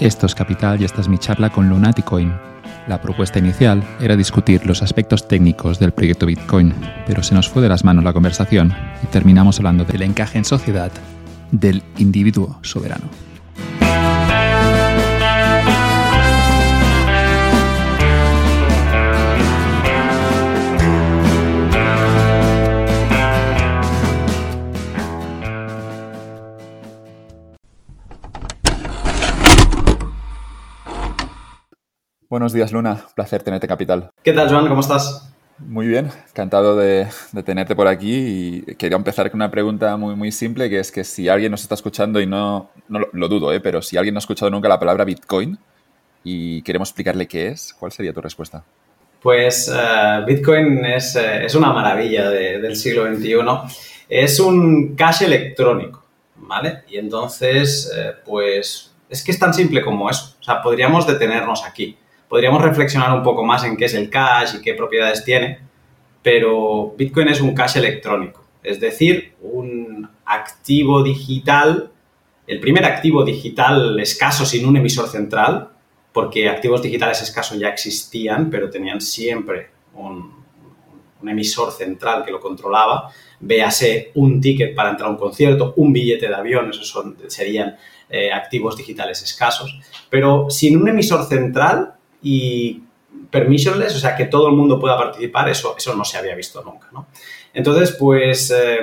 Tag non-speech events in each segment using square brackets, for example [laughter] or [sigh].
Esto es Capital y esta es mi charla con Lunaticoin. La propuesta inicial era discutir los aspectos técnicos del proyecto Bitcoin, pero se nos fue de las manos la conversación y terminamos hablando del encaje en sociedad del individuo soberano. Buenos días, Luna. Placer tenerte Capital. ¿Qué tal, Joan? ¿Cómo estás? Muy bien, encantado de, tenerte por aquí y quería empezar con una pregunta muy, muy simple, que es que si alguien nos está escuchando y no, no lo, dudo, ¿eh? pero si alguien no ha escuchado nunca la palabra Bitcoin y queremos explicarle qué es, ¿cuál sería tu respuesta? Pues uh, Bitcoin es, uh, es, una maravilla de, del siglo XXI. Es un cash electrónico, ¿vale? Y entonces, uh, pues es que es tan simple como eso. O sea, podríamos detenernos aquí Podríamos reflexionar un poco más en qué es el cash y qué propiedades tiene, pero Bitcoin es un cash electrónico, es decir, un activo digital, el primer activo digital escaso sin un emisor central, porque activos digitales escasos ya existían, pero tenían siempre un, emisor central que lo controlaba, véase un ticket para entrar a un concierto, un billete de avión, esos son, serían eh, activos digitales escasos, pero sin un emisor central y permissionless, o sea, que todo el mundo pueda participar, eso, eso no se había visto nunca, ¿no? Entonces, pues eh,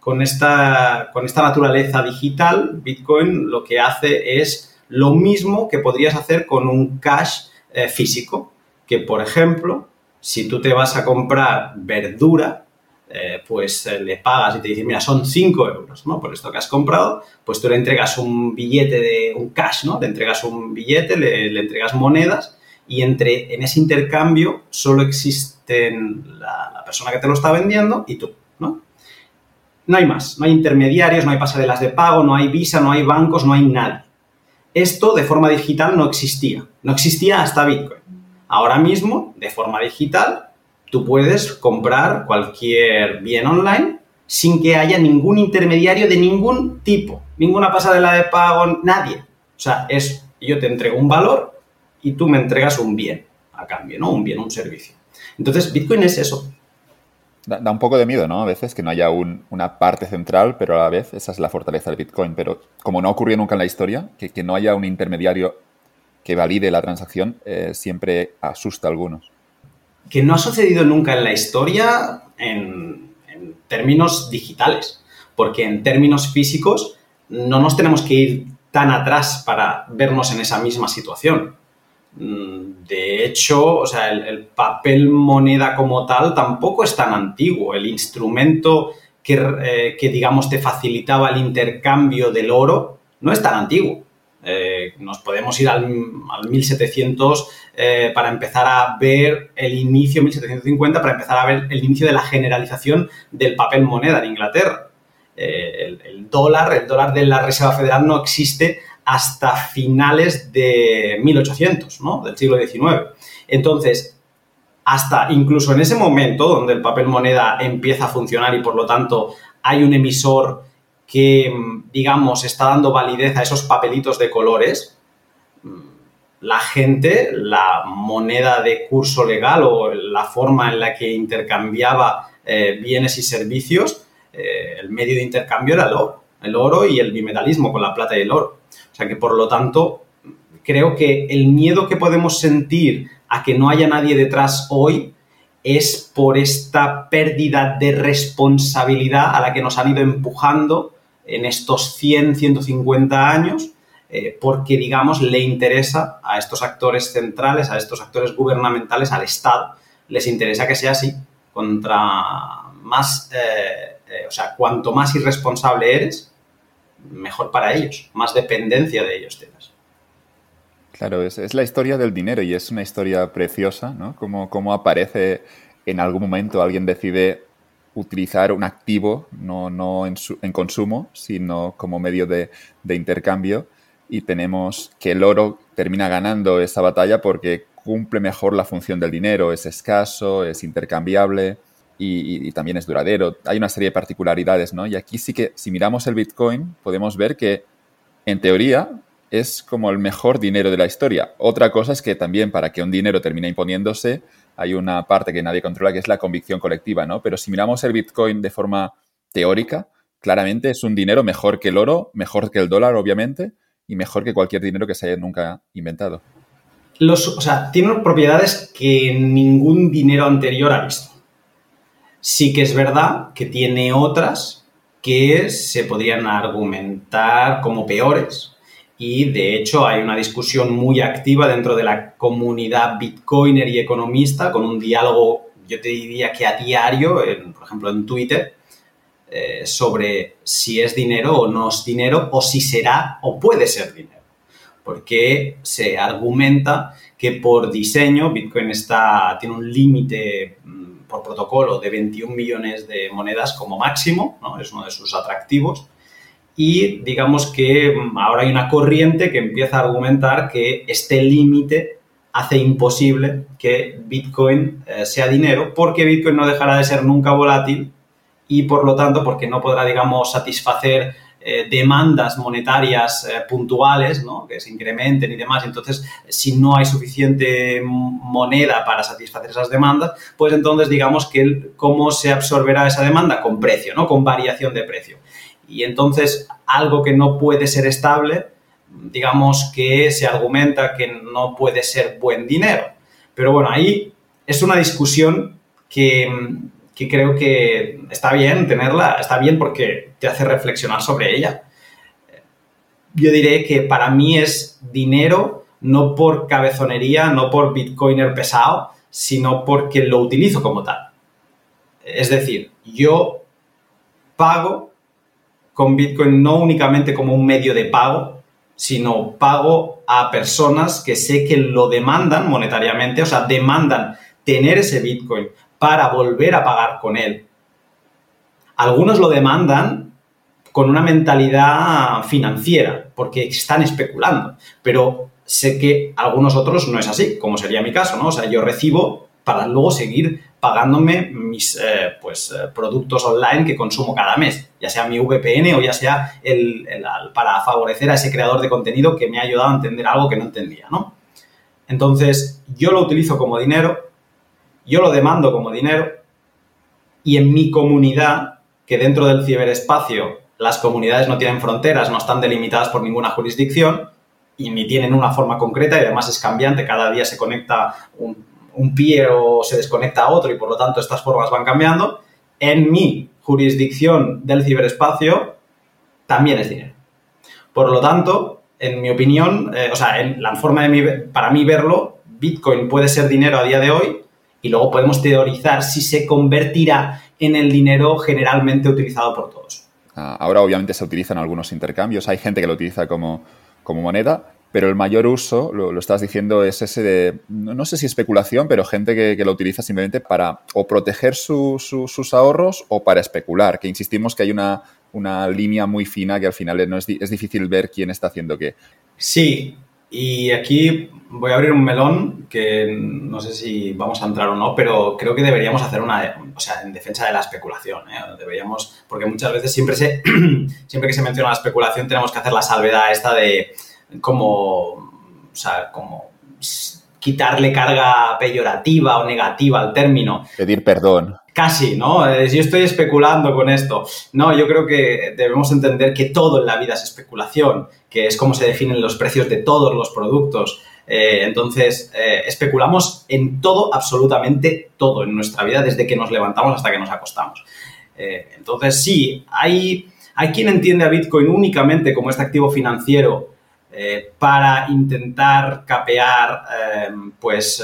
con, esta, con esta naturaleza digital, Bitcoin lo que hace es lo mismo que podrías hacer con un cash eh, físico, que por ejemplo, si tú te vas a comprar verdura, eh, pues le pagas y te dicen, mira, son 5 euros, ¿no? Por esto que has comprado, pues tú le entregas un billete de un cash, ¿no? Le entregas un billete, le, le entregas monedas y entre, en ese intercambio solo existen la, persona que te lo está vendiendo y tú, ¿no? No hay más, no hay intermediarios, no hay pasarelas de pago, no hay visa, no hay bancos, no hay nada. Esto de forma digital no existía, no existía hasta Bitcoin. Ahora mismo, de forma digital, tú puedes comprar cualquier bien online sin que haya ningún intermediario de ningún tipo, ninguna pasarela de pago, nadie. O sea, es yo te entrego un valor y tú me entregas un bien a cambio, ¿no? Un bien, un servicio. Entonces, Bitcoin es eso. Da, un poco de miedo, ¿no? A veces que no haya una parte central, pero a la vez esa es la fortaleza del Bitcoin. Pero como no ocurrió nunca en la historia, que, que no haya un intermediario que valide la transacción, eh, siempre asusta a algunos. Que no ha sucedido nunca en la historia en, en términos digitales, porque en términos físicos no nos tenemos que ir tan atrás para vernos en esa misma situación. Mm, de hecho, o sea, el, papel moneda como tal tampoco es tan antiguo. El instrumento que, eh, digamos, te facilitaba el intercambio del oro no es tan antiguo. Eh, nos podemos ir al, 1700 eh, para empezar a ver el inicio, 1750, para empezar a ver el inicio de la generalización del papel moneda en Inglaterra. el, dólar, el dólar de la Reserva Federal no existe hasta finales de 1800, ¿no? Del siglo XIX. Entonces, hasta incluso en ese momento donde el papel moneda empieza a funcionar y por lo tanto hay un emisor que, digamos, está dando validez a esos papelitos de colores, la gente, la moneda de curso legal o la forma en la que intercambiaba eh, bienes y servicios, eh, el medio de intercambio era el oro, el oro y el bimetalismo con la plata y el oro. O sea que, por lo tanto, creo que el miedo que podemos sentir a que no haya nadie detrás hoy es por esta pérdida de responsabilidad a la que nos han ido empujando en estos 100, 150 años, eh, porque, digamos, le interesa a estos actores centrales, a estos actores gubernamentales, al Estado, les interesa que sea así. Contra más, eh, eh, o sea, cuanto más irresponsable eres, mejor para ellos, más dependencia de ellos tienes. Claro, es, la historia del dinero y es una historia preciosa, ¿no? Como, aparece en algún momento alguien decide utilizar un activo, no, en, consumo, sino como medio de, de, intercambio. Y tenemos que el oro termina ganando esa batalla porque cumple mejor la función del dinero, es escaso, es intercambiable y, también es duradero. Hay una serie de particularidades, ¿no? Y aquí sí que, si miramos el Bitcoin, podemos ver que, en teoría, es como el mejor dinero de la historia. Otra cosa es que también para que un dinero termine imponiéndose hay una parte que nadie controla que es la convicción colectiva, ¿no? Pero si miramos el Bitcoin de forma teórica, claramente es un dinero mejor que el oro, mejor que el dólar, obviamente, y mejor que cualquier dinero que se haya nunca inventado. Los, o sea, tiene propiedades que ningún dinero anterior ha visto. Sí que es verdad que tiene otras que se podrían argumentar como peores, y de hecho hay una discusión muy activa dentro de la comunidad bitcoiner y economista con un diálogo, yo te diría que a diario, por ejemplo en Twitter, eh, sobre si es dinero o no es dinero o si será o puede ser dinero. Porque se argumenta que por diseño Bitcoin está, tiene un límite mm, por protocolo de 21 millones de monedas como máximo, ¿no? es uno de sus atractivos y digamos que mm, ahora hay una corriente que empieza a argumentar que este límite hace imposible que Bitcoin eh, sea dinero porque Bitcoin no dejará de ser nunca volátil y por lo tanto porque no podrá, digamos, satisfacer eh, demandas monetarias eh, puntuales, que se incrementen y demás. Entonces, si no hay suficiente moneda para satisfacer esas demandas, pues entonces digamos que cómo se absorberá esa demanda con precio, ¿no? con variación de precio y entonces algo que no puede ser estable, digamos que se argumenta que no puede ser buen dinero. Pero bueno, ahí es una discusión que, creo que está bien tenerla, está bien porque te hace reflexionar sobre ella. Yo diré que para mí es dinero no por cabezonería, no por bitcoiner pesado, sino porque lo utilizo como tal. Es decir, yo pago con Bitcoin no únicamente como un medio de pago, sino pago a personas que sé que lo demandan monetariamente, o sea, demandan tener ese Bitcoin para volver a pagar con él. Algunos lo demandan con una mentalidad financiera, porque están especulando, pero sé que algunos otros no es así, como sería mi caso, ¿no? O sea, yo recibo para luego seguir pagándome mis eh, pues, eh, productos online que consumo cada mes, ya sea mi VPN o ya sea el, para favorecer a ese creador de contenido que me ha ayudado a entender algo que no entendía, ¿no? Entonces, yo lo utilizo como dinero, yo lo demando como dinero y en mi comunidad, que dentro del ciberespacio las comunidades no tienen fronteras, no están delimitadas por ninguna jurisdicción y ni tienen una forma concreta y además es cambiante, cada día se conecta un, un pie o se desconecta a otro y por lo tanto estas formas van cambiando, en mi jurisdicción del ciberespacio también es dinero. Por lo tanto, en mi opinión, eh, o sea, en la forma de mi, para mí verlo, Bitcoin puede ser dinero a día de hoy y luego podemos teorizar si se convertirá en el dinero generalmente utilizado por todos. Ah, ahora obviamente se utilizan algunos intercambios, hay gente que lo utiliza como, como moneda, pero el mayor uso, lo, estás diciendo, es ese de, no, sé si especulación, pero gente que, lo utiliza simplemente para o proteger sus ahorros o para especular, que insistimos que hay una, una línea muy fina que al final no es, es, difícil ver quién está haciendo qué. Sí, y aquí voy a abrir un melón que no sé si vamos a entrar o no, pero creo que deberíamos hacer una, o sea, en defensa de la especulación. ¿eh? Deberíamos, porque muchas veces siempre, se, [clears throat] siempre que se menciona la especulación tenemos que hacer la salvedad esta de como, o sea, como quitarle carga peyorativa o negativa al término. Pedir perdón. Casi, ¿no? Yo estoy especulando con esto. No, yo creo que debemos entender que todo en la vida es especulación, que es como se definen los precios de todos los productos. Eh, entonces, eh, especulamos en todo, absolutamente todo en nuestra vida, desde que nos levantamos hasta que nos acostamos. Eh, entonces, sí, hay, hay quien entiende a Bitcoin únicamente como este activo financiero para intentar capear pues,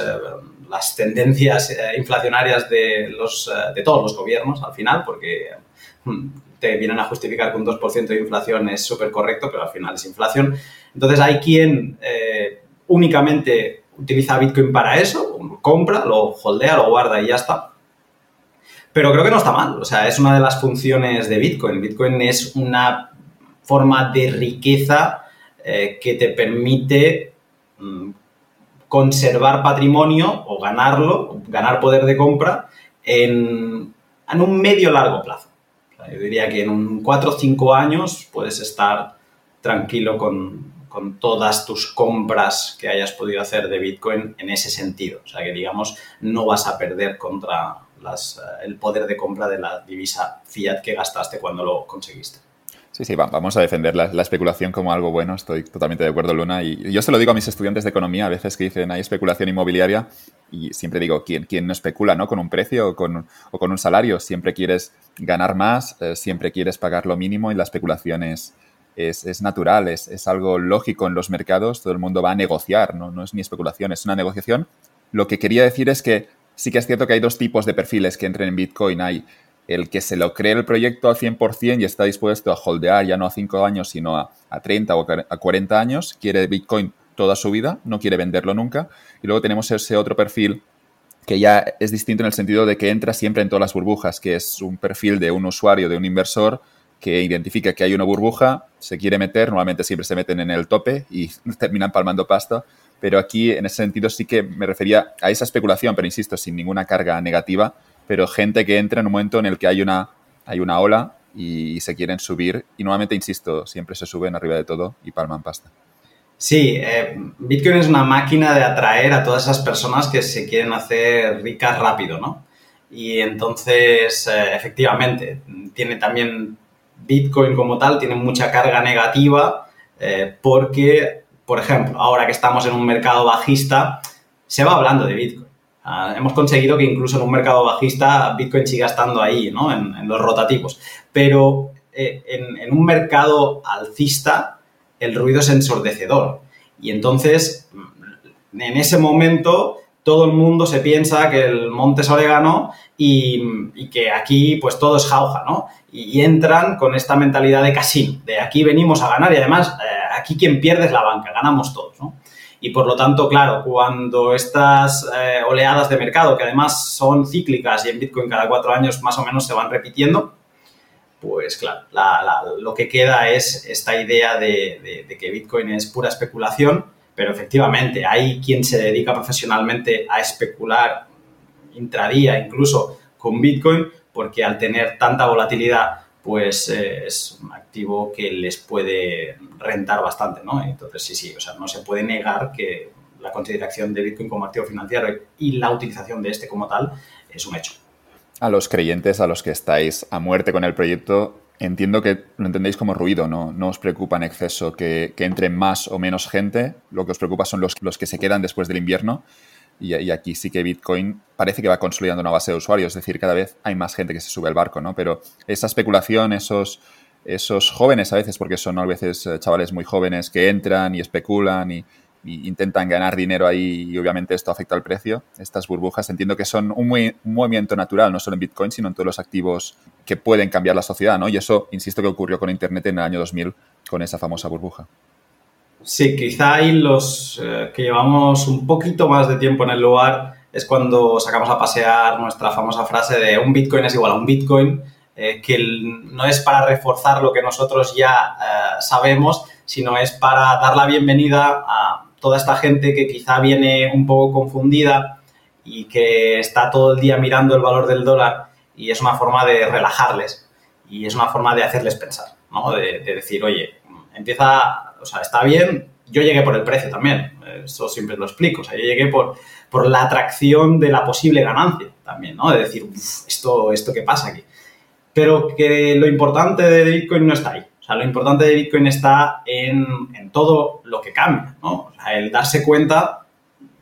las tendencias inflacionarias de, los, de todos los gobiernos al final, porque hmm, te vienen a justificar que un 2% de inflación es súper correcto, pero al final es inflación. Entonces hay quien únicamente utiliza Bitcoin para eso, compra, lo holdea, lo guarda y ya está. Pero creo que no está mal, o sea, es una de las funciones de Bitcoin. Bitcoin es una forma de riqueza eh, que te permite mm, conservar patrimonio o ganarlo, ganar poder de compra en, un medio largo plazo. yo diría que en un 4 o 5 años puedes estar tranquilo con, con todas tus compras que hayas podido hacer de Bitcoin en ese sentido. O sea que, digamos, no vas a perder contra eh, el poder de compra de la divisa fiat que gastaste cuando lo conseguiste. Sí, sí, vamos a defender la, especulación como algo bueno, estoy totalmente de acuerdo, Luna. Y yo se lo digo a mis estudiantes de economía, a veces que dicen hay especulación inmobiliaria, y siempre digo, ¿quién, quién no especula ¿no? con un precio o con, o con un salario? Siempre quieres ganar más, eh, siempre quieres pagar lo mínimo y la especulación es, es, natural, es, es, algo lógico en los mercados, todo el mundo va a negociar, ¿no? no es ni especulación, es una negociación. Lo que quería decir es que sí que es cierto que hay dos tipos de perfiles que entren en Bitcoin. Hay el que se lo cree el proyecto al 100% y está dispuesto a holdear ya no a 5 años, sino a, a 30 o a 40 años, quiere Bitcoin toda su vida, no quiere venderlo nunca. Y luego tenemos ese otro perfil que ya es distinto en el sentido de que entra siempre en todas las burbujas, que es un perfil de un usuario, de un inversor que identifica que hay una burbuja, se quiere meter, normalmente siempre se meten en el tope y [laughs] terminan palmando pasta, pero aquí en ese sentido sí que me refería a esa especulación, pero insisto, sin ninguna carga negativa, pero gente que entra en un momento en el que hay una, hay una ola y, se quieren subir y nuevamente, insisto, siempre se suben arriba de todo y palman pasta. Sí, eh, Bitcoin es una máquina de atraer a todas esas personas que se quieren hacer ricas rápido, ¿no? Y entonces, eh, efectivamente, tiene también Bitcoin como tal, tiene mucha carga negativa eh, porque, por ejemplo, ahora que estamos en un mercado bajista, se va hablando de Bitcoin. Ah, hemos conseguido que incluso en un mercado bajista Bitcoin siga estando ahí, ¿no? En, los rotativos. Pero eh, en, un mercado alcista el ruido es ensordecedor. Y entonces, en ese momento, todo el mundo se piensa que el monte es orégano y, que aquí pues todo es jauja, ¿no? Y, entran con esta mentalidad de casino, de aquí venimos a ganar y además eh, aquí quien pierde es la banca, ganamos todos, ¿no? Y por lo tanto, claro, cuando estas eh, oleadas de mercado, que además son cíclicas y en Bitcoin cada cuatro años más o menos se van repitiendo, pues claro, lo que queda es esta idea de, que Bitcoin es pura especulación, pero efectivamente hay quien se dedica profesionalmente a especular intradía incluso con Bitcoin, porque al tener tanta volatilidad pues eh, es un activo que les puede rentar bastante, ¿no? Entonces, sí, sí, o sea, no se puede negar que la consideración de Bitcoin como activo financiero y la utilización de este como tal es un hecho. A los creyentes, a los que estáis a muerte con el proyecto, entiendo que lo entendéis como ruido, ¿no? No os preocupa en exceso que, que entre más o menos gente, lo que os preocupa son los, los que se quedan después del invierno y, aquí sí que Bitcoin parece que va consolidando una base de usuarios, es decir, cada vez hay más gente que se sube al barco, ¿no? Pero esa especulación, esos, esos jóvenes a veces, porque son a veces eh, chavales muy jóvenes que entran y especulan y, intentan ganar dinero ahí y obviamente esto afecta al precio, estas burbujas entiendo que son un, movimiento natural, no solo en Bitcoin, sino en todos los activos que pueden cambiar la sociedad, ¿no? Y eso, insisto, que ocurrió con Internet en el año 2000 con esa famosa burbuja. Sí, quizá ahí los eh, que llevamos un poquito más de tiempo en el lugar es cuando sacamos a pasear nuestra famosa frase de un Bitcoin es igual a un Bitcoin, eh, que no es para reforzar lo que nosotros ya eh, sabemos, sino es para dar la bienvenida a toda esta gente que quizá viene un poco confundida y que está todo el día mirando el valor del dólar y es una forma de relajarles y es una forma de hacerles pensar, ¿no? de decir, oye, empieza o sea, está bien. Yo llegué por el precio también, eso siempre lo explico. O sea, yo llegué por, por la atracción de la posible ganancia también, ¿no? De decir, esto, esto qué pasa aquí. Pero que lo importante de Bitcoin no está ahí. O sea, lo importante de Bitcoin está en, en todo lo que cambia, ¿no? O sea, el darse cuenta,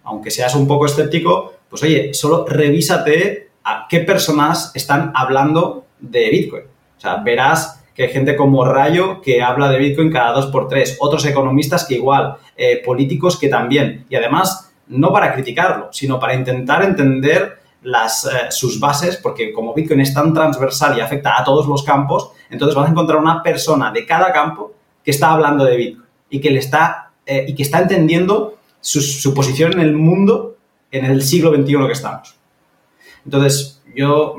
aunque seas un poco escéptico, pues oye, solo revísate a qué personas están hablando de Bitcoin. O sea, verás que hay gente como Rayo que habla de Bitcoin cada dos por tres, otros economistas que igual, eh, políticos que también. Y además, no para criticarlo, sino para intentar entender las, eh, sus bases, porque como Bitcoin es tan transversal y afecta a todos los campos, entonces vas a encontrar una persona de cada campo que está hablando de Bitcoin y que, le está, eh, y que está entendiendo su, su posición en el mundo en el siglo XXI que estamos. Entonces, yo,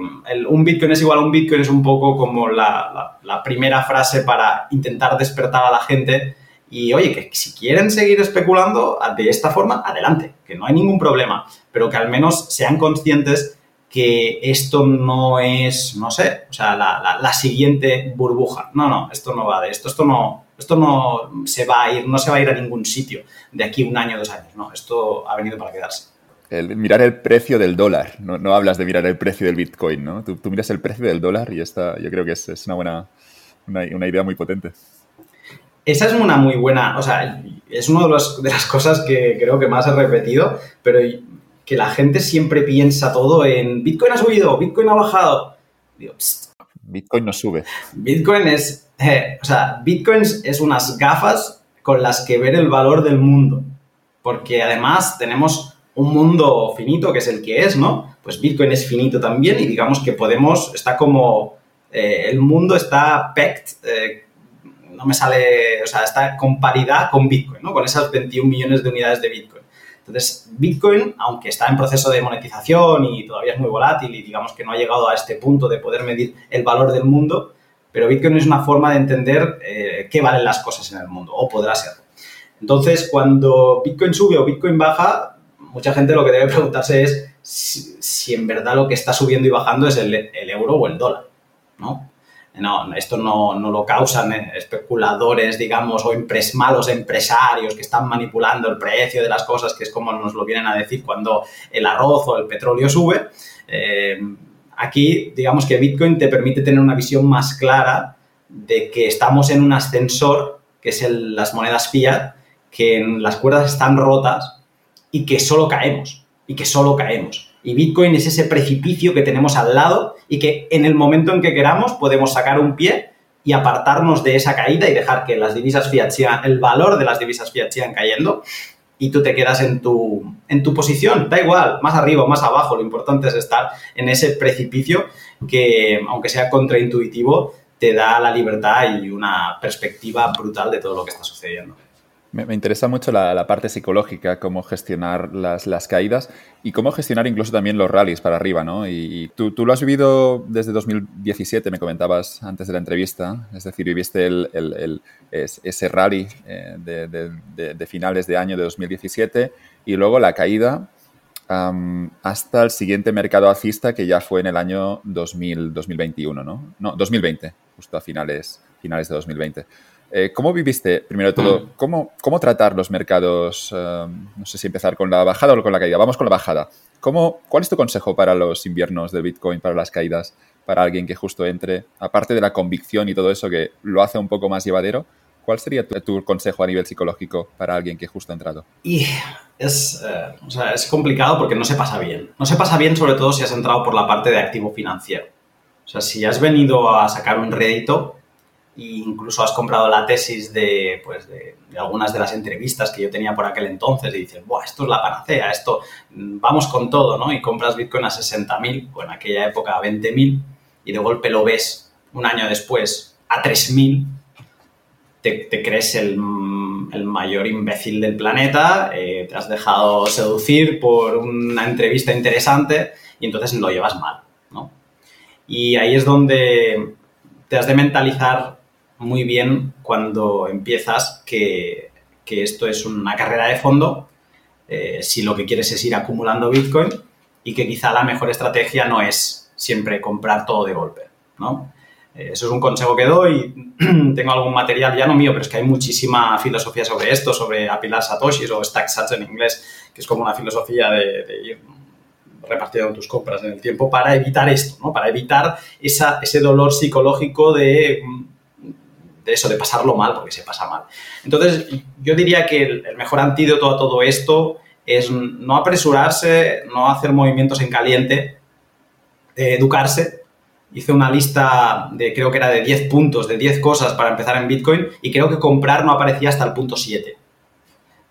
un Bitcoin es igual a un Bitcoin es un poco como la, primera frase para intentar despertar a la gente y, oye, que si quieren seguir especulando de esta forma, adelante, que no hay ningún problema, pero que al menos sean conscientes que esto no es, no sé, o sea, la, siguiente burbuja. No, no, esto no va de esto, esto no, esto no se va a ir, no se va a ir a ningún sitio de aquí un año, dos años, ¿no? Esto ha venido para quedarse. Mirar el precio del dólar, no, hablas de mirar el precio del Bitcoin, ¿no? Tú, miras el precio del dólar y esta, yo creo que es, una buena, una, idea muy potente. Esa es una muy buena, o sea, es una de, de las cosas que creo que más he repetido, pero que la gente siempre piensa todo en Bitcoin ha subido, Bitcoin ha bajado. Bitcoin no sube. Bitcoin es, eh, o sea, Bitcoin es unas gafas con las que ver el valor del mundo. Porque además tenemos un mundo finito que es el que es, ¿no? Pues Bitcoin es finito también y digamos que podemos, está como, eh, el mundo está pegged, eh, no me sale, o sea, está con paridad con Bitcoin, ¿no? Con esas 21 millones de unidades de Bitcoin. Entonces, Bitcoin, aunque está en proceso de monetización y todavía es muy volátil y digamos que no ha llegado a este punto de poder medir el valor del mundo, pero Bitcoin es una forma de entender eh, qué valen las cosas en el mundo, o podrá ser. Entonces, cuando Bitcoin sube o Bitcoin baja, mucha gente lo que debe preguntarse es si, en verdad lo que está subiendo y bajando es el, el euro o el dólar, ¿no? No, esto no, lo causan eh, especuladores, digamos, o malos empresarios que están manipulando el precio de las cosas, que es como nos lo vienen a decir cuando el arroz o el petróleo sube. Eh, aquí, digamos que Bitcoin te permite tener una visión más clara de que estamos en un ascensor, que es las monedas fiat, que las cuerdas están rotas y que solo caemos, y que solo caemos. Y Bitcoin es ese precipicio que tenemos al lado y que en el momento en que queramos podemos sacar un pie y apartarnos de esa caída y dejar que las divisas fiat sigan, el valor de las divisas fiat sigan cayendo y tú te quedas en tu, en tu posición. Da igual, más arriba más abajo, lo importante es estar en ese precipicio que, aunque sea contraintuitivo, te da la libertad y una perspectiva brutal de todo lo que está sucediendo. Me, interesa mucho la, parte psicológica, cómo gestionar las, caídas y cómo gestionar incluso también los rallies para arriba, ¿no? Y, tú, lo has vivido desde 2017, me comentabas antes de la entrevista, es decir, viviste el, ese rally eh, de, finales de año de 2017 y luego la caída hasta el siguiente mercado alcista que ya fue en el año 2021, ¿no? No, 2020, justo a finales, finales de 2020. Eh, ¿Cómo viviste, primero de todo, cómo, cómo tratar los mercados? Eh, no sé si empezar con la bajada o con la caída. Vamos con la bajada. ¿Cómo, ¿Cuál es tu consejo para los inviernos del Bitcoin, para las caídas, para alguien que justo entre? Aparte de la convicción y todo eso que lo hace un poco más llevadero, ¿cuál sería tu, consejo a nivel psicológico para alguien que justo ha entrado? Y es, eh, es complicado porque no se pasa bien. No se pasa bien sobre todo si has entrado por la parte de activo financiero. O sea, si has venido a sacar un rédito, incluso has comprado la tesis de, pues de, algunas de las entrevistas que yo tenía por aquel entonces y dices, Buah, esto es la panacea, esto, mm, vamos con todo, ¿no? Y compras Bitcoin a 60.000 o en aquella época a 20.000 y de golpe lo ves un año después a 3.000, te, te, crees el, el, mayor imbécil del planeta, eh, te has dejado seducir por una entrevista interesante y entonces lo llevas mal, ¿no? Y ahí es donde te has de mentalizar muy bien cuando empiezas que, esto es una carrera de fondo, eh, si lo que quieres es ir acumulando Bitcoin y que quizá la mejor estrategia no es siempre comprar todo de golpe, ¿no? Eh, eso es un consejo que doy. [clears throat] Tengo algún material ya no mío, pero es que hay muchísima filosofía sobre esto, sobre apilar satoshis o stack sats en inglés, que es como una filosofía de, ir repartiendo tus compras en el tiempo para evitar esto, ¿no? Para evitar esa, ese dolor psicológico de de eso, de pasarlo mal, porque se pasa mal. Entonces, yo diría que el, mejor antídoto a todo esto es no apresurarse, no hacer movimientos en caliente, educarse. Hice una lista de, creo que era de 10 puntos, de 10 cosas para empezar en Bitcoin y creo que comprar no aparecía hasta el punto 7.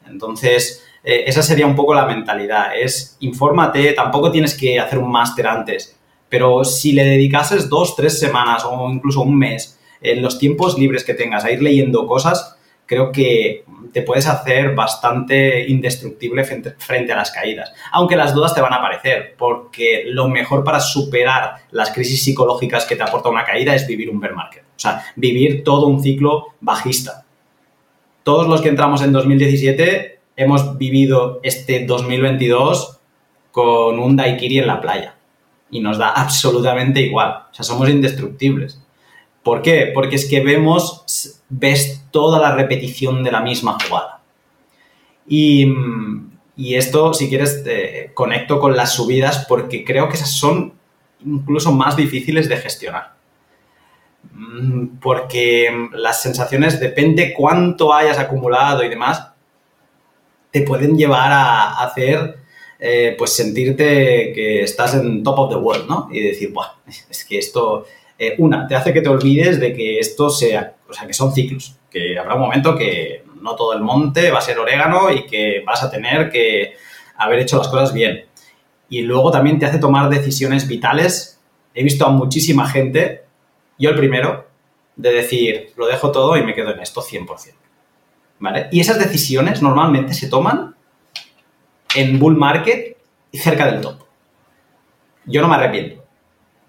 Entonces, eh, esa sería un poco la mentalidad, es infórmate, tampoco tienes que hacer un máster antes, pero si le dedicases dos, tres semanas o incluso un mes en los tiempos libres que tengas a ir leyendo cosas, creo que te puedes hacer bastante indestructible frente, a las caídas. Aunque las dudas te van a aparecer, porque lo mejor para superar las crisis psicológicas que te aporta una caída es vivir un bear market. O sea, vivir todo un ciclo bajista. Todos los que entramos en 2017 hemos vivido este 2022 con un daiquiri en la playa. Y nos da absolutamente igual. O sea, somos indestructibles. ¿Por qué? Porque es que vemos, ves toda la repetición de la misma jugada. Y, esto, si quieres, conecto con las subidas porque creo que esas son incluso más difíciles de gestionar. Mm, porque las sensaciones, depende cuánto hayas acumulado y demás, te pueden llevar a hacer, eh, pues sentirte que estás en top of the world, ¿no? Y decir, Buah, es que esto, eh, una, te hace que te olvides de que esto sea, o sea, que son ciclos, que habrá un momento que no todo el monte va a ser orégano y que vas a tener que haber hecho las cosas bien. Y luego también te hace tomar decisiones vitales. He visto a muchísima gente, yo el primero, de decir, lo dejo todo y me quedo en esto 100%. Y esas decisiones normalmente se toman en bull market y cerca del top. Yo no me arrepiento,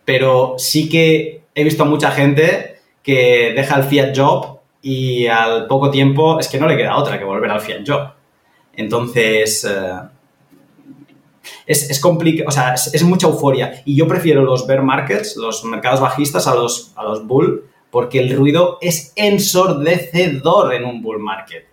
pero sí que he visto mucha gente que deja el fiat job y al poco tiempo es que no le queda otra que volver al fiat job. Entonces, eh, es, es complicado, o sea, es, mucha euforia. Y yo prefiero los bear markets, los mercados bajistas, a los, a los bull, porque el ruido es ensordecedor en un bull market.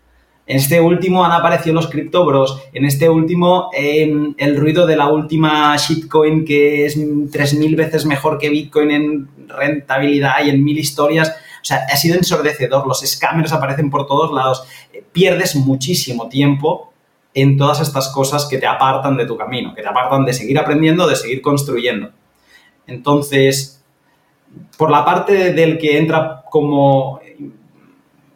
En este último han aparecido los criptobros. En este último, em, el ruido de la última shitcoin que es 3.000 veces mejor que Bitcoin en rentabilidad y en mil historias. O sea, ha sido ensordecedor. Los scammers aparecen por todos lados. Pierdes muchísimo tiempo en todas estas cosas que te apartan de tu camino, que te apartan de seguir aprendiendo, de seguir construyendo. Entonces, por la parte del que entra como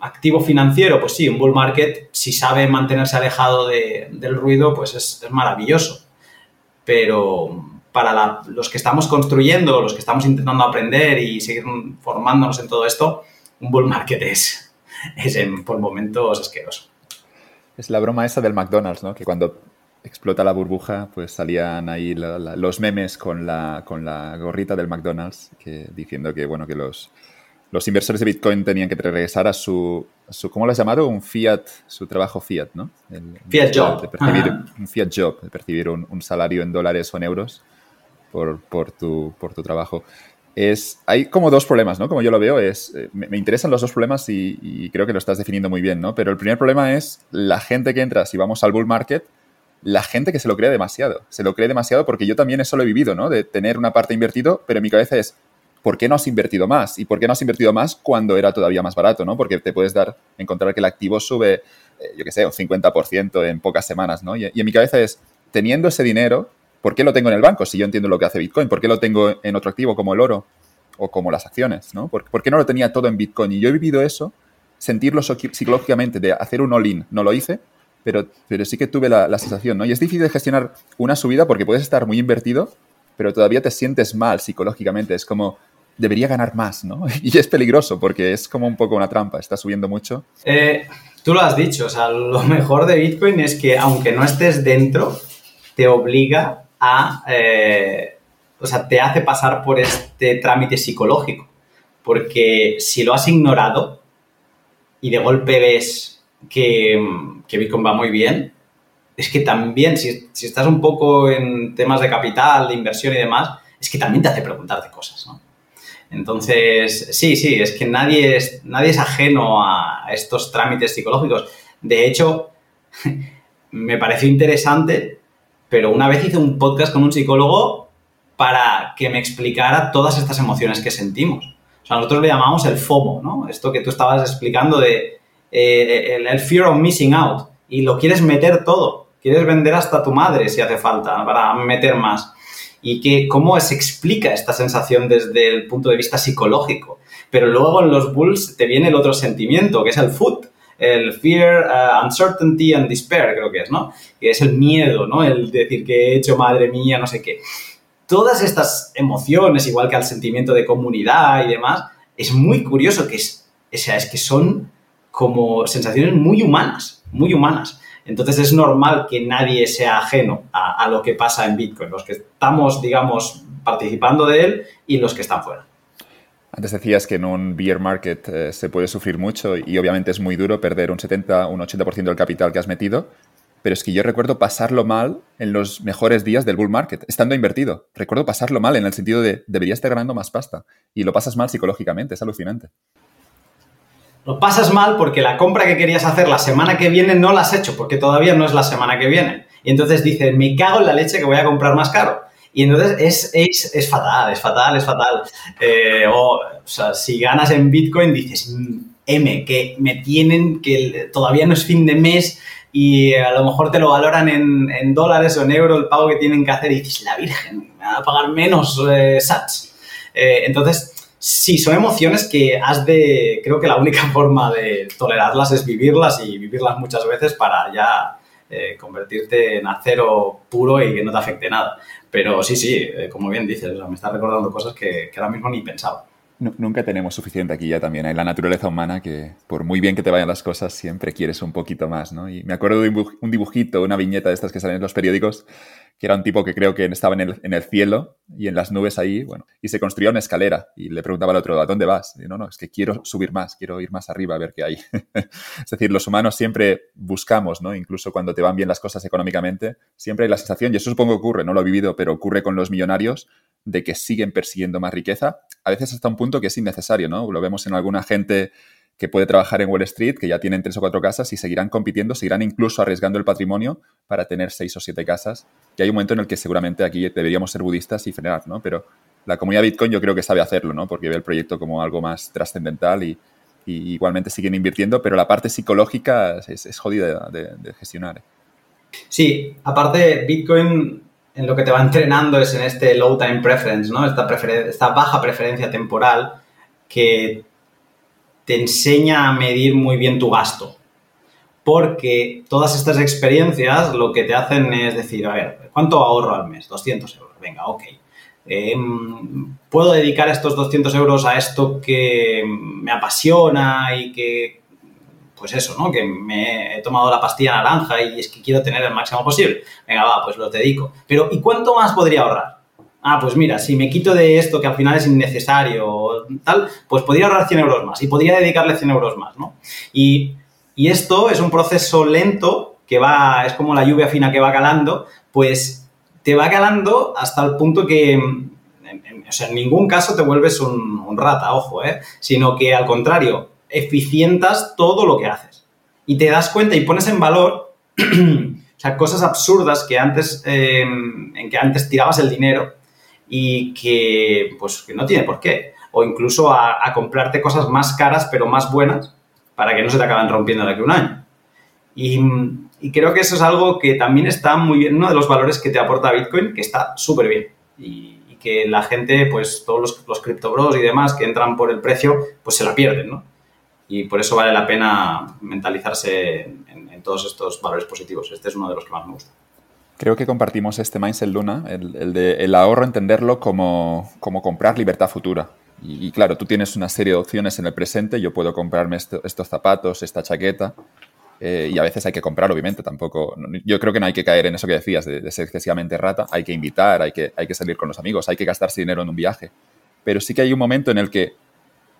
activo financiero, pues sí, un bull market, si sabe mantenerse alejado del ruido, pues es, maravilloso. Pero para los que estamos construyendo, los que estamos intentando aprender y seguir formándonos en todo esto, un bull market es, es por momentos asqueroso. Es la broma esa del McDonald's, ¿no? Que cuando explota la burbuja, pues salían ahí los memes con la, con la gorrita del McDonald's, que, diciendo que, bueno, que los, los inversores de Bitcoin tenían que regresar a su, su ¿cómo lo has llamado? Un fiat, su trabajo fiat, ¿no? fiat job. percibir, un fiat job, de percibir un, salario en dólares o en euros por, por, tu, por tu trabajo. Es, hay como dos problemas, ¿no? Como yo lo veo, es, eh, me, interesan los dos problemas y, y, creo que lo estás definiendo muy bien, ¿no? Pero el primer problema es la gente que entra, si vamos al bull market, la gente que se lo cree demasiado. Se lo cree demasiado porque yo también eso lo he vivido, ¿no? De tener una parte invertido, pero en mi cabeza es, ¿por qué no has invertido más? ¿Y por qué no has invertido más cuando era todavía más barato, ¿no? Porque te puedes dar, encontrar que el activo sube, eh, yo qué sé, un 50% en pocas semanas, ¿no? Y, en mi cabeza es, teniendo ese dinero, ¿por qué lo tengo en el banco si yo entiendo lo que hace Bitcoin? ¿Por qué lo tengo en otro activo como el oro o como las acciones, ¿no? ¿Por, ¿por qué no lo tenía todo en Bitcoin? Y yo he vivido eso, sentirlo psicológicamente, de hacer un all-in, no lo hice, pero, pero sí que tuve la, sensación, ¿no? Y es difícil de gestionar una subida porque puedes estar muy invertido, pero todavía te sientes mal psicológicamente. Es como, debería ganar más, ¿no? [laughs] Y es peligroso porque es como un poco una trampa, está subiendo mucho. Eh, tú lo has dicho, o sea, lo mejor de Bitcoin es que aunque no estés dentro, te obliga a, eh, o sea, te hace pasar por este trámite psicológico. Porque si lo has ignorado y de golpe ves que, Bitcoin va muy bien, es que también, si, estás un poco en temas de capital, de inversión y demás, es que también te hace preguntarte cosas, ¿no? Entonces, sí, sí, es que nadie es, nadie es ajeno a estos trámites psicológicos. De hecho, [laughs] me pareció interesante, pero una vez hice un podcast con un psicólogo para que me explicara todas estas emociones que sentimos. O sea, nosotros le llamamos el FOMO, ¿no? Esto que tú estabas explicando de eh, el, fear of missing out y lo quieres meter todo. Quieres vender hasta tu madre si hace falta para meter más. Y que, cómo se explica esta sensación desde el punto de vista psicológico. Pero luego en los bulls te viene el otro sentimiento, que es el food el fear, uh, uncertainty and despair, creo que es, ¿no? Que es el miedo, ¿no? El decir que he hecho madre mía, no sé qué. Todas estas emociones, igual que el sentimiento de comunidad y demás, es muy curioso que es, o sea, es que son como sensaciones muy humanas, muy humanas. Entonces es normal que nadie sea ajeno a, lo que pasa en Bitcoin, los que estamos, digamos, participando de él y los que están fuera. Antes decías que en un bear market eh, se puede sufrir mucho y obviamente es muy duro perder un 70, un 80% del capital que has metido, pero es que yo recuerdo pasarlo mal en los mejores días del bull market, estando invertido. Recuerdo pasarlo mal en el sentido de debería estar ganando más pasta y lo pasas mal psicológicamente, es alucinante. Lo pasas mal porque la compra que querías hacer la semana que viene no la has hecho, porque todavía no es la semana que viene. Y entonces dices, me cago en la leche que voy a comprar más caro. Y entonces es, es, es fatal, es fatal, es fatal. Eh, o, sea, si ganas en Bitcoin dices, mm, M, que me tienen, que todavía no es fin de mes y a lo mejor te lo valoran en, dólares o en euros el pago que tienen que hacer y dices, la Virgen, me va a pagar menos eh, SATs. Eh, entonces, sí, son emociones que has de, creo que la única [laughs] forma de tolerarlas es vivirlas y vivirlas muchas veces para ya eh, convertirte en acero puro y que no te afecte nada. Pero sí, sí, eh, como bien dices, me está recordando cosas que, que ahora mismo ni pensaba nunca tenemos suficiente aquí ya también. Hay la naturaleza humana que, por muy bien que te vayan las cosas, siempre quieres un poquito más, ¿no? Y me acuerdo de un dibujito, una viñeta de estas que salen en los periódicos, que era un tipo que creo que estaba en el, en el cielo y en las nubes ahí, bueno, y se construía una escalera y le preguntaba al otro, ¿a dónde vas? Y no, no, es que quiero subir más, quiero ir más arriba a ver qué hay. [laughs] es decir, los humanos siempre buscamos, ¿no? Incluso cuando te van bien las cosas económicamente, siempre hay la sensación, y eso supongo que ocurre, no lo he vivido, pero ocurre con los millonarios, de que siguen persiguiendo más riqueza, a veces hasta un punto que es innecesario, ¿no? Lo vemos en alguna gente que puede trabajar en Wall Street, que ya tienen tres o cuatro casas y seguirán compitiendo, seguirán incluso arriesgando el patrimonio para tener seis o siete casas. Y hay un momento en el que seguramente aquí deberíamos ser budistas y frenar, ¿no? Pero la comunidad Bitcoin yo creo que sabe hacerlo, ¿no? Porque ve el proyecto como algo más trascendental y, igualmente siguen invirtiendo, pero la parte psicológica es, jodida de, gestionar. ¿eh? Sí, aparte Bitcoin en lo que te va entrenando es en este low time preference, ¿no? Esta, esta baja preferencia temporal que te enseña a medir muy bien tu gasto. Porque todas estas experiencias lo que te hacen es decir, a ver, ¿cuánto ahorro al mes? 200 euros. Venga, ok. Em, ¿Puedo dedicar estos 200 euros a esto que me apasiona y que pues eso, ¿no? Que me he tomado la pastilla naranja y es que quiero tener el máximo posible. Venga, va, pues lo dedico. Pero, ¿y cuánto más podría ahorrar? Ah, pues mira, si me quito de esto que al final es innecesario tal, pues podría ahorrar 100 euros más y podría dedicarle 100 euros más, ¿no? Y, y esto es un proceso lento que va, es como la lluvia fina que va calando, pues te va calando hasta el punto que o sea, en ningún caso te vuelves un, rata, ojo, ¿eh? sino que al contrario, eficientas todo lo que haces. Y te das cuenta y pones en valor, [clears throat] o sea, cosas absurdas que antes, em, en que antes tirabas el dinero y que, pues, que no tiene por qué. O incluso a, comprarte cosas más caras pero más buenas para que no se te acaben rompiendo de aquí a un año. Y, creo que eso es algo que también está muy bien, uno de los valores que te aporta Bitcoin, que está súper bien. Y, que la gente, pues todos los, los criptobros y demás que entran por el precio, pues se la pierden, ¿no? y por eso vale la pena mentalizarse en, todos estos valores positivos. Este es uno de los que más me gusta. Creo que compartimos este mindset, Luna, el, de el ahorro, entenderlo como, como comprar libertad futura. Y, claro, tú tienes una serie de opciones en el presente, yo puedo comprarme estos zapatos, esta chaqueta, eh, y a veces hay que comprar, obviamente, tampoco. Yo creo que no hay que caer en eso que decías, de, ser excesivamente rata. Hay que invitar, hay que, hay que salir con los amigos, hay que gastarse dinero en un viaje. Pero sí que hay un momento en el que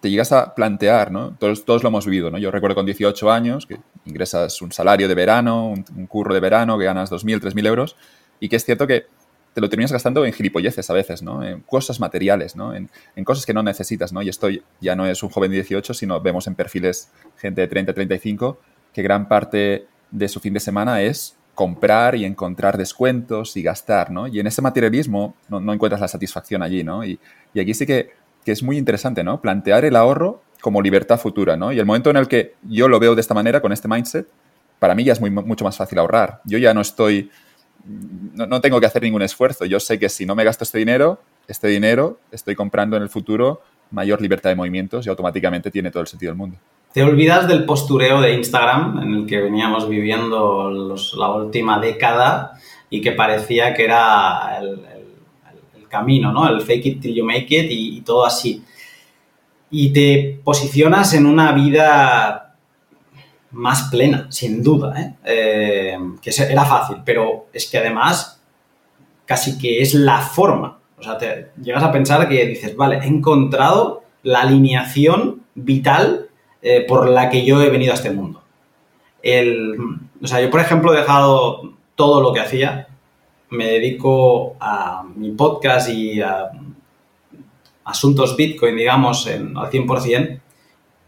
te llegas a plantear, ¿no? Todos, todos lo hemos vivido, ¿no? Yo recuerdo con 18 años que ingresas un salario de verano, un, curro de verano, que ganas 2.000, 3.000 euros, y que es cierto que te lo terminas gastando en gilipolleces a veces, ¿no? En cosas materiales, ¿no? En, cosas que no necesitas, ¿no? Y esto ya no es un joven de 18, sino vemos en perfiles gente de 30, 35, que gran parte de su fin de semana es comprar y encontrar descuentos y gastar, ¿no? Y en ese materialismo no, no encuentras la satisfacción allí, ¿no? Y, y aquí sí que que es muy interesante, ¿no? Plantear el ahorro como libertad futura, ¿no? Y el momento en el que yo lo veo de esta manera, con este mindset, para mí ya es mucho más fácil ahorrar. Yo ya no estoy, no, tengo que hacer ningún esfuerzo. Yo sé que si no me gasto este dinero, este dinero estoy comprando en el futuro mayor libertad de movimientos y automáticamente tiene todo el sentido del mundo. Te olvidas del postureo de Instagram en el que veníamos viviendo la última década y que parecía que era el, camino, ¿no? El fake it till you make it y, todo así. Y te posicionas en una vida más plena, sin duda, ¿eh? Eh, que era fácil, pero es que además casi que es la forma. O sea, te llegas a pensar que dices, vale, he encontrado la alineación vital eh, por la que yo he venido a este mundo. El, o sea, yo, por ejemplo, he dejado todo lo que hacía me dedico a mi podcast y a asuntos Bitcoin, digamos, al 100%,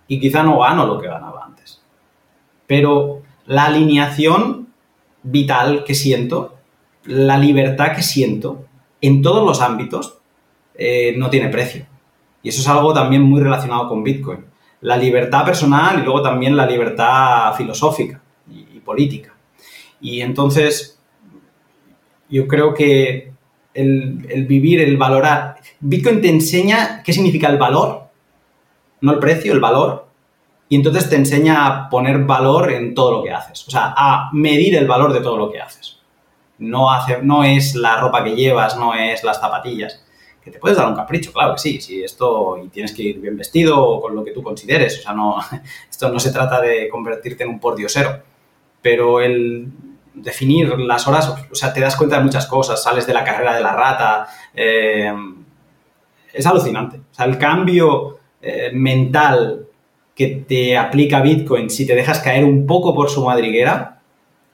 y quizá no gano lo que ganaba antes. Pero la alineación vital que siento, la libertad que siento en todos los ámbitos, eh, no tiene precio. Y eso es algo también muy relacionado con Bitcoin. La libertad personal y luego también la libertad filosófica y, política. Y entonces, yo creo que el, vivir, el valorar. Bitcoin te enseña qué significa el valor, no el precio, el valor. Y entonces te enseña a poner valor en todo lo que haces. O sea, a medir el valor de todo lo que haces. No, hace, no es la ropa que llevas, no es las zapatillas que te puedes dar un capricho, claro que sí, si esto y tienes que ir bien vestido o con lo que tú consideres, o sea, no, [laughs] esto no se trata de convertirte en un pordiosero, pero el definir las horas, o sea, te das cuenta de muchas cosas, sales de la carrera de la rata, eh, es alucinante, o sea, el cambio eh, mental que te aplica Bitcoin si te dejas caer un poco por su madriguera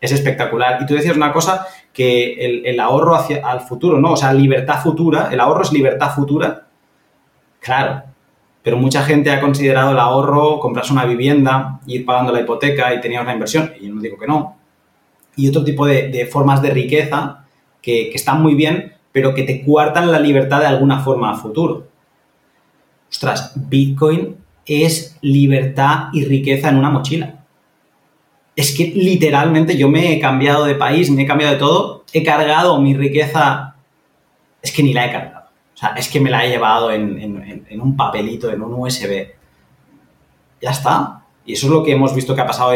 es espectacular. Y tú decías una cosa que el, ahorro hacia al futuro, ¿no? O sea, libertad futura, el ahorro es libertad futura. Claro, pero mucha gente ha considerado el ahorro comprarse una vivienda, ir pagando la hipoteca y tener una inversión, y yo no digo que no. Y otro tipo de, formas de riqueza que, están muy bien, pero que te cuartan la libertad de alguna forma a futuro. Ostras, Bitcoin es libertad y riqueza en una mochila es que literalmente yo me he cambiado de país, me he cambiado de todo, he cargado mi riqueza, es que ni la he cargado. O sea, es que me la he llevado en, un papelito, en un USB. Ya está. Y eso es lo que hemos visto que ha pasado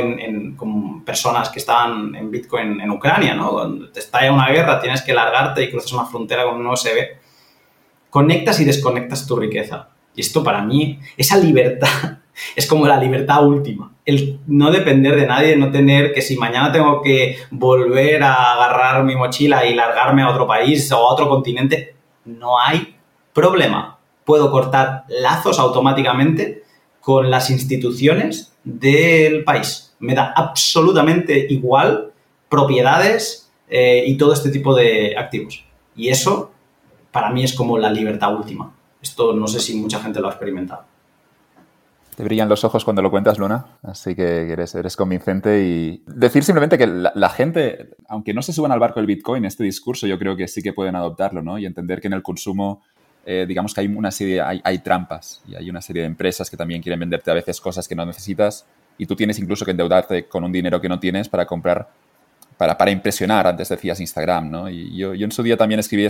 con personas que estaban en Bitcoin en Ucrania, ¿no? Cuando te estalla una guerra, tienes que largarte y cruzas una frontera con un USB. Conectas y desconectas tu riqueza. Y esto para mí, esa libertad [laughs] es como la libertad última. El no depender de nadie, no tener que si mañana tengo que volver a agarrar mi mochila y largarme a otro país o a otro continente, no hay problema. Puedo cortar lazos automáticamente con las instituciones del país. Me da absolutamente igual propiedades eh, y todo este tipo de activos. Y eso para mí es como la libertad última. Esto no sé si mucha gente lo ha experimentado. Te brillan los ojos cuando lo cuentas, Luna, así que eres, eres convincente y decir simplemente que la, gente, aunque no se suban al barco del Bitcoin, este discurso yo creo que sí que pueden adoptarlo, ¿no? Y entender que en el consumo, eh, digamos que hay una serie, hay, hay, trampas y hay una serie de empresas que también quieren venderte a veces cosas que no necesitas y tú tienes incluso que endeudarte con un dinero que no tienes para comprar, para, para impresionar, antes decías Instagram, ¿no? Y yo, yo en su día también escribí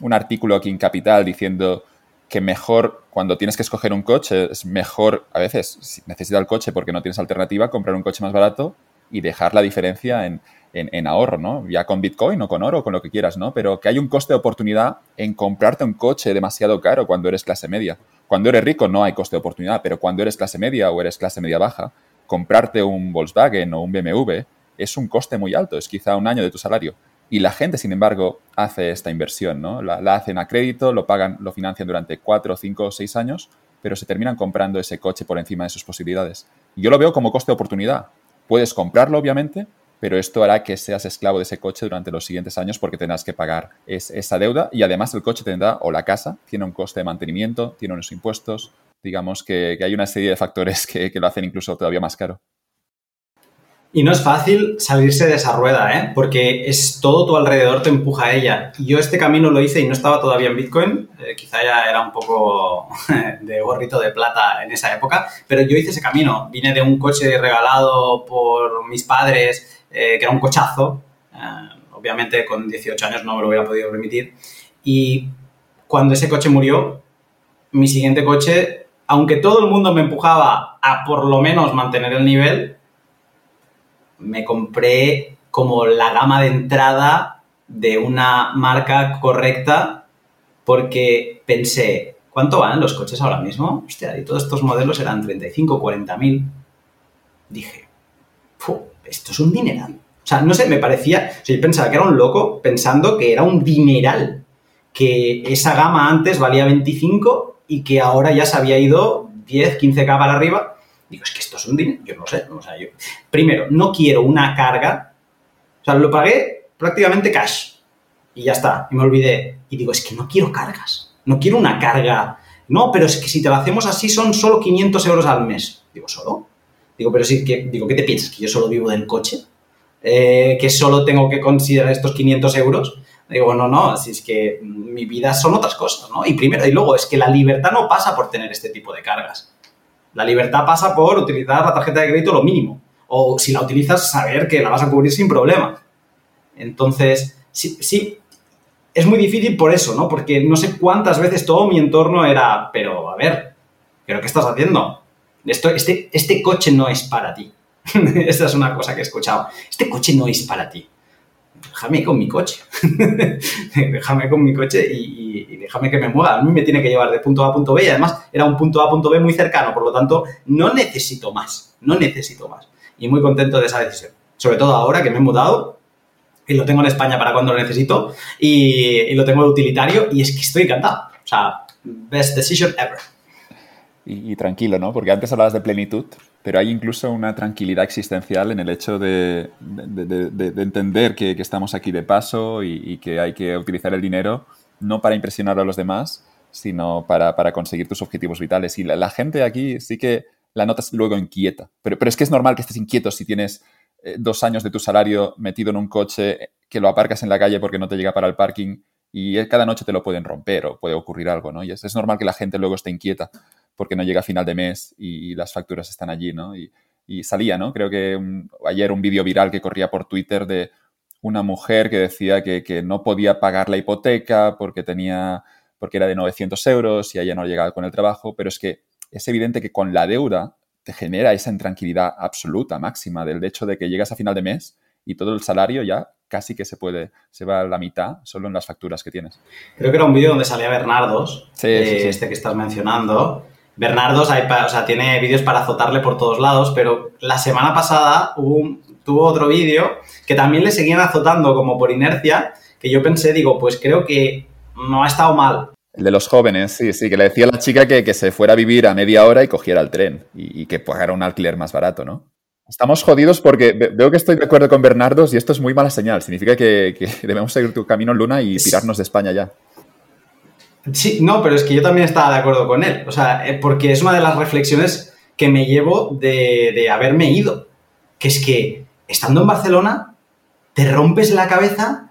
un artículo aquí en Capital diciendo que mejor, cuando tienes que escoger un coche, es mejor, a veces, si necesitas el coche porque no tienes alternativa, comprar un coche más barato y dejar la diferencia en, en, ahorro, ¿no? Ya con Bitcoin o con oro, con lo que quieras, ¿no? Pero que hay un coste de oportunidad en comprarte un coche demasiado caro cuando eres clase media. Cuando eres rico no hay coste de oportunidad, pero cuando eres clase media o eres clase media baja, comprarte un Volkswagen o un BMW es un coste muy alto, es quizá un año de tu salario. Y la gente, sin embargo, hace esta inversión, ¿no? La, hacen a crédito, lo pagan, lo financian durante cuatro, cinco o seis años, pero se terminan comprando ese coche por encima de sus posibilidades. Yo lo veo como coste de oportunidad. Puedes comprarlo, obviamente, pero esto hará que seas esclavo de ese coche durante los siguientes años porque tendrás que pagar esa deuda y además el coche tendrá, o la casa, tiene un coste de mantenimiento, tiene unos impuestos, digamos que, hay una serie de factores que lo hacen incluso todavía más caro. Y no es fácil salirse de esa rueda, ¿eh? Porque es todo tu alrededor te empuja a ella. Yo este camino lo hice y no estaba todavía en Bitcoin, eh, quizá ya era un poco [laughs] de gorrito de plata en esa época, pero yo hice ese camino. Vine de un coche regalado por mis padres, eh, que era un cochazo. Eh, obviamente con 18 años no me lo hubiera podido permitir. Y cuando ese coche murió, mi siguiente coche, aunque todo el mundo me empujaba a por lo menos mantener el nivel, me compré como la gama de entrada de una marca correcta porque pensé, ¿cuánto van los coches ahora mismo? Hostia, y todos estos modelos eran 35, 40 mil. Dije, esto es un dineral. O sea, no sé, me parecía, yo pensaba que era un loco pensando que era un dineral, que esa gama antes valía 25 y que ahora ya se había ido 10, 15k para arriba Digo, es que esto es un dinero, yo no sé. O sea, yo, primero, no quiero una carga. O sea, lo pagué prácticamente cash. Y ya está, y me olvidé. Y digo, es que no quiero cargas. No quiero una carga. No, pero es que si te lo hacemos así son solo 500 euros al mes. Digo, ¿solo? Digo, pero sí, que, digo, ¿qué te piensas? ¿Que yo solo vivo del coche? Eh, ¿Que solo tengo que considerar estos 500 euros? Digo, no, no, si es que mi vida son otras cosas, ¿no? Y primero, y luego, es que la libertad no pasa por tener este tipo de cargas. La libertad pasa por utilizar la tarjeta de crédito lo mínimo. O si la utilizas, saber que la vas a cubrir sin problema. Entonces, sí, sí, es muy difícil por eso, ¿no? Porque no sé cuántas veces todo mi entorno era, pero a ver, ¿pero qué estás haciendo? Esto, este, este coche no es para ti. [laughs] Esa es una cosa que he escuchado. Este coche no es para ti. Déjame con mi coche. [laughs] déjame con mi coche y, y, déjame que me mueva. A mí me tiene que llevar de punto A a punto B y además era un punto A a punto B muy cercano. Por lo tanto, no necesito más. No necesito más. Y muy contento de esa decisión. Sobre todo ahora que me he mudado y lo tengo en España para cuando lo necesito y, lo tengo de utilitario y es que estoy encantado. O sea, best decision ever. Y, tranquilo, ¿no? Porque antes hablabas de plenitud, pero hay incluso una tranquilidad existencial en el hecho de, de, entender que, estamos aquí de paso y, que hay que utilizar el dinero no para impresionar a los demás, sino para, conseguir tus objetivos vitales. Y la, gente aquí sí que la notas luego inquieta, pero, es que es normal que estés inquieto si tienes eh, dos años de tu salario metido en un coche que lo aparcas en la calle porque no te llega para el parking y cada noche te lo pueden romper o puede ocurrir algo, ¿no? Y es, normal que la gente luego esté inquieta porque no llega a final de mes y, las facturas están allí, ¿no? Y, salía, ¿no? Creo que ayer un vídeo viral que corría por Twitter de una mujer que decía que, que, no podía pagar la hipoteca porque tenía porque era de 900 euros y ella no llegaba con el trabajo, pero es que es evidente que con la deuda te genera esa intranquilidad absoluta, máxima, del hecho de que llegas a final de mes y todo el salario ya casi que se puede, se va a la mitad solo en las facturas que tienes. Creo que era un vídeo donde salía Bernardos, eh, este que estás mencionando. Bernardos hay o sea, tiene vídeos para azotarle por todos lados, pero la semana pasada tuvo otro vídeo que también le seguían azotando como por inercia, que yo pensé, digo, pues creo que no ha estado mal, el de los jóvenes, sí, sí, que le decía a la chica que, se fuera a vivir a media hora y cogiera el tren y, que pagara un alquiler más barato, ¿no? Estamos jodidos porque veo que estoy de acuerdo con Bernardos y esto es muy mala señal. Significa que, [laughs] debemos seguir tu camino en Luna y tirarnos de España ya. Sí, no, pero es que yo también estaba de acuerdo con él. O sea, eh, porque es una de las reflexiones que me llevo de, de haberme ido. Que es que estando en Barcelona, te rompes la cabeza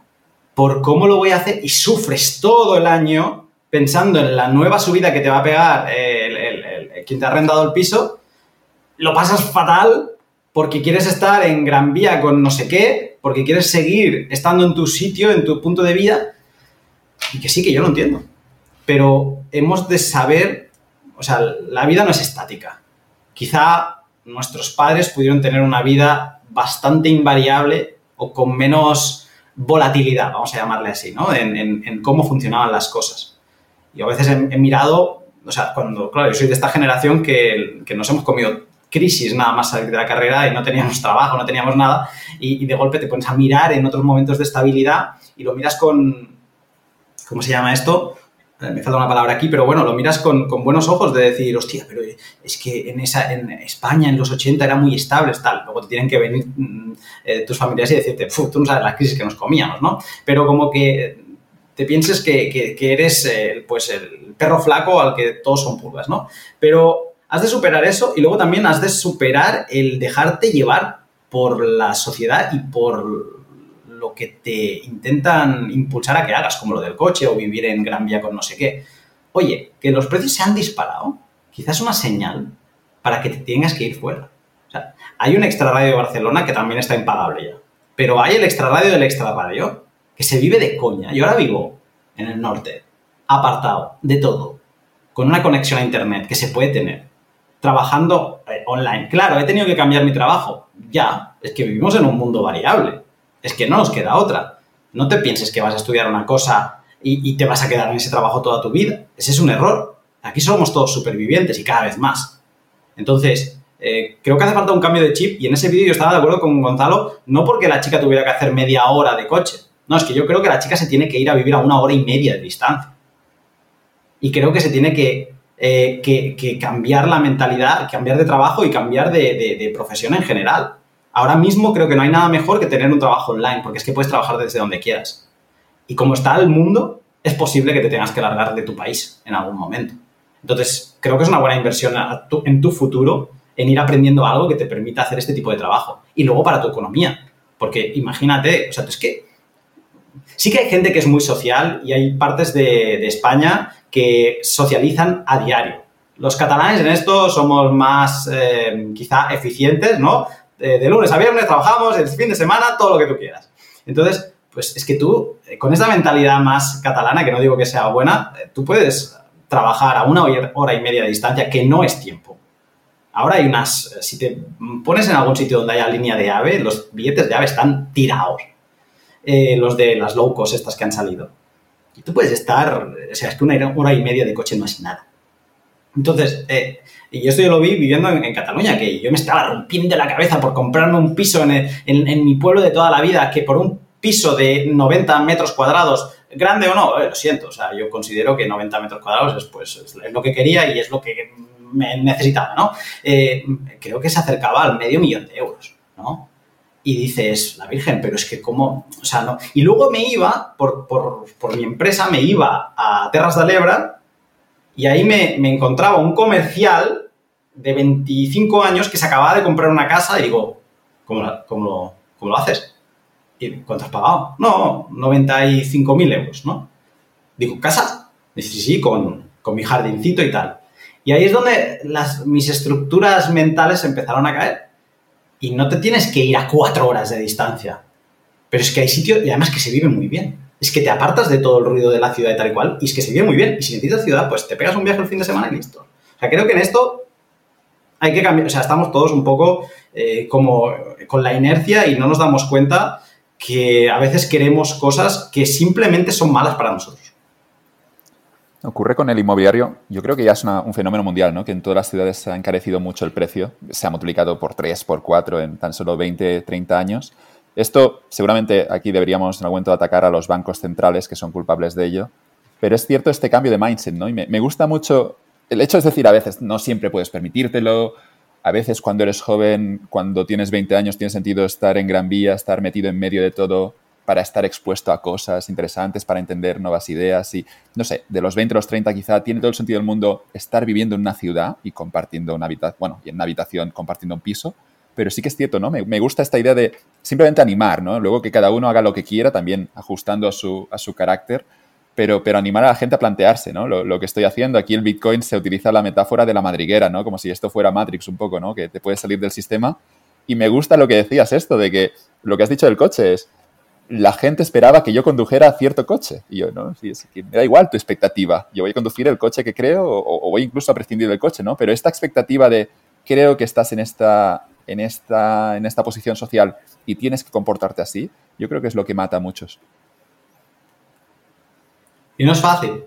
por cómo lo voy a hacer y sufres todo el año pensando en la nueva subida que te va a pegar el, quien te ha arrendado el piso, lo pasas fatal porque quieres estar en Gran Vía con no sé qué, porque quieres seguir estando en tu sitio, en tu punto de vida, y que sí, que yo lo entiendo. Pero hemos de saber, o sea, la vida no es estática. Quizá nuestros padres pudieron tener una vida bastante invariable o con menos volatilidad, vamos a llamarle así, ¿no? en cómo funcionaban las cosas. Y a veces he, mirado, o sea, cuando, claro, yo soy de esta generación que, que, nos hemos comido crisis nada más salir de la carrera y no teníamos trabajo, no teníamos nada, y, de golpe te pones a mirar en otros momentos de estabilidad y lo miras con, ¿cómo se llama esto? Eh, me falta una palabra aquí, pero bueno, lo miras con, con, buenos ojos de decir, hostia, pero es que en, esa, en España en los 80 era muy estable, tal. Luego te tienen que venir mm, eh, tus familiares y decirte, tú no sabes la crisis que nos comíamos, ¿no? Pero como que te pienses que, eres pues el perro flaco al que todos son pulgas, ¿no? Pero has de superar eso y luego también has de superar el dejarte llevar por la sociedad y por lo que te intentan impulsar a que hagas, como lo del coche o vivir en Gran Vía con no sé qué. Oye, que los precios se han disparado, quizás una señal para que te tengas que ir fuera. O sea, hay un extrarradio de Barcelona que también está impagable ya, pero hay el extrarradio del extrarradio que se vive de coña. Yo ahora vivo en el norte, apartado de todo, con una conexión a Internet que se puede tener, trabajando eh, online. Claro, he tenido que cambiar mi trabajo. Ya, es que vivimos en un mundo variable. Es que no nos queda otra. No te pienses que vas a estudiar una cosa y, te vas a quedar en ese trabajo toda tu vida. Ese es un error. Aquí somos todos supervivientes y cada vez más. Entonces, eh, creo que hace falta un cambio de chip y en ese vídeo yo estaba de acuerdo con Gonzalo, no porque la chica tuviera que hacer media hora de coche, no, es que yo creo que la chica se tiene que ir a vivir a una hora y media de distancia. Y creo que se tiene que, eh, cambiar la mentalidad, cambiar de trabajo y cambiar de, profesión en general. Ahora mismo creo que no hay nada mejor que tener un trabajo online, porque es que puedes trabajar desde donde quieras. Y como está el mundo, es posible que te tengas que largar de tu país en algún momento. Entonces, creo que es una buena inversión en tu futuro en ir aprendiendo algo que te permita hacer este tipo de trabajo. Y luego para tu economía. Porque imagínate, o sea, es que sí que hay gente que es muy social y hay partes de, España que socializan a diario. Los catalanes en esto somos más eh, quizá eficientes, ¿no? De, lunes a viernes trabajamos, el fin de semana, todo lo que tú quieras. Entonces, pues es que tú, eh, con esta mentalidad más catalana, que no digo que sea buena, eh, tú puedes trabajar a una hora y media de distancia, que no es tiempo. Ahora hay unas, si te pones en algún sitio donde haya línea de AVE, los billetes de AVE están tirados. Eh, los de las low cost estas que han salido. Y tú puedes estar, o sea, es que una hora y media de coche no es nada. Entonces, eh, y esto yo lo vi viviendo en, Cataluña, que yo me estaba rompiendo la cabeza por comprarme un piso en, en, mi pueblo de toda la vida, que por un piso de 90 metros cuadrados, grande o no, eh, lo siento, o sea, yo considero que 90 metros cuadrados es, pues, es lo que quería y es lo que me necesitaba, ¿no? creo que se acercaba al medio millón de euros, ¿no? y dices, la Virgen, pero es que cómo, o sea, no. Y luego me iba, por, mi empresa, me iba a Terras de Lebra y ahí me, encontraba un comercial de 25 años que se acababa de comprar una casa y digo, ¿cómo, cómo, cómo lo haces? ¿Y cuánto has pagado? No, 95.000 euros, ¿no? Digo, ¿casa? Dice, sí, sí, con, con mi jardincito y tal. Y ahí es donde las, mis estructuras mentales empezaron a caer y no te tienes que ir a cuatro horas de distancia. Pero es que hay sitios, y además que se vive muy bien. Es que te apartas de todo el ruido de la ciudad y tal y cual, y es que se vive muy bien. Y si necesitas ciudad, pues te pegas un viaje el fin de semana y listo. O sea, creo que en esto hay que cambiar, o sea, estamos todos un poco eh, como con la inercia y no nos damos cuenta que a veces queremos cosas que simplemente son malas para nosotros. Ocurre con el inmobiliario, yo creo que ya es un fenómeno mundial, ¿no? que en todas las ciudades se ha encarecido mucho el precio, se ha multiplicado por 3, por 4 en tan solo 20, 30 años. Esto seguramente aquí deberíamos en algún momento atacar a los bancos centrales que son culpables de ello, pero es cierto este cambio de mindset, ¿no? Y me, me gusta mucho, el hecho es decir, a veces no siempre puedes permitírtelo, a veces cuando eres joven, cuando tienes 20 años, tiene sentido estar en Gran Vía, estar metido en medio de todo para estar expuesto a cosas interesantes, para entender nuevas ideas y, no sé, de los 20 a los 30 quizá tiene todo el sentido del mundo estar viviendo en una ciudad y compartiendo una habitación, bueno, y en una habitación compartiendo un piso, pero sí que es cierto, ¿no? Me, gusta esta idea de simplemente animar, ¿no? Luego que cada uno haga lo que quiera, también ajustando a su, a su carácter, pero, pero animar a la gente a plantearse, ¿no? Lo, que estoy haciendo, aquí el Bitcoin se utiliza la metáfora de la madriguera, ¿no? Como si esto fuera Matrix un poco, ¿no? Que te puedes salir del sistema. Y me gusta lo que decías esto, de que lo que has dicho del coche es, la gente esperaba que yo condujera cierto coche. Y yo, no, sí, que me da igual tu expectativa. Yo voy a conducir el coche que creo o, voy incluso a prescindir del coche, ¿no? Pero esta expectativa de creo que estás en esta, en, esta, en esta posición social y tienes que comportarte así, yo creo que es lo que mata a muchos. Y no es fácil,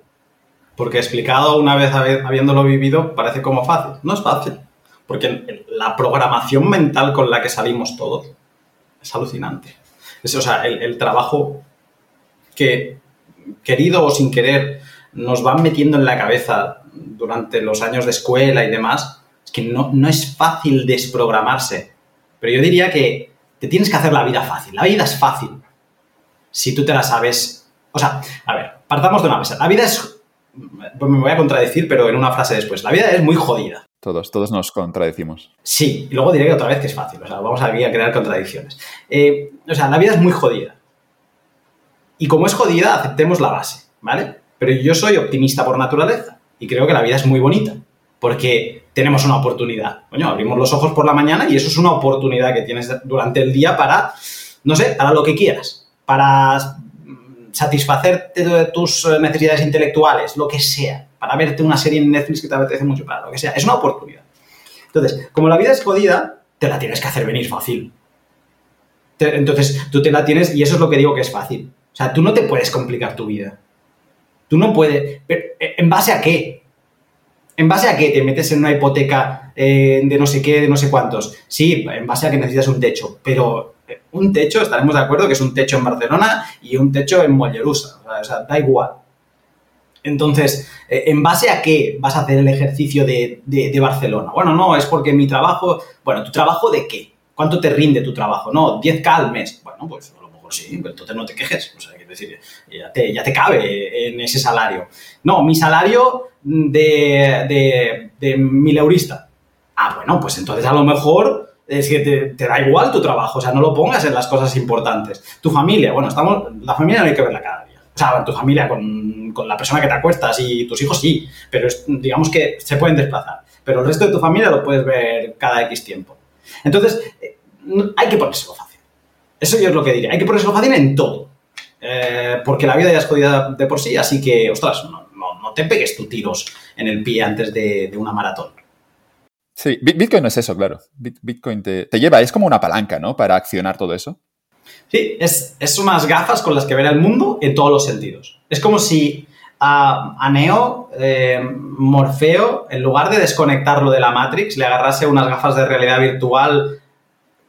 porque explicado una vez habiéndolo vivido parece como fácil. No es fácil, porque la programación mental con la que salimos todos es alucinante. Es, o sea, el, trabajo que, querido o sin querer, nos van metiendo en la cabeza durante los años de escuela y demás, que no, no es fácil desprogramarse. Pero yo diría que te tienes que hacer la vida fácil. La vida es fácil si tú te la sabes. O sea, a ver, partamos de una base. La vida es. Pues me voy a contradecir, pero en una frase después. La vida es muy jodida. Todos, todos nos contradecimos. Sí, y luego diré que otra vez que es fácil. O sea, vamos aquí a crear contradicciones. Eh, o sea, la vida es muy jodida. Y como es jodida, aceptemos la base, ¿vale? Pero yo soy optimista por naturaleza y creo que la vida es muy bonita porque tenemos una oportunidad. Coño, abrimos los ojos por la mañana y eso es una oportunidad que tienes durante el día para, no sé, para lo que quieras, para satisfacerte de tus necesidades intelectuales, lo que sea para verte una serie en Netflix que te apetece mucho, para lo que sea. Es una oportunidad. Entonces, como la vida es jodida, te la tienes que hacer venir fácil. entonces, tú te la tienes, y eso es lo que digo que es fácil. O sea, tú no te puedes complicar tu vida. Tú no puedes. Eh, ¿En base a qué? ¿En base a qué te metes en una hipoteca eh, de no sé qué, de no sé cuántos? Sí, en base a que necesitas un techo, pero eh, un techo, estaremos de acuerdo que es un techo en Barcelona y un techo en Mollerusa. O sea, da igual. Entonces, eh, ¿en base a qué vas a hacer el ejercicio de, Barcelona? Bueno, no, es porque mi trabajo, bueno, ¿tu trabajo de qué? ¿Cuánto te rinde tu trabajo? No, 10K al mes. Bueno, pues a lo mejor sí, pero entonces no te quejes. O sea, es decir, ya te, ya te cabe en ese salario. No, mi salario de, de, de mil eurista. Ah, bueno, pues entonces a lo mejor es que te, da igual tu trabajo, o sea, no lo pongas en las cosas importantes. Tu familia, bueno, estamos, la familia no hay que verla cada día. O sea, tu familia con, con la persona que te acuestas y tus hijos sí, pero digamos que se pueden desplazar. Pero el resto de tu familia lo puedes ver cada X tiempo. Entonces, eh, hay que ponérselo fácil. Eso yo es lo que diría. Hay que ponérselo fácil en todo. Eh, porque la vida ya es jodida de por sí, así que, ostras, no, no, te pegues tus tiros en el pie antes de, una maratón. Sí, Bitcoin no es eso, claro. Bitcoin te, lleva, es como una palanca, ¿no? Para accionar todo eso. Sí, es, es unas gafas con las que ver el mundo en todos los sentidos. Es como si a, Neo, eh, Morfeo, en lugar de desconectarlo de la Matrix, le agarrase unas gafas de realidad virtual,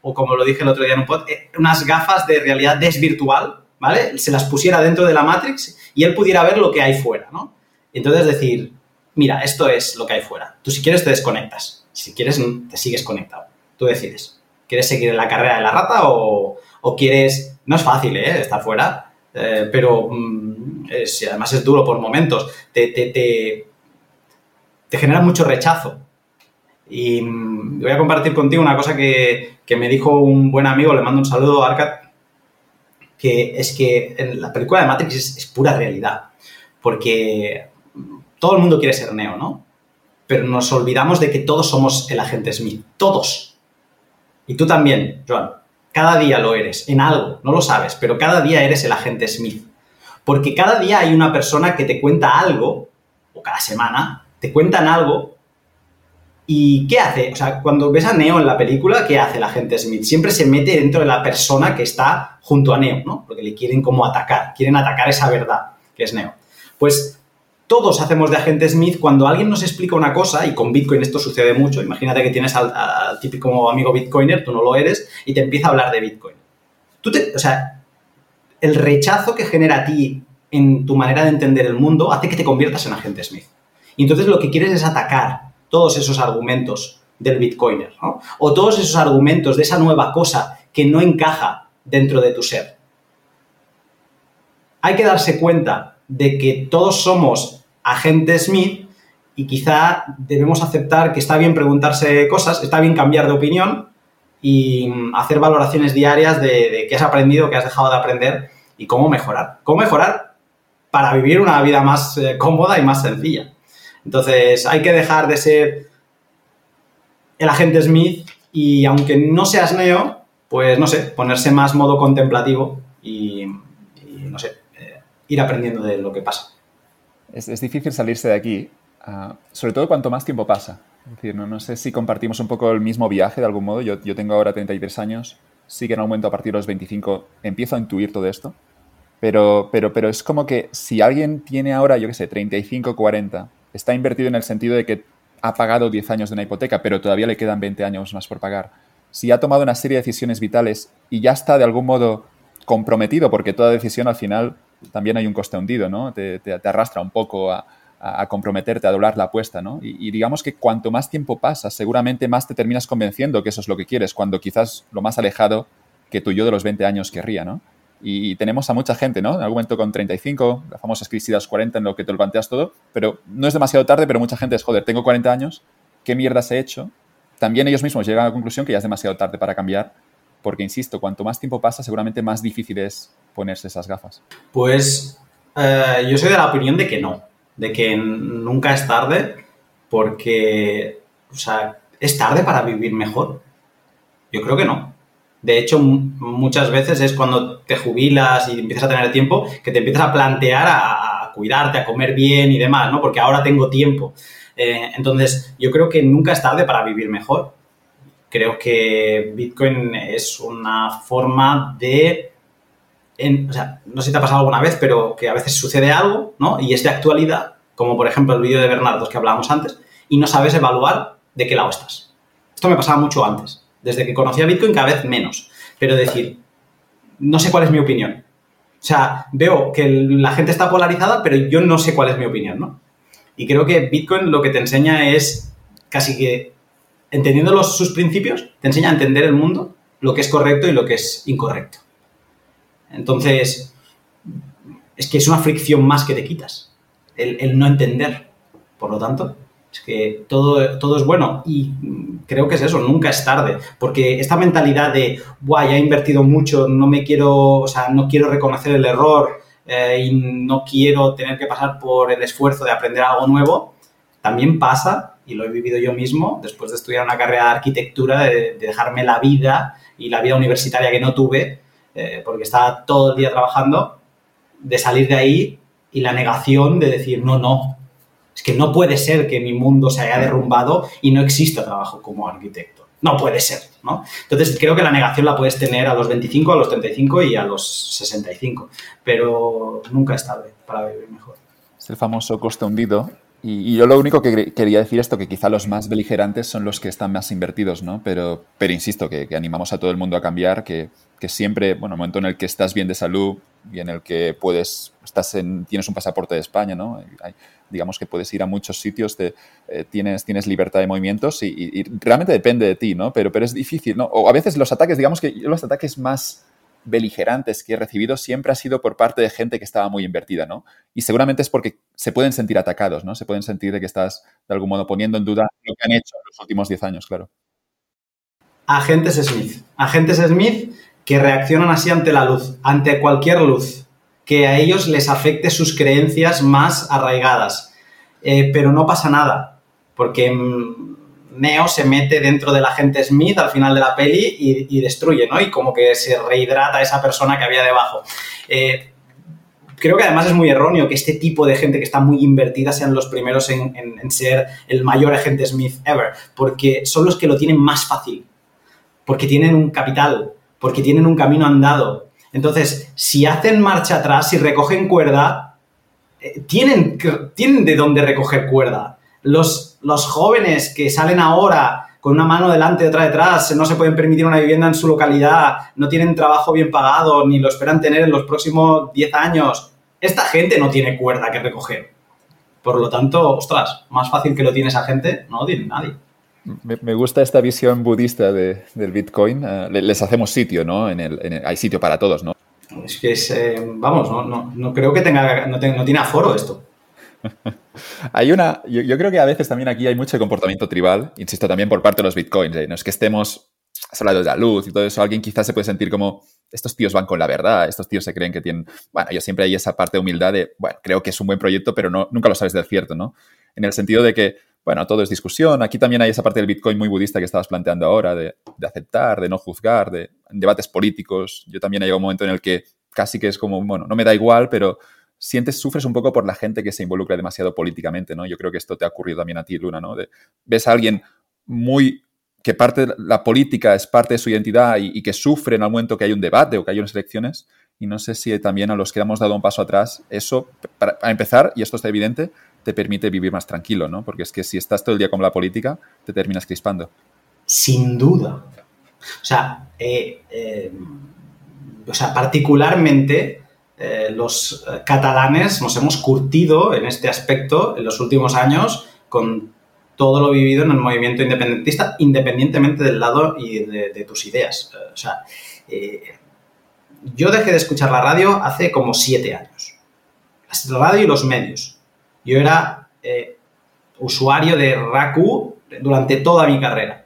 o como lo dije el otro día en un pod, eh, unas gafas de realidad desvirtual, ¿vale? Se las pusiera dentro de la Matrix y él pudiera ver lo que hay fuera, ¿no? Entonces decir, mira, esto es lo que hay fuera. Tú si quieres te desconectas, si quieres te sigues conectado. Tú decides. ¿Quieres seguir la carrera de la rata o, o quieres... No es fácil, ¿eh? Estar fuera, eh, pero mm, además es duro por momentos, te, te, te, genera mucho rechazo. Y mm, voy a compartir contigo una cosa que, me dijo un buen amigo, le mando un saludo a Arcad, que es que en la película de Matrix es, pura realidad, porque todo el mundo quiere ser Neo, ¿no? Pero nos olvidamos de que todos somos el agente Smith, todos. Y tú también, Joan. Cada día lo eres, en algo, no lo sabes, pero cada día eres el agente Smith. Porque cada día hay una persona que te cuenta algo, o cada semana, te cuentan algo. ¿Y qué hace? O sea, cuando ves a Neo en la película, ¿qué hace el agente Smith? Siempre se mete dentro de la persona que está junto a Neo, ¿no? Porque le quieren como atacar, quieren atacar esa verdad que es Neo. Pues todos hacemos de agente Smith cuando alguien nos explica una cosa, y con Bitcoin esto sucede mucho, imagínate que tienes al, típico amigo Bitcoiner, tú no lo eres, y te empieza a hablar de Bitcoin. Tú te, o sea, el rechazo que genera a ti en tu manera de entender el mundo hace que te conviertas en agente Smith. Y entonces lo que quieres es atacar todos esos argumentos del Bitcoiner, ¿no? O todos esos argumentos de esa nueva cosa que no encaja dentro de tu ser. Hay que darse cuenta de que todos somos agente Smith y quizá debemos aceptar que está bien preguntarse cosas, está bien cambiar de opinión y hacer valoraciones diarias de, qué has aprendido, qué has dejado de aprender y cómo mejorar. ¿Cómo mejorar? Para vivir una vida más eh, cómoda y más sencilla. Entonces, hay que dejar de ser el agente Smith y aunque no seas neo, pues no sé, ponerse más modo contemplativo y, no sé, eh, ir aprendiendo de lo que pasa es, difícil salirse de aquí, ah, sobre todo cuanto más tiempo pasa. Es decir, no, sé si compartimos un poco el mismo viaje de algún modo. Yo, tengo ahora 33 años, sí que en un momento a partir de los 25 empiezo a intuir todo esto. Pero, pero, pero es como que si alguien tiene ahora, yo qué sé, 35, 40, está invertido en el sentido de que ha pagado 10 años de una hipoteca, pero todavía le quedan 20 años más por pagar. Si ha tomado una serie de decisiones vitales y ya está de algún modo comprometido, porque toda decisión al final también hay un coste hundido, ¿no? Te, arrastra un poco a, comprometerte, a doblar la apuesta, ¿no? Y, digamos que cuanto más tiempo pasa, seguramente más te terminas convenciendo que eso es lo que quieres, cuando quizás lo más alejado que tú yo de los 20 años querría, ¿no? Y, tenemos a mucha gente, ¿no? En algún momento con 35, la famosa crisis de los 40 en lo que te lo planteas todo, pero no es demasiado tarde, pero mucha gente es, joder, tengo 40 años, ¿qué mierdas he hecho? También ellos mismos llegan a la conclusión que ya es demasiado tarde para cambiar, porque, insisto, cuanto más tiempo pasa, seguramente más difícil es ponerse esas gafas? Pues eh, yo soy de la opinión de que no, de que nunca es tarde porque, o sea, ¿es tarde para vivir mejor? Yo creo que no. De hecho, muchas veces es cuando te jubilas y empiezas a tener tiempo que te empiezas a plantear a, cuidarte, a comer bien y demás, ¿no? Porque ahora tengo tiempo. Eh, entonces, yo creo que nunca es tarde para vivir mejor. Creo que Bitcoin es una forma de o sea, no sé si te ha pasado alguna vez, pero que a veces sucede algo, ¿no? Y es de actualidad, como por ejemplo el vídeo de Bernardo que hablábamos antes, y no sabes evaluar de qué lado estás. Esto me pasaba mucho antes. Desde que conocía Bitcoin cada vez menos. Pero decir, no sé cuál es mi opinión. O sea, veo que la gente está polarizada, pero yo no sé cuál es mi opinión, ¿no? Y creo que Bitcoin lo que te enseña es casi que, entendiendo sus principios, te enseña a entender el mundo, lo que es correcto y lo que es incorrecto. Entonces, es que es una fricción más que te quitas, el, no entender. Por lo tanto, Es que todo, todo es bueno y creo que es eso, nunca es tarde, porque esta mentalidad de, guay, ya he invertido mucho, no me quiero, o sea, no quiero reconocer el error eh, y no quiero tener que pasar por el esfuerzo de aprender algo nuevo, también pasa, y lo he vivido yo mismo, después de estudiar una carrera de arquitectura, de, dejarme la vida y la vida universitaria que no tuve, eh, porque estaba todo el día trabajando, de salir de ahí y la negación de decir, no, no, es que no puede ser que mi mundo se haya derrumbado y no exista trabajo como arquitecto. No puede ser, ¿no? Entonces creo que la negación la puedes tener a los 25, a los 35 y a los 65, pero nunca es tarde para vivir mejor. Es el famoso coste hundido. Y, yo lo único que quería decir esto, que quizá los más beligerantes son los que están más invertidos, ¿no? Pero, pero insisto, que, animamos a todo el mundo a cambiar, que, que siempre, bueno, el momento en el que estás bien de salud y en el que puedes, estás en, tienes un pasaporte de España, ¿no? Hay, digamos que puedes ir a muchos sitios, eh, tienes, tienes libertad de movimientos y, realmente depende de ti, ¿no? Pero, pero es difícil, ¿no? O a veces los ataques, digamos que los ataques más beligerantes que he recibido siempre ha sido por parte de gente que estaba muy invertida, ¿no? Y seguramente es porque se pueden sentir atacados, ¿no? Se pueden sentir de que estás de algún modo poniendo en duda lo que han hecho en los últimos 10 años, claro. Agentes Smith. Agentes Smith que reaccionan así ante la luz, ante cualquier luz que a ellos les afecte sus creencias más arraigadas. Eh, pero no pasa nada, porque mm, Neo se mete dentro del agente Smith al final de la peli y, destruye, ¿no? Y como que se rehidrata a esa persona que había debajo. Eh, creo que además es muy erróneo que este tipo de gente que está muy invertida sean los primeros en, ser el mayor agente Smith ever, porque son los que lo tienen más fácil, porque tienen un capital, porque tienen un camino andado, entonces, si hacen marcha atrás, si recogen cuerda, eh, tienen, tienen de dónde recoger cuerda. Los, los jóvenes que salen ahora con una mano delante y otra detrás, no se pueden permitir una vivienda en su localidad, no tienen trabajo bien pagado, ni lo esperan tener en los próximos 10 años. Esta gente no tiene cuerda que recoger. Por lo tanto, ostras, más fácil que lo tiene esa gente, no lo tiene nadie. Me, gusta esta visión budista del Bitcoin. Eh, les hacemos sitio, ¿no? En el, hay sitio para todos, ¿no? Es que es, eh, vamos, no, creo que tenga, no, tiene aforo esto. [laughs] hay una, yo, creo que a veces también aquí hay mucho comportamiento tribal, insisto, también por parte de los bitcoins. ¿eh? No es que estemos hablando de la luz y todo eso, alguien quizás se puede sentir como, estos tíos van con la verdad, estos tíos se creen que tienen, bueno, yo siempre hay esa parte de humildad de, bueno, creo que es un buen proyecto, pero no, nunca lo sabes del cierto, ¿no? En el sentido de que bueno, todo es discusión. Aquí también hay esa parte del Bitcoin muy budista que estabas planteando ahora, de, aceptar, de no juzgar, de debates políticos. Yo también he llegado un momento en el que casi que es como, bueno, no me da igual, pero sientes, sufres un poco por la gente que se involucra demasiado políticamente, ¿no? Yo creo que esto te ha ocurrido también a ti, Luna, ¿no? ves a alguien muy que parte de la política es parte de su identidad y, que sufre en el momento que hay un debate o que hay unas elecciones. Y no sé si también a los que hemos dado un paso atrás, eso, para empezar, y esto está evidente, te permite vivir más tranquilo, ¿no? Porque es que si estás todo el día con la política, te terminas crispando. Sin duda. O sea, eh, eh, o sea particularmente eh, los catalanes nos hemos curtido en este aspecto en los últimos años con todo lo vivido en el movimiento independentista, independientemente del lado y de, tus ideas. O sea, yo dejé de escuchar la radio hace como siete años. La radio y los medios yo era eh, usuario de Raku durante toda mi carrera.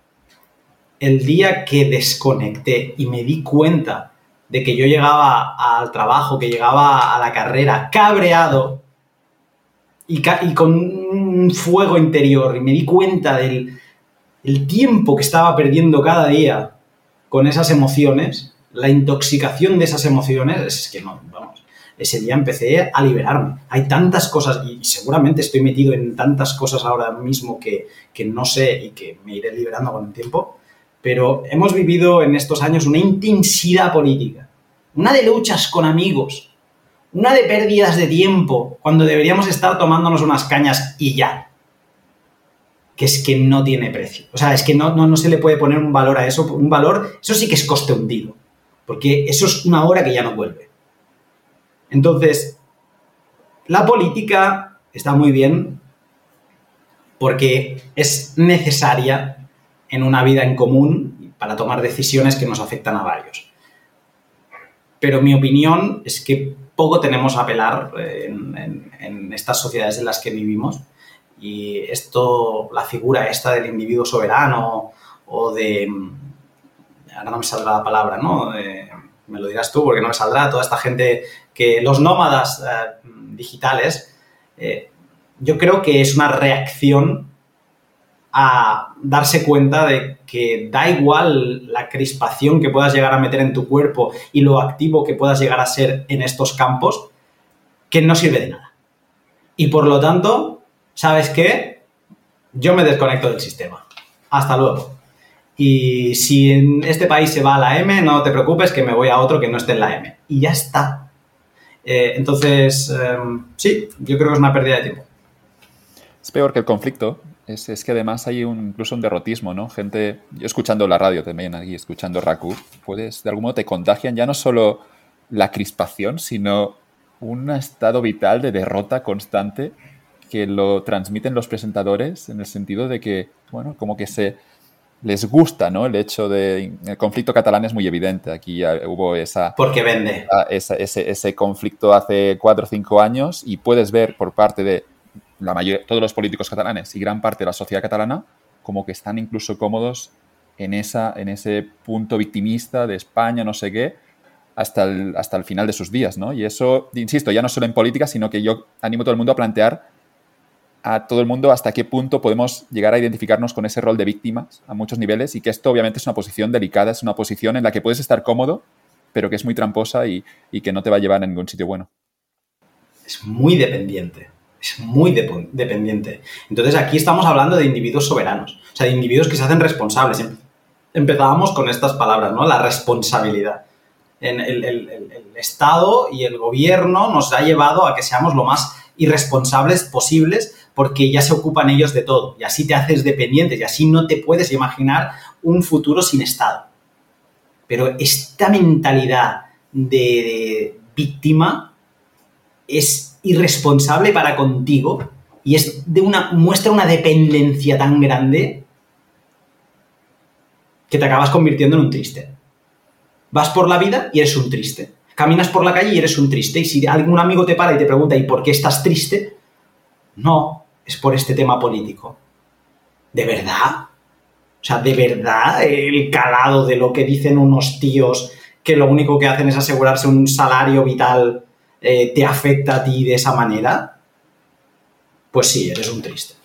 El día que desconecté y me di cuenta de que yo llegaba al trabajo, que llegaba a la carrera cabreado y, con un fuego interior y me di cuenta del el tiempo que estaba perdiendo cada día con esas emociones, la intoxicación de esas emociones, es que no, vamos, ese día empecé a liberarme. Hay tantas cosas, y seguramente estoy metido en tantas cosas ahora mismo que, no sé y que me iré liberando con el tiempo, pero hemos vivido en estos años una intensidad política, una de luchas con amigos, una de pérdidas de tiempo, cuando deberíamos estar tomándonos unas cañas y ya. Que es que no tiene precio. O sea, es que no, no, no se le puede poner un valor a eso. Un valor, eso sí que es coste hundido. Porque eso es una hora que ya no vuelve. Entonces, la política está muy bien porque es necesaria en una vida en común para tomar decisiones que nos afectan a varios. Pero mi opinión es que poco tenemos a apelar en, estas sociedades en las que vivimos Y esto, la figura esta del individuo soberano o de... Ahora no me saldrá la palabra, ¿no? me lo dirás tú porque no me saldrá. Toda esta gente que... Los nómadas eh, digitales, eh, yo creo que es una reacción a darse cuenta de que da igual la crispación que puedas llegar a meter en tu cuerpo y lo activo que puedas llegar a ser en estos campos, que no sirve de nada. Y por lo tanto, ¿sabes qué? Yo me desconecto del sistema. Hasta luego. Y si en este país se va a la M, no te preocupes que me voy a otro que no esté en la M. Y ya está. Eh, entonces, em, sí, yo creo que es una pérdida de tiempo. Es peor que el conflicto, es, que además hay un, incluso un derrotismo, ¿no? Gente, yo escuchando la radio también, aquí escuchando Raku, puedes, de algún modo te contagian ya no solo la crispación, sino un estado vital de derrota constante que lo transmiten los presentadores en el sentido de que, bueno, como que se les gusta, ¿no? El hecho de... El conflicto catalán es muy evidente. Aquí hubo esa... Porque vende. ese, ese conflicto hace cuatro o cinco años y puedes ver por parte de la mayoría, todos los políticos catalanes y gran parte de la sociedad catalana como que están incluso cómodos en, esa, en ese punto victimista de España, no sé qué, hasta el, hasta el final de sus días, ¿no? Y eso, insisto, ya no solo en política, sino que yo animo a todo el mundo a plantear a todo el mundo hasta qué punto podemos llegar a identificarnos con ese rol de víctimas a muchos niveles y que esto obviamente es una posición delicada, es una posición en la que puedes estar cómodo, pero que es muy tramposa y, y que no te va a llevar a ningún sitio bueno. Es muy dependiente es muy dependiente. Entonces aquí estamos hablando de individuos soberanos, o sea, de individuos que se hacen responsables. Em, empezábamos con estas palabras, ¿no? La responsabilidad. En el, Estado y el gobierno nos ha llevado a que seamos lo más irresponsables posibles porque ya se ocupan ellos de todo y así te haces dependiente y así no te puedes imaginar un futuro sin Estado. Pero esta mentalidad de víctima es irresponsable para contigo y es de una, muestra una dependencia tan grande que te acabas convirtiendo en un triste. Vas por la vida y eres un triste. Caminas por la calle y eres un triste. Y si algún amigo te para y te pregunta, ¿y por qué estás triste? No, es por este tema político. ¿De verdad? O sea, ¿de verdad el calado de lo que dicen unos tíos que lo único que hacen es asegurarse un salario vital eh, te afecta a ti de esa manera, pues sí, eres un triste.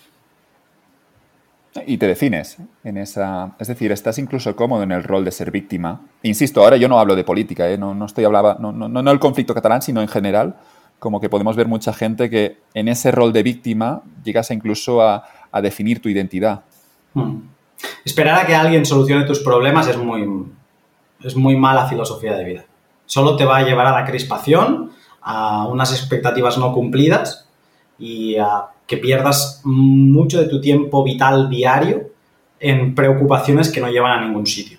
Y te defines en esa. Es decir, estás incluso cómodo en el rol de ser víctima. Insisto, ahora yo no hablo de política, ¿eh? no, no, estoy hablaba, no, no, no el conflicto catalán, sino en general. Como que podemos ver mucha gente que en ese rol de víctima llegas a incluso a, definir tu identidad. Hmm. Esperar a que alguien solucione tus problemas es muy, es muy mala filosofía de vida. Solo te va a llevar a la crispación a unas expectativas no cumplidas y a que pierdas mucho de tu tiempo vital diario en preocupaciones que no llevan a ningún sitio.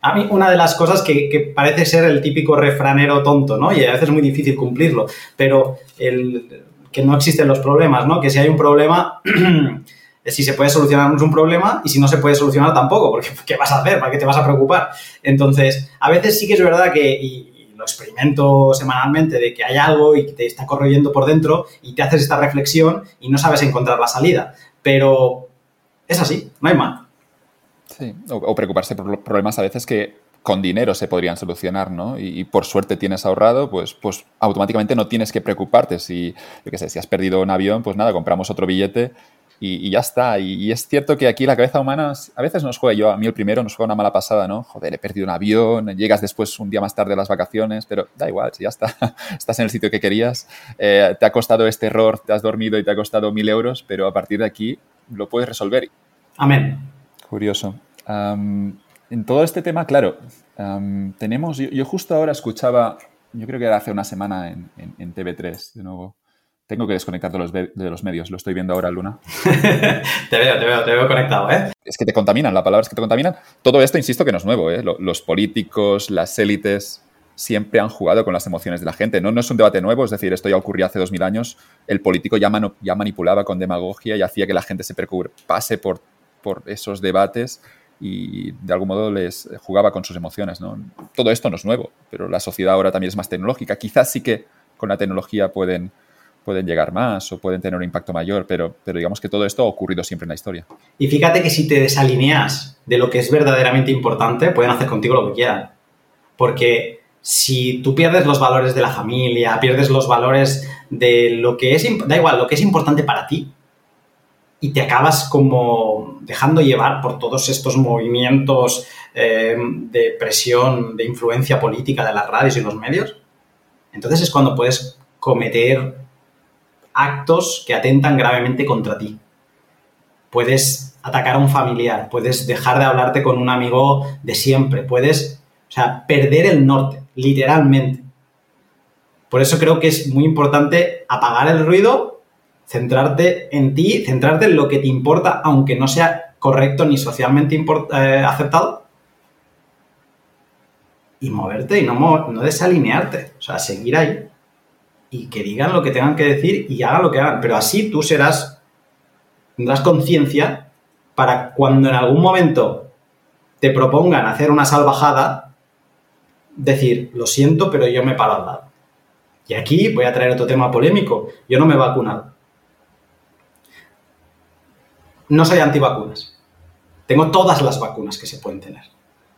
A mí una de las cosas que, parece ser el típico refranero tonto, ¿no? Y a veces es muy difícil cumplirlo, pero el, que no existen los problemas, ¿no? Que si hay un problema, [clears throat] si se puede solucionar es un problema y si no se puede solucionar tampoco, porque ¿qué vas a hacer? ¿Para qué te vas a preocupar? Entonces, a veces sí que es verdad que, experimento semanalmente de que hay algo y te está corroyendo por dentro y te haces esta reflexión y no sabes encontrar la salida. Pero es así, no hay más. Sí, o, preocuparse por problemas a veces que con dinero se podrían solucionar, ¿no? Y, por suerte tienes ahorrado, pues, pues automáticamente no tienes que preocuparte. Si, yo qué sé, si has perdido un avión, pues nada, compramos otro billete y, ya está. Y, es cierto que aquí la cabeza humana a veces nos juega, yo a mí el primero nos juega una mala pasada, ¿no? Joder, he perdido un avión, llegas después un día más tarde a las vacaciones, pero da igual, si ya está, [laughs] estás en el sitio que querías, eh, te ha costado este error, te has dormido y te ha costado mil euros, pero a partir de aquí lo puedes resolver. Amén. Curioso. en todo este tema, claro, tenemos, yo, justo ahora escuchaba, yo creo que era hace una semana en, en TV3, de nuevo, tengo que desconectar de los, de los medios, lo estoy viendo ahora, Luna. [laughs] te veo, te veo, te veo conectado, ¿eh? Es que te contaminan, la palabra es que te contaminan. Todo esto, insisto, que no es nuevo, ¿eh? Los políticos, las élites, siempre han jugado con las emociones de la gente. No, no es un debate nuevo, es decir, esto ya ocurrió hace dos mil años. El político ya, ya manipulaba con demagogia y hacía que la gente se preocupase por, por esos debates y de algún modo les jugaba con sus emociones. ¿no? Todo esto no es nuevo, pero la sociedad ahora también es más tecnológica. Quizás sí que con la tecnología pueden pueden llegar más o pueden tener un impacto mayor, pero, pero digamos que todo esto ha ocurrido siempre en la historia. Y fíjate que si te desalineas de lo que es verdaderamente importante, pueden hacer contigo lo que quieran. Porque si tú pierdes los valores de la familia, pierdes los valores de lo que es, da igual, lo que es importante para ti, y te acabas como dejando llevar por todos estos movimientos eh, de presión, de influencia política de las radios y los medios, entonces es cuando puedes cometer actos que atentan gravemente contra ti. Puedes atacar a un familiar, puedes dejar de hablarte con un amigo de siempre, puedes, o sea, perder el norte, literalmente. Por eso creo que es muy importante apagar el ruido, centrarte en ti, centrarte en lo que te importa, aunque no sea correcto ni socialmente eh, aceptado, y moverte y no, no desalinearte, o sea, seguir ahí y que digan lo que tengan que decir y hagan lo que hagan. Pero así tú serás, tendrás conciencia para cuando en algún momento te propongan hacer una salvajada, decir, lo siento, pero yo me paro al lado. Y aquí voy a traer otro tema polémico. Yo no me he vacunado. No soy antivacunas. Tengo todas las vacunas que se pueden tener.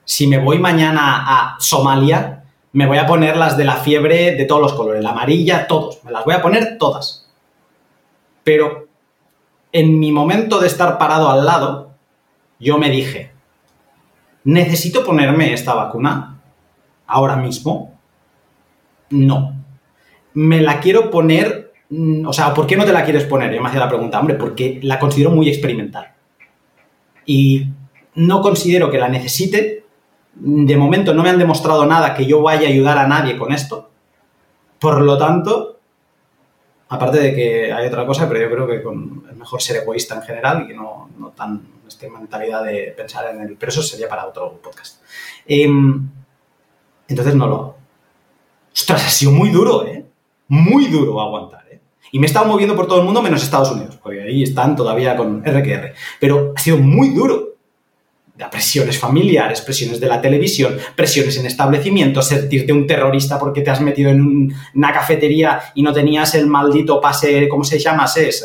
Si me voy mañana a Somalia, me voy a poner las de la fiebre de todos los colores, la amarilla, todos, me las voy a poner todas. Pero en mi momento de estar parado al lado, yo me dije, ¿necesito ponerme esta vacuna ahora mismo? No. Me la quiero poner, mm, o sea, ¿por qué no te la quieres poner? Yo me hacía la pregunta, hombre, porque la considero muy experimental. Y no considero que la necesite de momento no me han demostrado nada que yo vaya a ayudar a nadie con esto. Por lo tanto, aparte de que hay otra cosa, pero yo creo que es mejor ser egoísta en general y no, no tan esta mentalidad de pensar en el... Pero eso sería para otro podcast. Em, entonces no lo. Ostras, ha sido muy duro, ¿eh? Muy duro aguantar, ¿eh? Y me he estado moviendo por todo el mundo menos Estados Unidos, porque ahí están todavía con RQR. Pero ha sido muy duro presiones familiares, presiones de la televisión, presiones en establecimientos, sentirte un terrorista porque te has metido en una cafetería y no tenías el maldito pase, ¿cómo se llama? ese?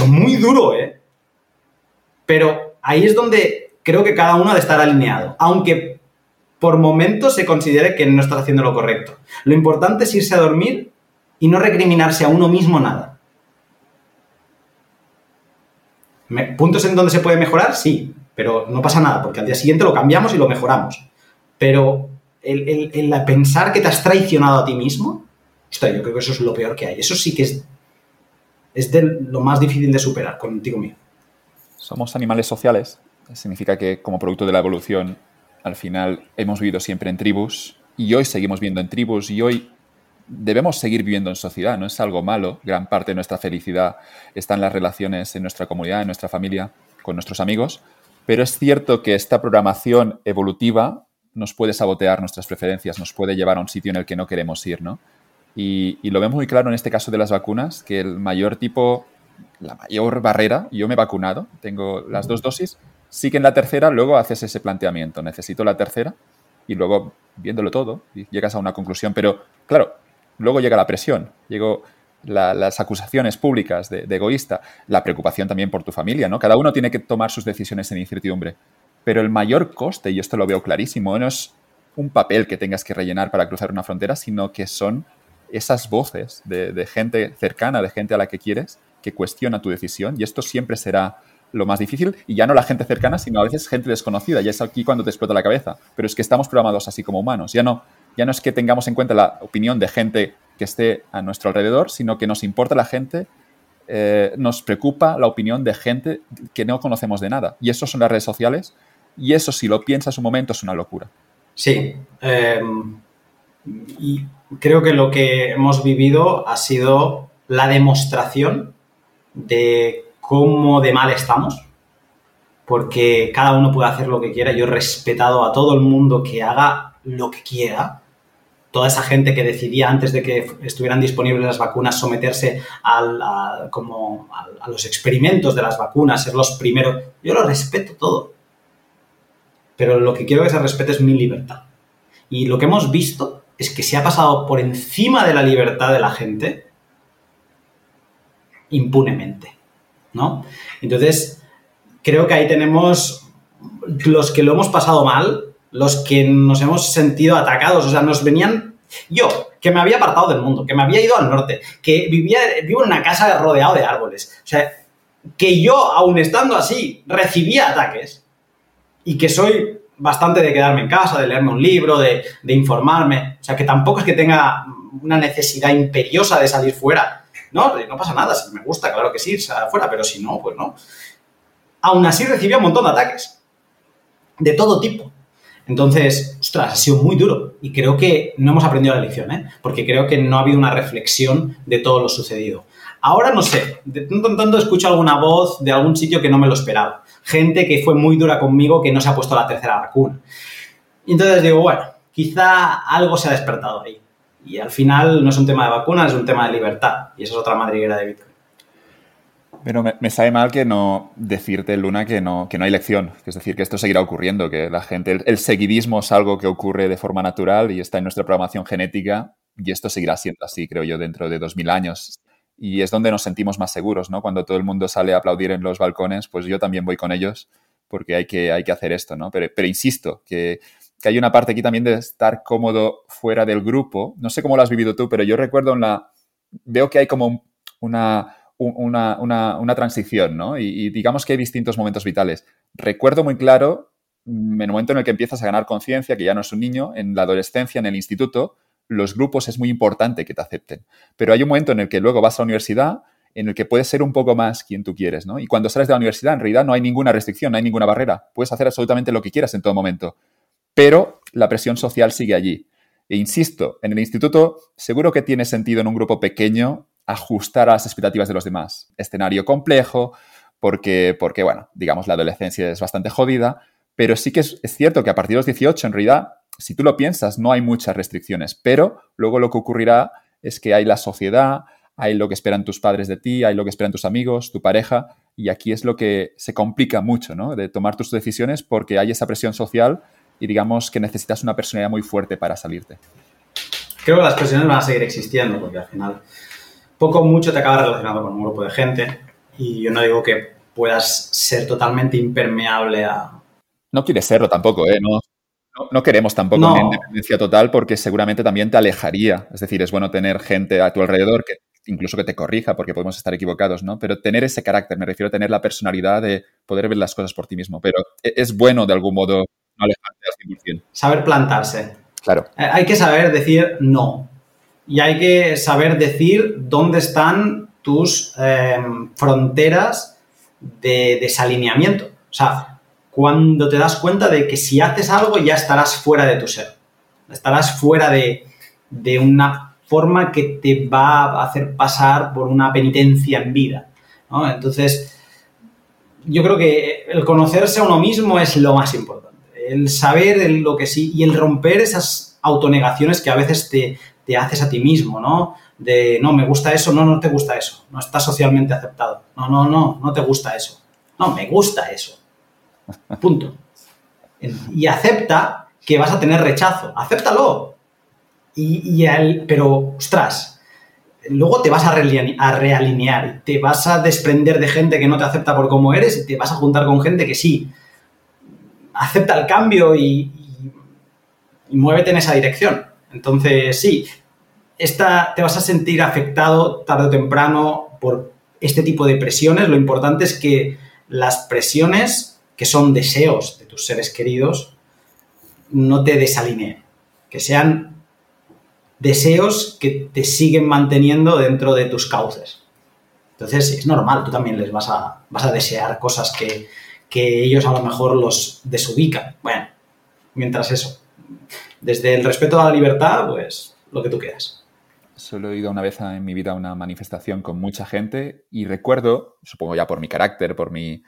O muy duro, ¿eh? Pero ahí es donde creo que cada uno ha de estar alineado, aunque por momentos se considere que no estás haciendo lo correcto. Lo importante es irse a dormir y no recriminarse a uno mismo nada. ¿Puntos en donde se puede mejorar? Sí, pero no pasa nada, porque al día siguiente lo cambiamos y lo mejoramos. Pero el, pensar que te has traicionado a ti mismo, yo creo que eso es lo peor que hay. Eso sí que es, es de lo más difícil de superar contigo mismo. Somos animales sociales. Significa que como producto de la evolución, al final hemos vivido siempre en tribus y hoy seguimos viviendo en tribus y hoy debemos seguir viviendo en sociedad. No es algo malo. Gran parte de nuestra felicidad está en las relaciones en nuestra comunidad, en nuestra familia, con nuestros amigos. Pero es cierto que esta programación evolutiva nos puede sabotear nuestras preferencias, nos puede llevar a un sitio en el que no queremos ir, ¿no? Y, lo vemos muy claro en este caso de las vacunas, que el mayor tipo, la mayor barrera, yo me he vacunado, tengo las dos dosis, sí que en la tercera luego haces ese planteamiento, necesito la tercera, y luego viéndolo todo, llegas a una conclusión, pero claro, luego llega la presión, llego, las acusaciones públicas de, egoísta, la preocupación también por tu familia, ¿no? Cada uno tiene que tomar sus decisiones en incertidumbre. Pero el mayor coste, y esto lo veo clarísimo, no es un papel que tengas que rellenar para cruzar una frontera, sino que son esas voces de, gente cercana, de gente a la que quieres, que cuestiona tu decisión, y esto siempre será lo más difícil, y ya no la gente cercana, sino a veces gente desconocida, y es aquí cuando te explota la cabeza. Pero es que estamos programados así como humanos, ya no, ya no es que tengamos en cuenta la opinión de gente que esté a nuestro alrededor, sino que nos importa la gente, eh, nos preocupa la opinión de gente que no conocemos de nada. Y eso son las redes sociales. Y eso, si lo piensas un momento, es una locura. Sí. Em, y creo que lo que hemos vivido ha sido la demostración de cómo de mal estamos, porque cada uno puede hacer lo que quiera. Yo he respetado a todo el mundo que haga lo que quiera, toda esa gente que decidía antes de que estuvieran disponibles las vacunas someterse a, como a, los experimentos de las vacunas, ser los primeros. Yo lo respeto todo. Pero lo que quiero que se respete es mi libertad. Y lo que hemos visto es que se ha pasado por encima de la libertad de la gente impunemente, ¿no? Entonces, creo que ahí tenemos los que lo hemos pasado mal, los que nos hemos sentido atacados, o sea, nos venían... Yo, que me había apartado del mundo, que me había ido al norte, que vivía, vivo en una casa rodeado de árboles, o sea, que yo, aún estando así, recibía ataques y que soy bastante de quedarme en casa, de leerme un libro, de, informarme. O sea, que tampoco es que tenga una necesidad imperiosa de salir fuera. No, no pasa nada. Si me gusta, claro que sí, salir fuera, pero si no, pues no. Aún así recibía un montón de ataques. De todo tipo. Entonces, ostras, ha sido muy duro. Y creo que no hemos aprendido la lección, ¿eh? Porque creo que no ha habido una reflexión de todo lo sucedido. Ahora no sé, de tanto en tanto escucho alguna voz de algún sitio que no me lo esperaba. Gente que fue muy dura conmigo que no se ha puesto la tercera vacuna. Y entonces digo, bueno, quizá algo se ha despertado ahí. Y al final no es un tema de vacunas, es un tema de libertad. Y esa es otra madriguera de Bitcoin. Pero me, sabe mal que no decirte, Luna, que no, que no hay lección. Es decir, que esto seguirá ocurriendo, que la gente, el, el, seguidismo es algo que ocurre de forma natural y está en nuestra programación genética y esto seguirá siendo así, creo yo, dentro de 2000 años y es donde nos sentimos más seguros, ¿no? Cuando todo el mundo sale a aplaudir en los balcones, pues yo también voy con ellos porque hay que, hay que hacer esto, ¿no? Pero, pero insisto, que, que, hay una parte aquí también de estar cómodo fuera del grupo. No sé cómo lo has vivido tú, pero yo recuerdo en la... Veo que hay como una, una, una, transición, ¿no? Y, digamos que hay distintos momentos vitales. Recuerdo muy claro en el momento en el que empiezas a ganar conciencia, que ya no es un niño, en la adolescencia, en el instituto, los grupos es muy importante que te acepten. Pero hay un momento en el que luego vas a la universidad en el que puedes ser un poco más quien tú quieres, ¿no? Y cuando sales de la universidad, en realidad no hay ninguna restricción, no hay ninguna barrera. Puedes hacer absolutamente lo que quieras en todo momento. Pero la presión social sigue allí. E insisto, en el instituto seguro que tiene sentido en un grupo pequeño ajustar a las expectativas de los demás. Escenario complejo, porque, porque bueno, digamos, la adolescencia es bastante jodida, pero sí que es, es cierto que a partir de los 18, en realidad, si tú lo piensas, no hay muchas restricciones, pero luego lo que ocurrirá es que hay la sociedad, hay lo que esperan tus padres de ti, hay lo que esperan tus amigos, tu pareja, y aquí es lo que se complica mucho, ¿no? De tomar tus decisiones porque hay esa presión social y digamos que necesitas una personalidad muy fuerte para salirte. Creo que las presiones van a seguir existiendo porque al final poco o mucho te acabas relacionado con un grupo de gente y yo no digo que puedas ser totalmente impermeable a... No quieres serlo tampoco, ¿eh? No, no, queremos tampoco una independencia total porque seguramente también te alejaría. Es decir, es bueno tener gente a tu alrededor que incluso que te corrija porque podemos estar equivocados, ¿no? Pero tener ese carácter, me refiero a tener la personalidad de poder ver las cosas por ti mismo. Pero e, es bueno de algún modo no alejarte al 100%. Saber plantarse. Claro. Eh, hay que saber decir no. Y hay que saber decir dónde están tus em, fronteras de desalineamiento. O sea, cuando te das cuenta de que si haces algo ya estarás fuera de tu ser. Estarás fuera de, una forma que te va a hacer pasar por una penitencia en vida. Entonces, yo creo que el conocerse a uno mismo es lo más importante. El saber lo que sí y el romper esas autonegaciones que a veces te, te haces a ti mismo, ¿no? De, no, me gusta eso, no, no te gusta eso, no está socialmente aceptado, no, no, no, no te gusta eso, no, me gusta eso, Punto. Y acepta que vas a tener rechazo. Acéptalo. Y, pero, ostras, luego te vas a, realinear, te vas a desprender de gente que no te acepta por cómo eres y te vas a juntar con gente que sí acepta el cambio y, y muévete en esa dirección. Entonces, sí, esta, te vas a sentir afectado tarde o temprano por este tipo de presiones. Lo importante es que las presiones que son deseos de tus seres queridos, no te desalineen, que sean deseos que te siguen manteniendo dentro de tus cauces. Entonces es normal, tú también les vas a, vas a desear cosas que, que ellos a lo mejor los desubican. Bueno, mientras eso. Desde el respeto a la libertad, pues lo que tú quieras. Solo he ido una vez en mi vida a una manifestación con mucha gente y recuerdo, supongo ya por mi carácter, por mi,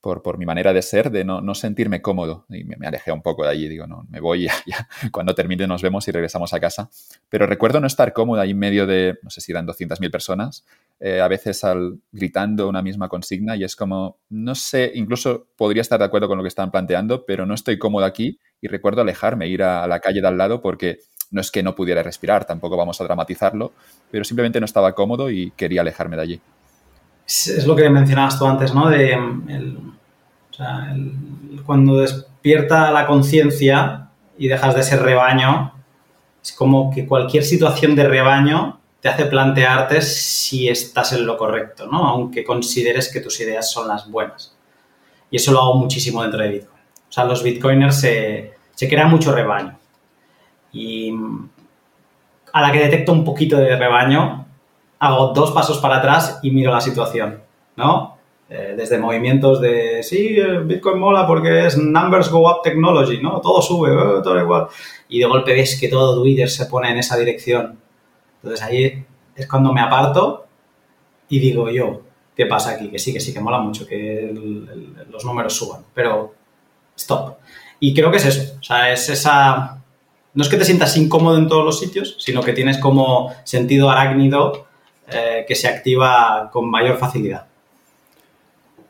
por, mi manera de ser, de no, no sentirme cómodo. Y me, alejé un poco de allí, digo, no, me voy [laughs] ya, cuando termine nos vemos y regresamos a casa. Pero recuerdo no estar cómodo ahí en medio de, no sé si eran 200.000 personas, eh, a veces al, gritando una misma consigna y es como, no sé, incluso podría estar de acuerdo con lo que estaban planteando, pero no estoy cómodo aquí y recuerdo alejarme, ir a, a la calle de al lado porque no es que no pudiera respirar, tampoco vamos a dramatizarlo, pero simplemente no estaba cómodo y quería alejarme de allí. Es, lo que mencionabas tú antes, ¿no? De cuando despierta la conciencia y dejas de ser rebaño, es como que cualquier situación de rebaño te hace plantearte si estás en lo correcto, ¿no? Aunque consideres que tus ideas son las buenas. Y eso lo hago muchísimo dentro de Bitcoin. O sea, los bitcoiners se, se crea mucho rebaño. Y a la que detecto un poquito de rebaño, hago dos pasos para atrás y miro la situación, ¿no? Eh, desde movimientos de, sí, Bitcoin mola porque es numbers go up technology, ¿no? Todo sube, eh, todo igual. Y de golpe ves que todo Twitter se pone en esa dirección. Entonces ahí es cuando me aparto y digo yo, ¿qué pasa aquí? Que sí, que sí, que mola mucho que los números suban, pero stop. Y creo que es eso, o sea, es esa... No es que te sientas incómodo en todos los sitios, sino que tienes como sentido arácnido eh, que se activa con mayor facilidad.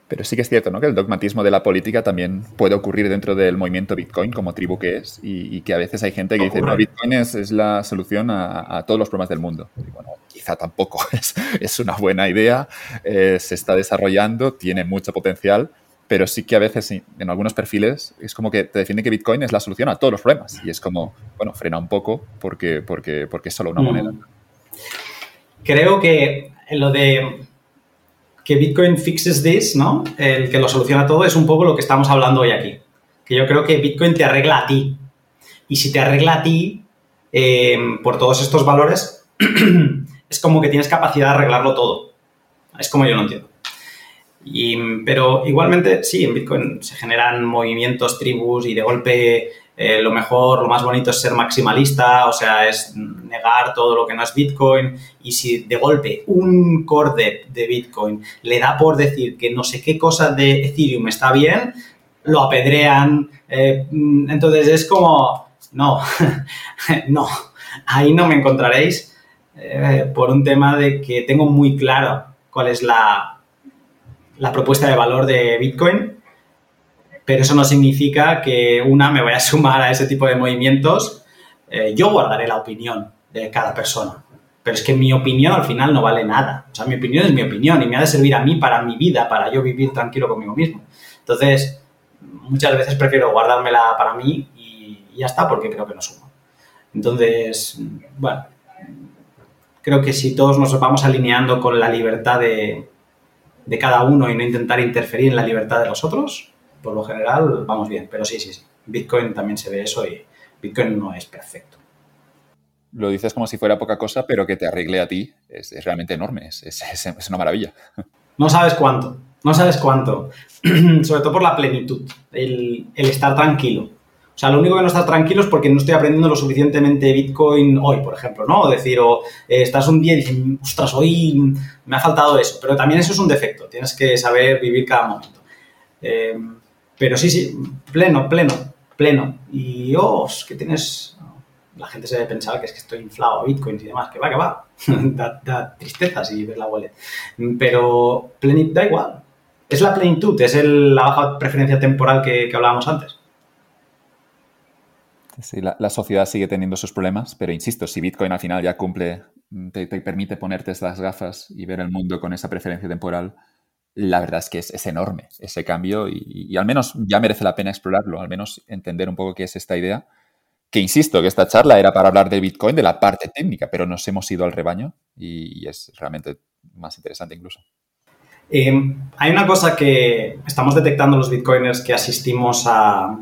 Pero sí que es cierto, ¿no? Que el dogmatismo de la política también puede ocurrir dentro del movimiento Bitcoin como tribu que es y, que a veces hay gente que dice, no, Bitcoin es, la solución a, todos los problemas del mundo. Y bueno, quizá tampoco [laughs] es, es una buena idea, eh, se está desarrollando, tiene mucho potencial, pero sí que a veces en algunos perfiles es como que te defiende que Bitcoin es la solución a todos los problemas y es como, bueno, frena un poco porque, porque, porque es solo una moneda. Mm creo que lo de que Bitcoin fixes this, ¿no? El que lo soluciona todo es un poco lo que estamos hablando hoy aquí. Que yo creo que Bitcoin te arregla a ti. Y si te arregla a ti em, por todos estos valores, [clears throat] es como que tienes capacidad de arreglarlo todo. Es como yo lo entiendo. pero igualmente, sí, en Bitcoin se generan movimientos, tribus y de golpe eh, lo mejor, lo más bonito es ser maximalista, o sea, es negar todo lo que no es Bitcoin. Y si de golpe un core de, Bitcoin le da por decir que no sé qué cosa de Ethereum está bien, lo apedrean. Eh, entonces es como, no, [laughs] no, ahí no me encontraréis eh, por un tema de que tengo muy claro cuál es la, la propuesta de valor de Bitcoin pero eso no significa que una me vaya a sumar a ese tipo de movimientos. Eh, yo guardaré la opinión de cada persona, pero es que mi opinión al final no vale nada. O sea, mi opinión es mi opinión y me ha de servir a mí para mi vida, para yo vivir tranquilo conmigo mismo. Entonces, muchas veces prefiero guardármela para mí y, ya está, porque creo que no suma. Entonces, bueno, creo que si todos nos vamos alineando con la libertad de, de cada uno y no intentar interferir en la libertad de los otros, por lo general vamos bien, pero sí, sí, sí. Bitcoin también se ve eso y Bitcoin no es perfecto. Lo dices como si fuera poca cosa, pero que te arregle a ti es, realmente enorme, es, es, una maravilla. No sabes cuánto, no sabes cuánto. [clears throat] Sobre todo por la plenitud, el, estar tranquilo. O sea, lo único que no estás tranquilo es porque no estoy aprendiendo lo suficientemente Bitcoin hoy, por ejemplo, ¿no? O decir, o eh, estás un día y dices, ostras, hoy me ha faltado eso. Pero también eso es un defecto, tienes que saber vivir cada momento. Eh, pero sí, sí, pleno, pleno, pleno. Y, oh, que tienes... La gente se debe pensar que es que estoy inflado a bitcoins y demás, que va, que va. [laughs] da, tristeza si ves la wallet. Pero plenitud da igual. Es la plenitud, es la baja preferencia temporal que, hablábamos antes. Sí, la, sociedad sigue teniendo sus problemas, pero insisto, si Bitcoin al final ya cumple, te, te permite ponerte las gafas y ver el mundo con esa preferencia temporal, la verdad es que es, enorme ese cambio y, al menos ya merece la pena explorarlo, al menos entender un poco qué es esta idea. Que insisto, que esta charla era para hablar de Bitcoin, de la parte técnica, pero nos hemos ido al rebaño y, es realmente más interesante incluso. Em, hay una cosa que estamos detectando los bitcoiners que asistimos a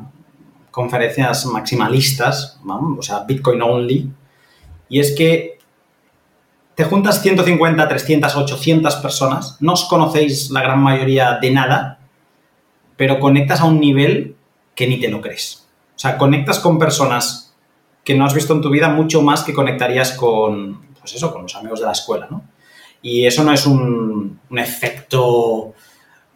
conferencias maximalistas, o sea, Bitcoin only, y es que te juntas 150, 300, 800 personas, no os conocéis la gran mayoría de nada, pero conectas a un nivel que ni te lo crees. O sea, conectas con personas que no has visto en tu vida mucho más que conectarías con, pues eso, con los amigos de la escuela, ¿no? Y eso no es un, efecto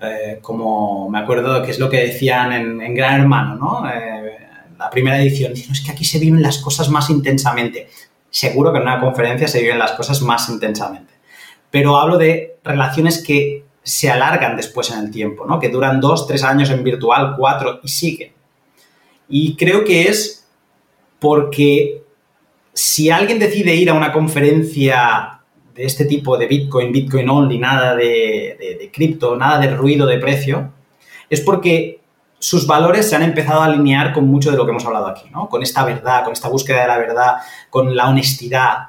eh, como, me acuerdo que es lo que decían en, Gran Hermano, ¿no? Eh, la primera edición, es que aquí se viven las cosas más intensamente seguro que en una conferencia se viven las cosas más intensamente. Pero hablo de relaciones que se alargan después en el tiempo, ¿no? Que duran dos, tres años en virtual, cuatro y siguen. Y creo que es porque si alguien decide ir a una conferencia este tipo de Bitcoin, Bitcoin only, nada de, cripto, nada de ruido de precio, es porque sus valores se han empezado a alinear con mucho de lo que hemos hablado aquí, ¿no? Con esta verdad, con esta búsqueda de la verdad, con la honestidad,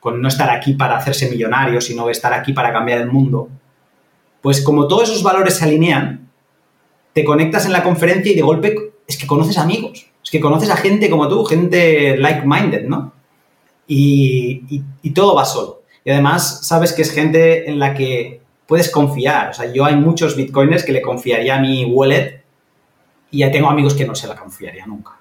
con no estar aquí para hacerse millonario, sino estar aquí para cambiar el mundo. Pues como todos esos valores se alinean, te conectas en la conferencia y de golpe es que conoces amigos, es que conoces a gente como tú, gente like-minded, ¿no? Y, todo va solo. Y además sabes que es gente en la que puedes confiar. O sea, yo hay muchos bitcoiners que le confiaría a mi wallet y ya tengo amigos que no se la confiaría nunca.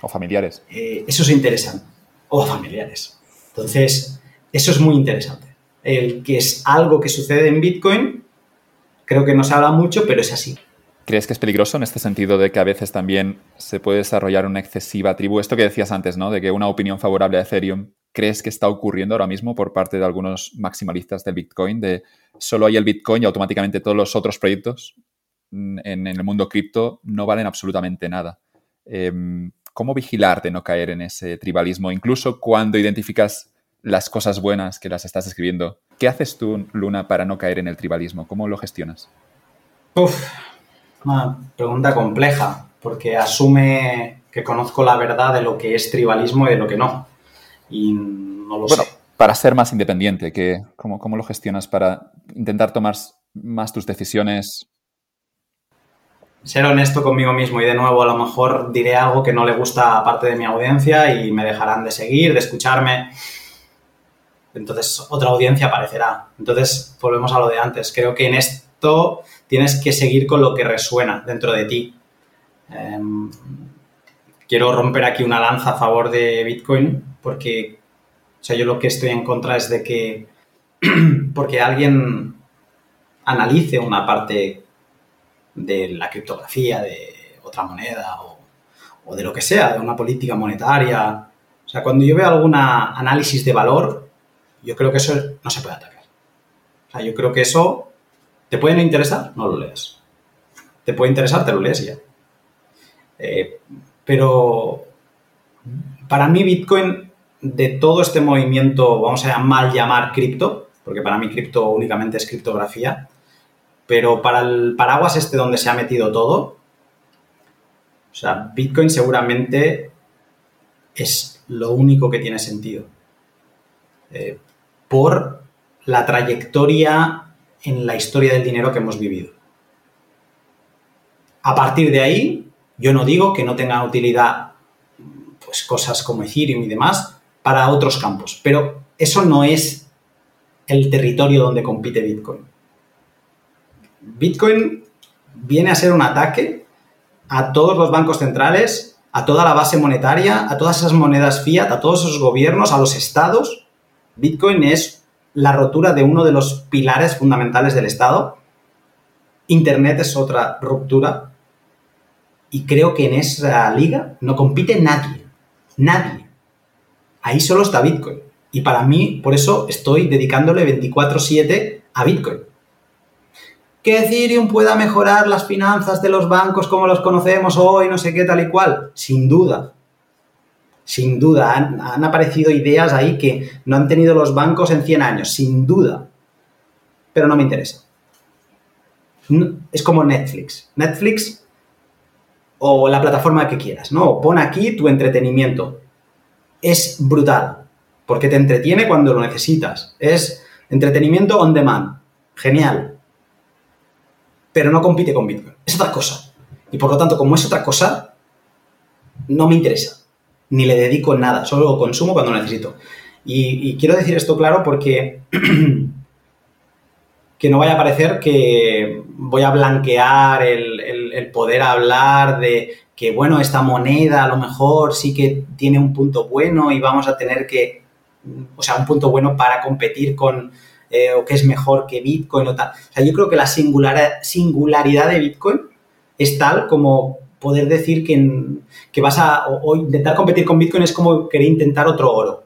O familiares. Eh, eso es interesante. O familiares. Entonces, eso es muy interesante. El que es algo que sucede en Bitcoin, creo que no se habla mucho, pero es así. ¿Crees que es peligroso en este sentido de que a veces también se puede desarrollar una excesiva tribu? Esto que decías antes, ¿no? De que una opinión favorable a Ethereum, ¿crees que está ocurriendo ahora mismo por parte de algunos maximalistas del Bitcoin? De solo hay el Bitcoin y automáticamente todos los otros proyectos en, el mundo cripto no valen absolutamente nada. Em, ¿Cómo vigilar de no caer en ese tribalismo? Incluso cuando identificas las cosas buenas que las estás escribiendo. ¿Qué haces tú, Luna, para no caer en el tribalismo? ¿Cómo lo gestionas? Uf, una pregunta compleja, porque asume que conozco la verdad de lo que es tribalismo y de lo que no. Y no lo bueno, Para ser más independiente, que, ¿cómo, ¿cómo lo gestionas para intentar tomar más tus decisiones? Ser honesto conmigo mismo y de nuevo a lo mejor diré algo que no le gusta a parte de mi audiencia y me dejarán de seguir, de escucharme. Entonces otra audiencia aparecerá. Entonces volvemos a lo de antes. Creo que en esto tienes que seguir con lo que resuena dentro de ti. Em, quiero romper aquí una lanza a favor de Bitcoin porque, o sea, yo lo que estoy en contra es de que, [clears throat] porque alguien analice una parte de la criptografía, de otra moneda o, o de lo que sea, de una política monetaria. O sea, cuando yo veo algún análisis de valor, yo creo que eso no se puede atacar. O sea, yo creo que eso ¿Te puede interesar? No lo leas. ¿Te puede interesar? Te lo lees ya. Eh, pero para mí Bitcoin, de todo este movimiento, vamos a mal llamar cripto, porque para mí cripto únicamente es criptografía, pero para el paraguas este donde se ha metido todo, o sea, Bitcoin seguramente es lo único que tiene sentido. Eh, por la trayectoria en la historia del dinero que hemos vivido. A partir de ahí, yo no digo que no tengan utilidad pues, cosas como Ethereum y demás para otros campos, pero eso no es el territorio donde compite Bitcoin. Bitcoin viene a ser un ataque a todos los bancos centrales, a toda la base monetaria, a todas esas monedas fiat, a todos esos gobiernos, a los estados. Bitcoin es la rotura de uno de los pilares fundamentales del Estado. Internet es otra ruptura. Y creo que en esa liga no compite nadie. Nadie. Ahí solo está Bitcoin. Y para mí, por eso estoy dedicándole 24/7 a Bitcoin. Que Ethereum pueda mejorar las finanzas de los bancos como los conocemos hoy, no sé qué, tal y cual. Sin duda sin duda. Han, aparecido ideas ahí que no han tenido los bancos en 100 años, sin duda. Pero no me interesa. es como Netflix. Netflix o la plataforma que quieras, ¿no? Pon aquí tu entretenimiento. Es brutal, porque te entretiene cuando lo necesitas. Es entretenimiento on demand. Genial. Pero no compite con Bitcoin. Es otra cosa. Y por lo tanto, como es otra cosa, no me interesa ni le dedico nada, solo lo consumo cuando necesito. Y, quiero decir esto claro porque [clears throat] que no vaya a parecer que voy a blanquear el, poder hablar de que, bueno, esta moneda a lo mejor sí que tiene un punto bueno y vamos a tener que, o sea, un punto bueno para competir con, eh, o que es mejor que Bitcoin o tal. O sea, yo creo que la singularidad de Bitcoin es tal como poder decir que, vas a o, intentar competir con Bitcoin es como querer intentar otro oro.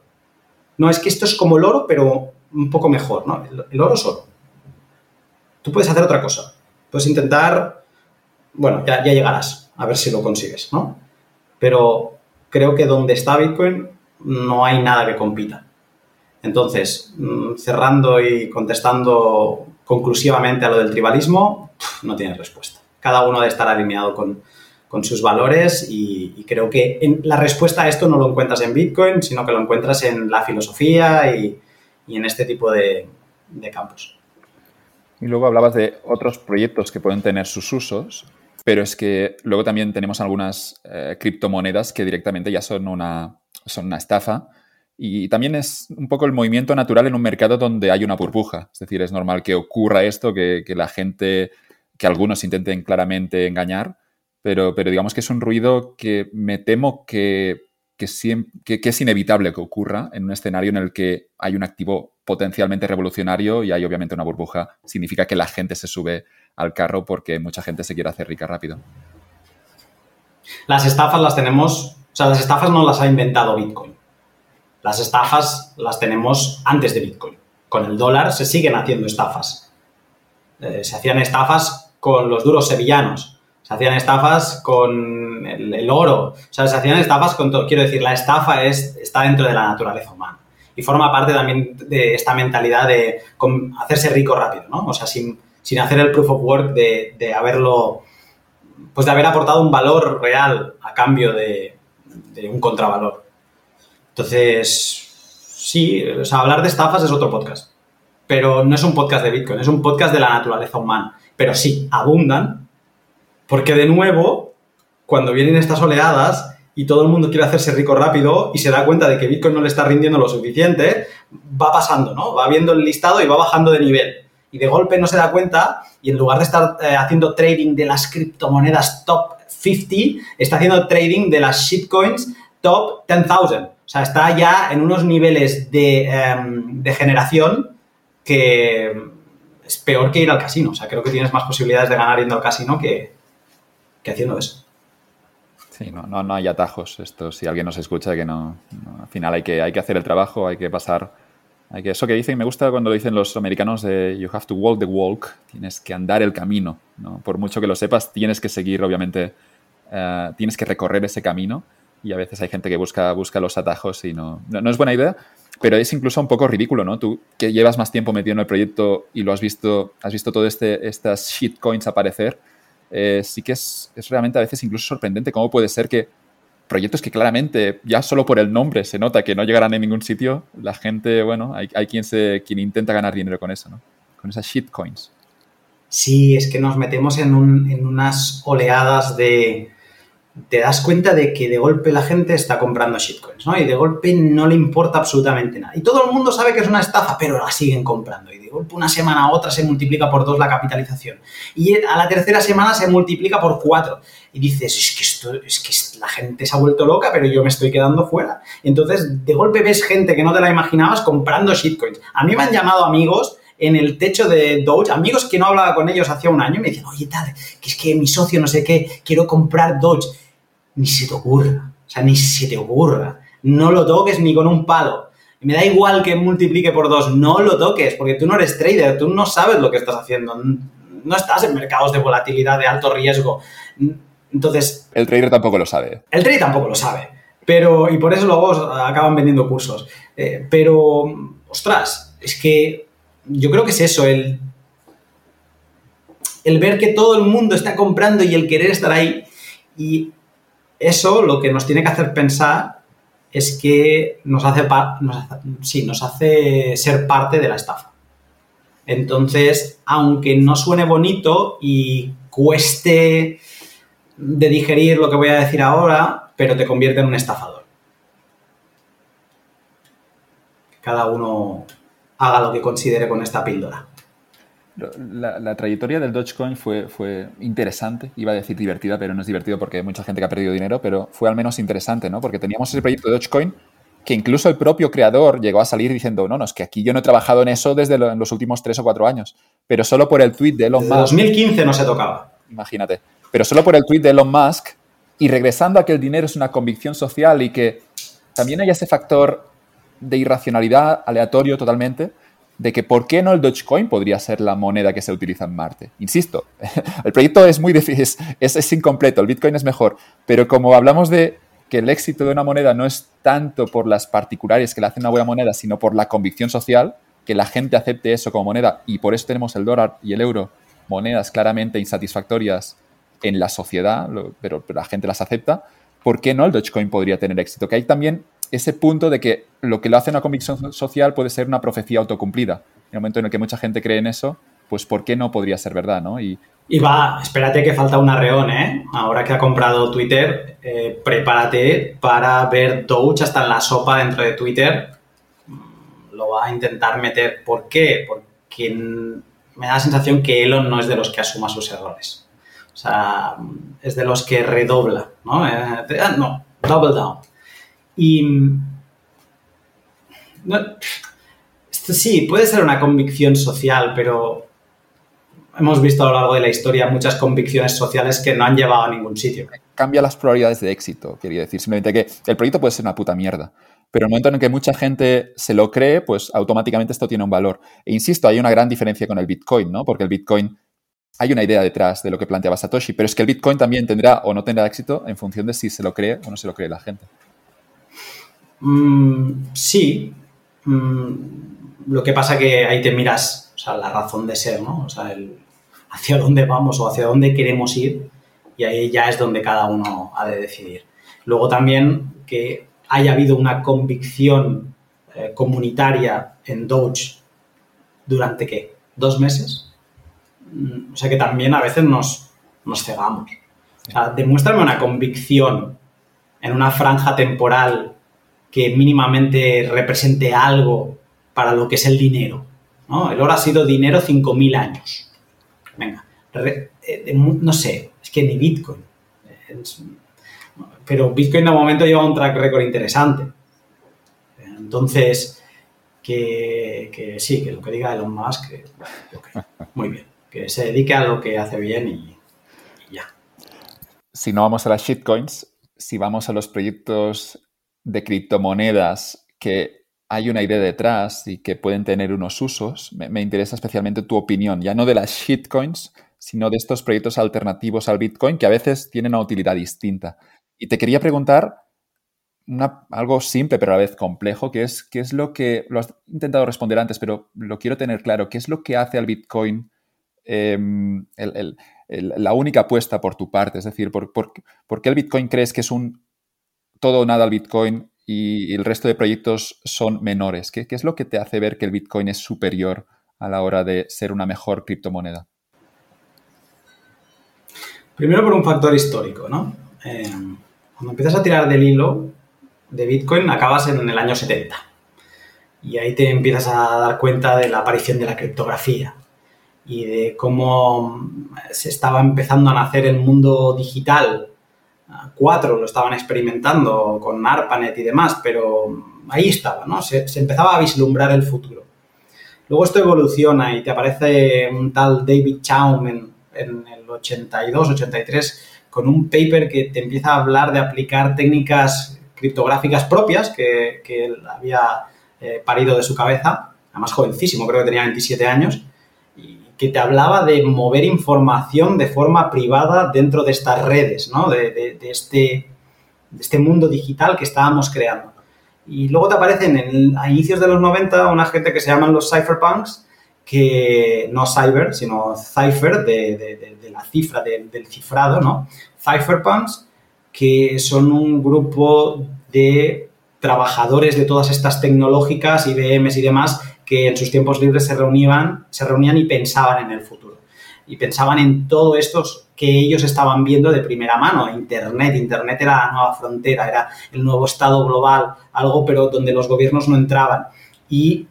No, es que esto es como el oro, pero un poco mejor, ¿no? El, oro es oro. Tú puedes hacer otra cosa. Puedes intentar, bueno, ya, ya llegarás a ver si lo consigues, ¿no? Pero creo que donde está Bitcoin no hay nada que compita. Entonces, mm, cerrando y contestando conclusivamente a lo del tribalismo, no tiene respuesta. Cada uno debe estar alineado con, sus valores y, creo que la respuesta a esto no lo encuentras en Bitcoin, sino que lo encuentras en la filosofía y, en este tipo de, campos. Y luego hablabas de otros proyectos que pueden tener sus usos, pero es que luego también tenemos algunas eh, criptomonedas que directamente ya son una, son una estafa y también es un poco el movimiento natural en un mercado donde hay una burbuja. Es decir, es normal que ocurra esto, que, la gente, que algunos intenten claramente engañar, pero, pero, digamos que es un ruido que me temo que, que, es inevitable que ocurra en un escenario en el que hay un activo potencialmente revolucionario y hay obviamente una burbuja. Significa que la gente se sube al carro porque mucha gente se quiere hacer rica rápido. Las estafas las tenemos, o sea, las estafas no las ha inventado Bitcoin. Las estafas las tenemos antes de Bitcoin. Con el dólar se siguen haciendo estafas. Eh, se hacían estafas con los duros sevillanos. Se hacían estafas con el, oro. O sea, se hacían estafas con todo. Quiero decir, la estafa es, está dentro de la naturaleza humana. Y forma parte también de esta mentalidad de hacerse rico rápido, ¿no? O sea, sin, hacer el proof of work de, de haberlo, pues de haber aportado un valor real a cambio de un contravalor. Entonces, sí, o sea, hablar de estafas es otro podcast. Pero no es un podcast de Bitcoin, es un podcast de la naturaleza humana. Pero sí, abundan, porque de nuevo, cuando vienen estas oleadas y todo el mundo quiere hacerse rico rápido y se da cuenta de que Bitcoin no le está rindiendo lo suficiente, va pasando, ¿no? Va viendo el listado y va bajando de nivel. Y de golpe no se da cuenta y en lugar de estar eh, haciendo trading de las criptomonedas top 50, está haciendo trading de las shitcoins top 10,000. O sea, está ya en unos niveles em, de, generación que es peor que ir al casino. O sea, creo que tienes más posibilidades de ganar yendo al casino que, haciendo eso. Sí, no, no, no, hay atajos. Esto, si alguien nos escucha, que no, al final hay que, hay que hacer el trabajo, hay que pasar. Hay que, eso que dicen, me gusta cuando lo dicen los americanos de you have to walk the walk, tienes que andar el camino. ¿no? Por mucho que lo sepas, tienes que seguir, obviamente, eh, tienes que recorrer ese camino y a veces hay gente que busca, busca los atajos y no, no, es buena idea, pero es incluso un poco ridículo, ¿no? Tú que llevas más tiempo metido en el proyecto y lo has visto, has visto todo este, estas shitcoins aparecer, eh, sí que es, es, realmente a veces incluso sorprendente cómo puede ser que proyectos que claramente ya solo por el nombre se nota que no llegarán a ningún sitio, la gente, bueno, hay, hay quien, se, quien intenta ganar dinero con eso, ¿no? Con esas shitcoins. Sí, es que nos metemos en, un, en unas oleadas de, te das cuenta de que de golpe la gente está comprando shitcoins, ¿no? Y de golpe no le importa absolutamente nada. Y todo el mundo sabe que es una estafa, pero la siguen comprando. Y de golpe una semana a otra se multiplica por dos la capitalización. Y a la tercera semana se multiplica por cuatro. Y dices, es que, esto, es que la gente se ha vuelto loca, pero yo me estoy quedando fuera. entonces, de golpe ves gente que no te la imaginabas comprando shitcoins. A mí me han llamado amigos en el techo de Doge, amigos que no hablaba con ellos hacía un año, y me decían, oye, tal, que es que mi socio no sé qué, quiero comprar Doge ni se te ocurra. O sea, ni se te ocurra. No lo toques ni con un palo. Me da igual que multiplique por dos, no lo toques, porque tú no eres trader, tú no sabes lo que estás haciendo. No estás en mercados de volatilidad de alto riesgo. Entonces. El trader tampoco lo sabe. El trader tampoco lo sabe. Pero, y por eso luego acaban vendiendo cursos. Eh, pero, ostras, es que yo creo que es eso, el, el ver que todo el mundo está comprando y el querer estar ahí. Y eso lo que nos tiene que hacer pensar es que nos hace, nos hace ser parte de la estafa. Entonces, aunque no suene bonito y cueste de digerir lo que voy a decir ahora, pero te convierte en un estafador. Cada uno haga lo que considere con esta píldora. La, trayectoria del Dogecoin fue, fue interesante, iba a decir divertida, pero no es divertido porque hay mucha gente que ha perdido dinero, pero fue al menos interesante, ¿no? Porque teníamos ese proyecto de Dogecoin que incluso el propio creador llegó a salir diciendo, no, no, es que aquí yo no he trabajado en eso desde los últimos tres o cuatro años, pero solo por el tweet de Elon Musk. 2015 no se tocaba. Imagínate. Pero solo por el tweet de Elon Musk y regresando a que el dinero es una convicción social y que también hay ese factor de irracionalidad aleatorio totalmente, de que por qué no el Dogecoin podría ser la moneda que se utiliza en Marte. Insisto, [laughs] el proyecto es muy es, es, incompleto, el Bitcoin es mejor, pero como hablamos de que el éxito de una moneda no es tanto por las particulares que le hacen una buena moneda, sino por la convicción social, que la gente acepte eso como moneda y por eso tenemos el dólar y el euro, monedas claramente insatisfactorias en la sociedad, pero, la gente las acepta, ¿por qué no el Dogecoin podría tener éxito? Que hay también ese punto de que lo que lo hace una convicción social puede ser una profecía autocumplida. En el momento en el que mucha gente cree en eso, pues ¿por qué no podría ser verdad? ¿no? Y, y va, espérate que falta un arreón, ¿eh? Ahora que ha comprado Twitter, eh, prepárate para ver Doge hasta en la sopa dentro de Twitter. Mm, lo va a intentar meter. ¿Por qué? Porque me da la sensación que Elon no es de los que asuma sus errores. O sea, es de los que redobla, ¿no? Eh, ah, no, double down. Y... esto sí, puede ser una convicción social, pero hemos visto a lo largo de la historia muchas convicciones sociales que no han llevado a ningún sitio. Cambia las probabilidades de éxito, quería decir. Simplemente que el proyecto puede ser una puta mierda. Pero en el momento en el que mucha gente se lo cree, pues automáticamente esto tiene un valor. E insisto, hay una gran diferencia con el Bitcoin, ¿no? Porque el Bitcoin hay una idea detrás de lo que planteaba Satoshi, pero es que el Bitcoin también tendrá o no tendrá éxito en función de si se lo cree o no se lo cree la gente. Mm, sí. Mm, lo que pasa que ahí te miras, o sea, la razón de ser, ¿no? O sea, el, hacia dónde vamos o hacia dónde queremos ir y ahí ya es donde cada uno ha de decidir. Luego también que haya habido una convicción eh, comunitaria en Doge durante qué? ¿Dos meses? Mm, o sea que también a veces nos, nos cegamos. Demuéstrame una convicción en una franja temporal que mínimamente represente algo para lo que es el dinero. ¿no? El oro ha sido dinero 5.000 años. Venga, eh, no sé, es que ni Bitcoin. pero Bitcoin de momento lleva un track record interesante. Entonces, que, sí, que lo que diga Elon Musk, que, muy bien, que se dedique a lo que hace bien y ya. Si no vamos a las shitcoins, si vamos a los proyectos de criptomonedas que hay una idea detrás y que pueden tener unos usos, me, interesa especialmente tu opinión, ya no de las shitcoins, sino de estos proyectos alternativos al Bitcoin que a veces tienen una utilidad distinta. Y te quería preguntar algo simple pero a la vez complejo, que es qué es lo que, lo has intentado responder antes, pero lo quiero tener claro, ¿qué es lo que hace al Bitcoin em, la única apuesta por tu parte? Es decir, ¿por, por, qué el Bitcoin crees que es un todo o nada al Bitcoin y el resto de proyectos son menores? ¿Qué, es lo que te hace ver que el Bitcoin es superior a la hora de ser una mejor criptomoneda? Primero por un factor histórico, ¿no? Eh, cuando empiezas a tirar del hilo de Bitcoin acabas en el año 70 y ahí te empiezas a dar cuenta de la aparición de la criptografía y de cómo se estaba empezando a nacer el mundo digital cuatro lo estaban experimentando con ARPANET y demás, pero ahí estaba, ¿no? Se, empezaba a vislumbrar el futuro. Luego esto evoluciona y te aparece un tal David Chaum en, el 82, 83, con un paper que te empieza a hablar de aplicar técnicas criptográficas propias que, él había eh, parido de su cabeza, además jovencísimo, creo que tenía 27 años, que te hablaba de mover información de forma privada dentro de estas redes, ¿no? de, este, este mundo digital que estábamos creando. Y luego te aparecen en, a inicios de los 90 una gente que se llaman los cypherpunks, que no cyber, sino cipher, de, la cifra, del cifrado, ¿no? Cypherpunks, que son un grupo de trabajadores de todas estas tecnológicas, IBMs y demás, que en sus tiempos libres se reunían, se reunían y pensaban en el futuro. Y pensaban en todo esto que ellos estaban viendo de primera mano. Internet, Internet era la nueva frontera, era el nuevo estado global, algo pero donde los gobiernos no entraban. Y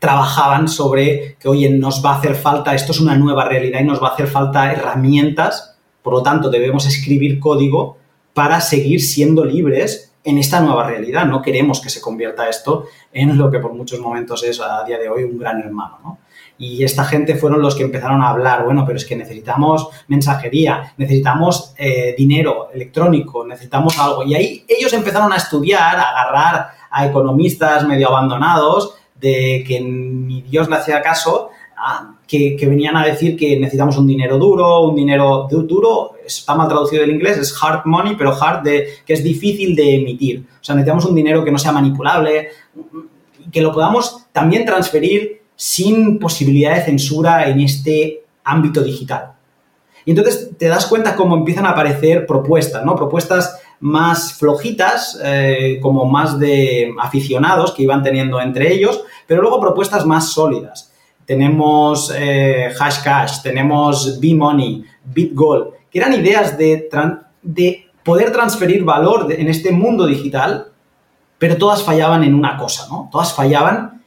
trabajaban sobre que, oye, nos va a hacer falta, esto es una nueva realidad y nos va a hacer falta herramientas, por lo tanto debemos escribir código para seguir siendo libres en esta nueva realidad. No queremos que se convierta esto en lo que por muchos momentos es a día de hoy un gran hermano. Y esta gente fueron los que empezaron a hablar, bueno, pero es que necesitamos mensajería, necesitamos eh, dinero electrónico, necesitamos algo. Y ahí ellos empezaron a estudiar, a agarrar a economistas medio abandonados, de que ni Dios le hacía caso, que, venían a decir que necesitamos un dinero duro, un dinero duro, está mal traducido del inglés, es hard money, pero hard de que es difícil de emitir. O sea, necesitamos un dinero que no sea manipulable, que lo podamos también transferir sin posibilidad de censura en este ámbito digital. Y entonces te das cuenta cómo empiezan a aparecer propuestas, ¿no? Propuestas más flojitas, eh, como más de aficionados que iban teniendo entre ellos, pero luego propuestas más sólidas. Tenemos eh, Hashcash, tenemos B-Money, BitGold, eran ideas de, de poder transferir valor en este mundo digital, pero todas fallaban en una cosa, ¿no? Todas fallaban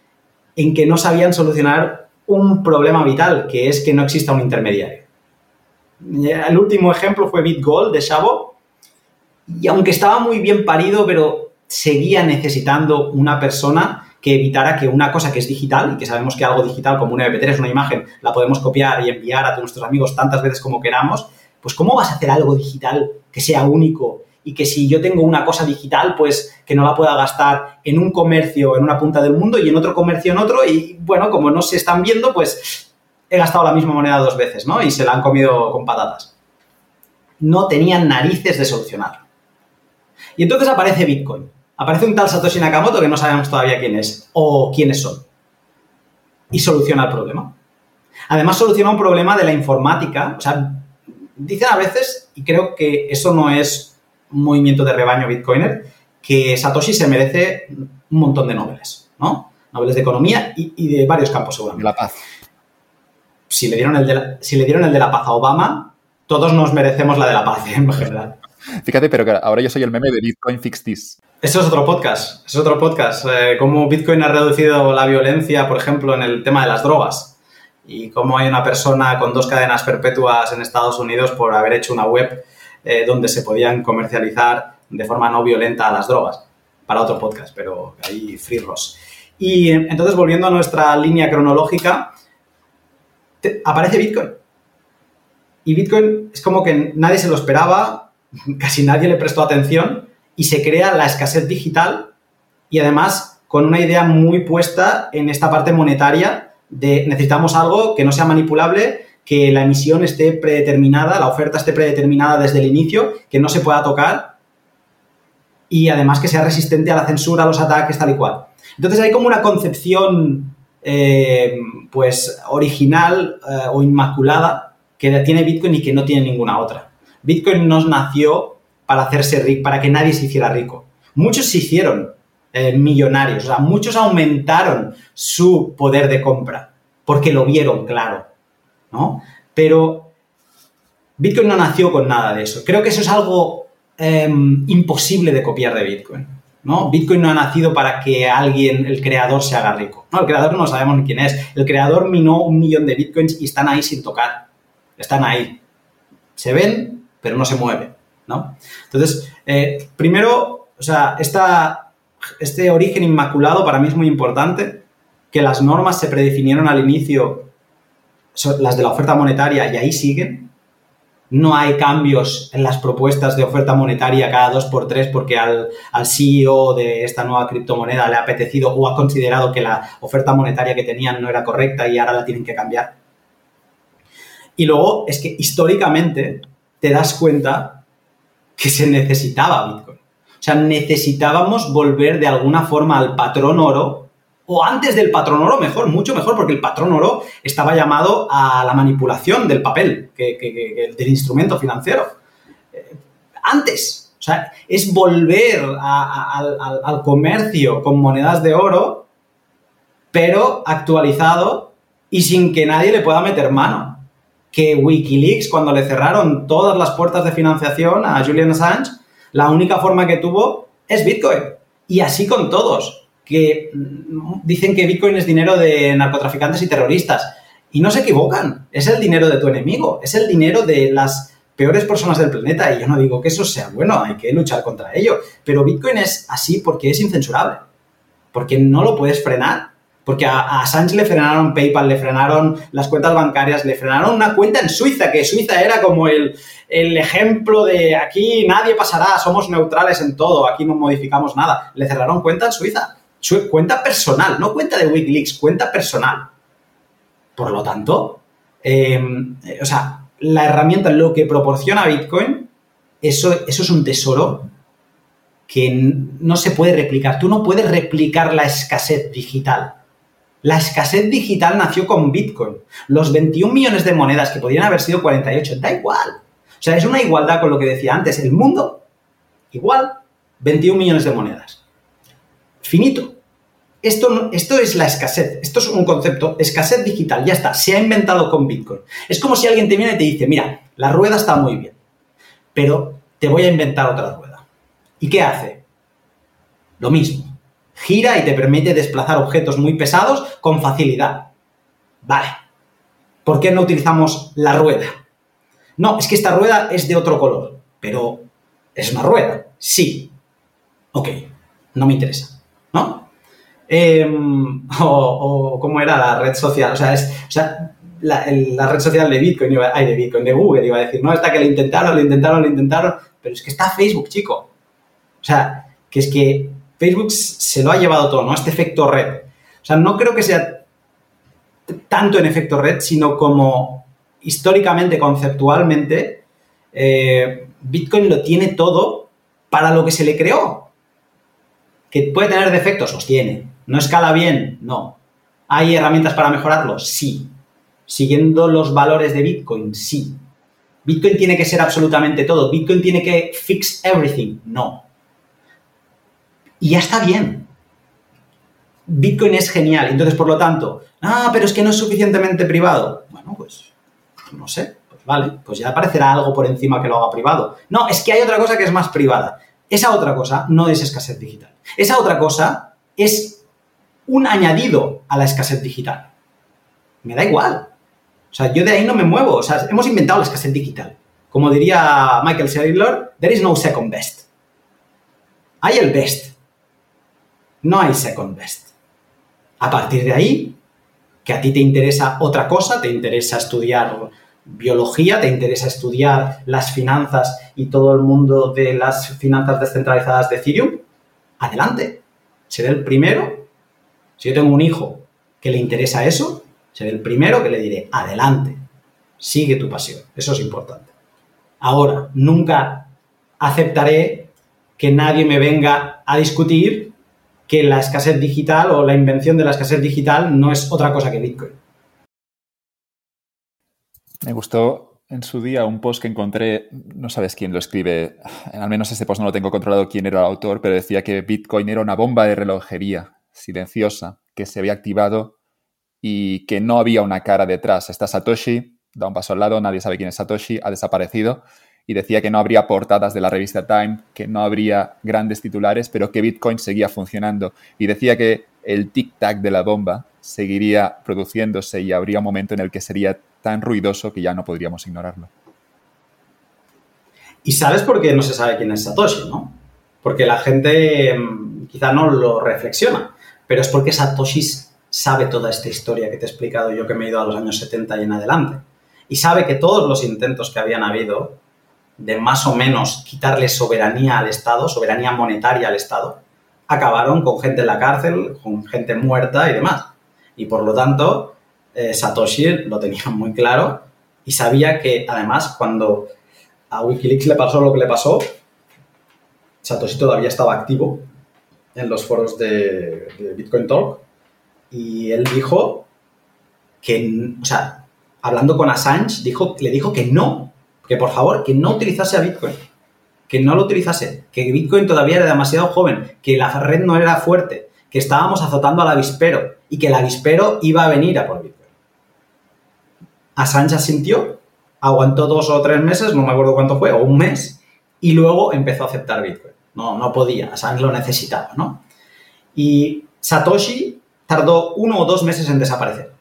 en que no sabían solucionar un problema vital, que es que no exista un intermediario. El último ejemplo fue BitGold de Shabo, y aunque estaba muy bien parido, pero seguía necesitando una persona que evitara que una cosa que es digital, y que sabemos que algo digital como un MP3 es una imagen, la podemos copiar y enviar a nuestros amigos tantas veces como queramos, pues ¿cómo vas a hacer algo digital que sea único y que si yo tengo una cosa digital, pues que no la pueda gastar en un comercio en una punta del mundo y en otro comercio en otro y bueno, como no se están viendo, pues he gastado la misma moneda dos veces, ¿no? Y se la han comido con patatas. No tenían narices de solucionarlo. Y entonces aparece Bitcoin. Aparece un tal Satoshi Nakamoto que no sabemos todavía quién es o quiénes son. Y soluciona el problema. Además, soluciona un problema de la informática. O sea, dicen a veces, y creo que eso no es un movimiento de rebaño bitcoiner, que Satoshi se merece un montón de noveles, ¿no? Noveles de economía y, de varios campos, seguramente. La paz. Si le, dieron el de la, si le dieron el de la paz a Obama, todos nos merecemos la de la paz, en general. Fíjate, pero ahora yo soy el meme de Bitcoin Fix This. Eso es otro podcast. es otro podcast. Eh, cómo Bitcoin ha reducido la violencia, por ejemplo, en el tema de las drogas. Y cómo hay una persona con dos cadenas perpetuas en Estados Unidos por haber hecho una web eh, donde se podían comercializar de forma no violenta las drogas. Para otro podcast, pero ahí free Y entonces, volviendo a nuestra línea cronológica, aparece Bitcoin. Y Bitcoin es como que nadie se lo esperaba, [laughs] casi nadie le prestó atención y se crea la escasez digital y además con una idea muy puesta en esta parte monetaria de necesitamos algo que no sea manipulable, que la emisión esté predeterminada, la oferta esté predeterminada desde el inicio, que no se pueda tocar y además que sea resistente a la censura, a los ataques, tal y cual. Entonces hay como una concepción eh, pues original eh, o inmaculada que tiene Bitcoin y que no tiene ninguna otra. Bitcoin nos nació para hacerse rico, para que nadie se hiciera rico. Muchos se hicieron eh, millonarios, o sea, muchos aumentaron su poder de compra porque lo vieron claro, ¿no? Pero Bitcoin no nació con nada de eso. Creo que eso es algo em, imposible de copiar de Bitcoin. ¿no? Bitcoin no ha nacido para que alguien, el creador, se haga rico. No, el creador no sabemos ni quién es. El creador minó un millón de Bitcoins y están ahí sin tocar. Están ahí. Se ven, pero no se mueven. ¿no? Entonces, eh, primero, o sea, este origen inmaculado para mí es muy importante, que las normas se predefinieron al inicio, las de la oferta monetaria, y ahí siguen. No hay cambios en las propuestas de oferta monetaria cada dos por tres porque al, al CEO de esta nueva criptomoneda le ha apetecido o ha considerado que la oferta monetaria que tenían no era correcta y ahora la tienen que cambiar. Y luego es que históricamente te das cuenta que se necesitaba Bitcoin. O sea, necesitábamos volver de alguna forma al patrón oro, o antes del patrón oro, mejor, mucho mejor, porque el patrón oro estaba llamado a la manipulación del papel, que, del instrumento financiero. Eh, antes, o sea, es volver al comercio con monedas de oro, pero actualizado y sin que nadie le pueda meter mano que Wikileaks, cuando le cerraron todas las puertas de financiación a Julian Assange, la única forma que tuvo es Bitcoin. Y así con todos, que mm, dicen que Bitcoin es dinero de narcotraficantes y terroristas. Y no se equivocan, es el dinero de tu enemigo, es el dinero de las peores personas del planeta. Y yo no digo que eso sea bueno, hay que luchar contra ello. Pero Bitcoin es así porque es incensurable, porque no lo puedes frenar porque a, Sánchez le frenaron PayPal, le frenaron las cuentas bancarias, le frenaron una cuenta en Suiza, que Suiza era como el, ejemplo de aquí nadie pasará, somos neutrales en todo, aquí no modificamos nada. Le cerraron cuenta en Suiza. cuenta personal, no cuenta de Wikileaks, cuenta personal. Por lo tanto, em, o sea, la herramienta, lo que proporciona Bitcoin, eso, eso es un tesoro que no se puede replicar. Tú no puedes replicar la escasez digital. La escasez digital nació con Bitcoin. Los 21 millones de monedas que podrían haber sido 48, da igual. O sea, es una igualdad con lo que decía antes. El mundo, igual, 21 millones de monedas. Finito. Esto, esto es la escasez. Esto es un concepto, escasez digital, ya está. Se ha inventado con Bitcoin. Es como si alguien te viene y te dice, mira, la rueda está muy bien, pero te voy a inventar otra rueda. ¿Y qué hace? Lo mismo. Gira y te permite desplazar objetos muy pesados con facilidad. Vale. ¿Por qué no utilizamos la rueda? No, es que esta rueda es de otro color, pero es una rueda. Sí. Ok, no me interesa. ¿No? Em, [laughs] o, cómo era la red social. O sea, es, la, red social de Bitcoin, ay, de Bitcoin, de Google, iba a decir, no, esta que lo intentaron, lo intentaron, lo intentaron, pero es que está Facebook, chico. O sea, que es que Facebook se lo ha llevado todo, ¿no? Este efecto red. O sea, no creo que sea tanto en efecto red, sino como históricamente, conceptualmente, eh, Bitcoin lo tiene todo para lo que se le creó. ¿Que puede tener defectos? Los tiene. ¿No escala bien? No. ¿Hay herramientas para mejorarlo? Sí. ¿Siguiendo los valores de Bitcoin? Sí. ¿Bitcoin tiene que ser absolutamente todo? ¿Bitcoin tiene que fix everything? No. Y ya está bien. Bitcoin es genial. Entonces, por lo tanto, ah, pero es que no es suficientemente privado. Bueno, pues no sé. Pues vale, pues ya aparecerá algo por encima que lo haga privado. No, es que hay otra cosa que es más privada. Esa otra cosa no es escasez digital. Esa otra cosa es un añadido a la escasez digital. Me da igual. O sea, yo de ahí no me muevo. O sea, hemos inventado la escasez digital. Como diría Michael Saylor, there is no second best. Hay el best no hay second best. A partir de ahí, que a ti te interesa otra cosa, te interesa estudiar biología, te interesa estudiar las finanzas y todo el mundo de las finanzas descentralizadas de Ethereum, adelante. Seré el primero. Si yo tengo un hijo que le interesa eso, seré el primero que le diré, adelante, sigue tu pasión. Eso es importante. Ahora, nunca aceptaré que nadie me venga a discutir que la escasez digital o la invención de la escasez digital no es otra cosa que Bitcoin. Me gustó en su día un post que encontré, no sabes quién lo escribe, al menos este post no lo tengo controlado quién era el autor, pero decía que Bitcoin era una bomba de relojería silenciosa que se había activado y que no había una cara detrás. Está Satoshi, da un paso al lado, nadie sabe quién es Satoshi, ha desaparecido y decía que no habría portadas de la revista Time, que no habría grandes titulares, pero que Bitcoin seguía funcionando. Y decía que el tic-tac de la bomba seguiría produciéndose y habría un momento en el que sería tan ruidoso que ya no podríamos ignorarlo. ¿Y sabes por qué no se sabe quién es Satoshi, no? Porque la gente mm, quizá no lo reflexiona, pero es porque Satoshi sabe toda esta historia que te he explicado yo que me he ido a los años 70 y en adelante. Y sabe que todos los intentos que habían habido de más o menos quitarle soberanía al Estado, soberanía monetaria al Estado, acabaron con gente en la cárcel, con gente muerta y demás. Y por lo tanto, eh, Satoshi lo tenía [laughs] muy claro y sabía que además cuando a Wikileaks le pasó lo que le pasó, Satoshi todavía estaba activo en los foros de, de Bitcoin Talk y él dijo que, o sea, hablando con Assange, dijo, le dijo que no, que por favor, que no utilizase a Bitcoin, que no lo utilizase, que Bitcoin todavía era demasiado joven, que la red no era fuerte, que estábamos azotando al avispero y que el avispero iba a venir a por Bitcoin. Assange sintió, aguantó dos o tres meses, no me acuerdo cuánto fue, o un mes, y luego empezó a aceptar Bitcoin. No, no podía, Assange lo necesitaba, ¿no? Y Satoshi tardó uno o dos meses en desaparecer.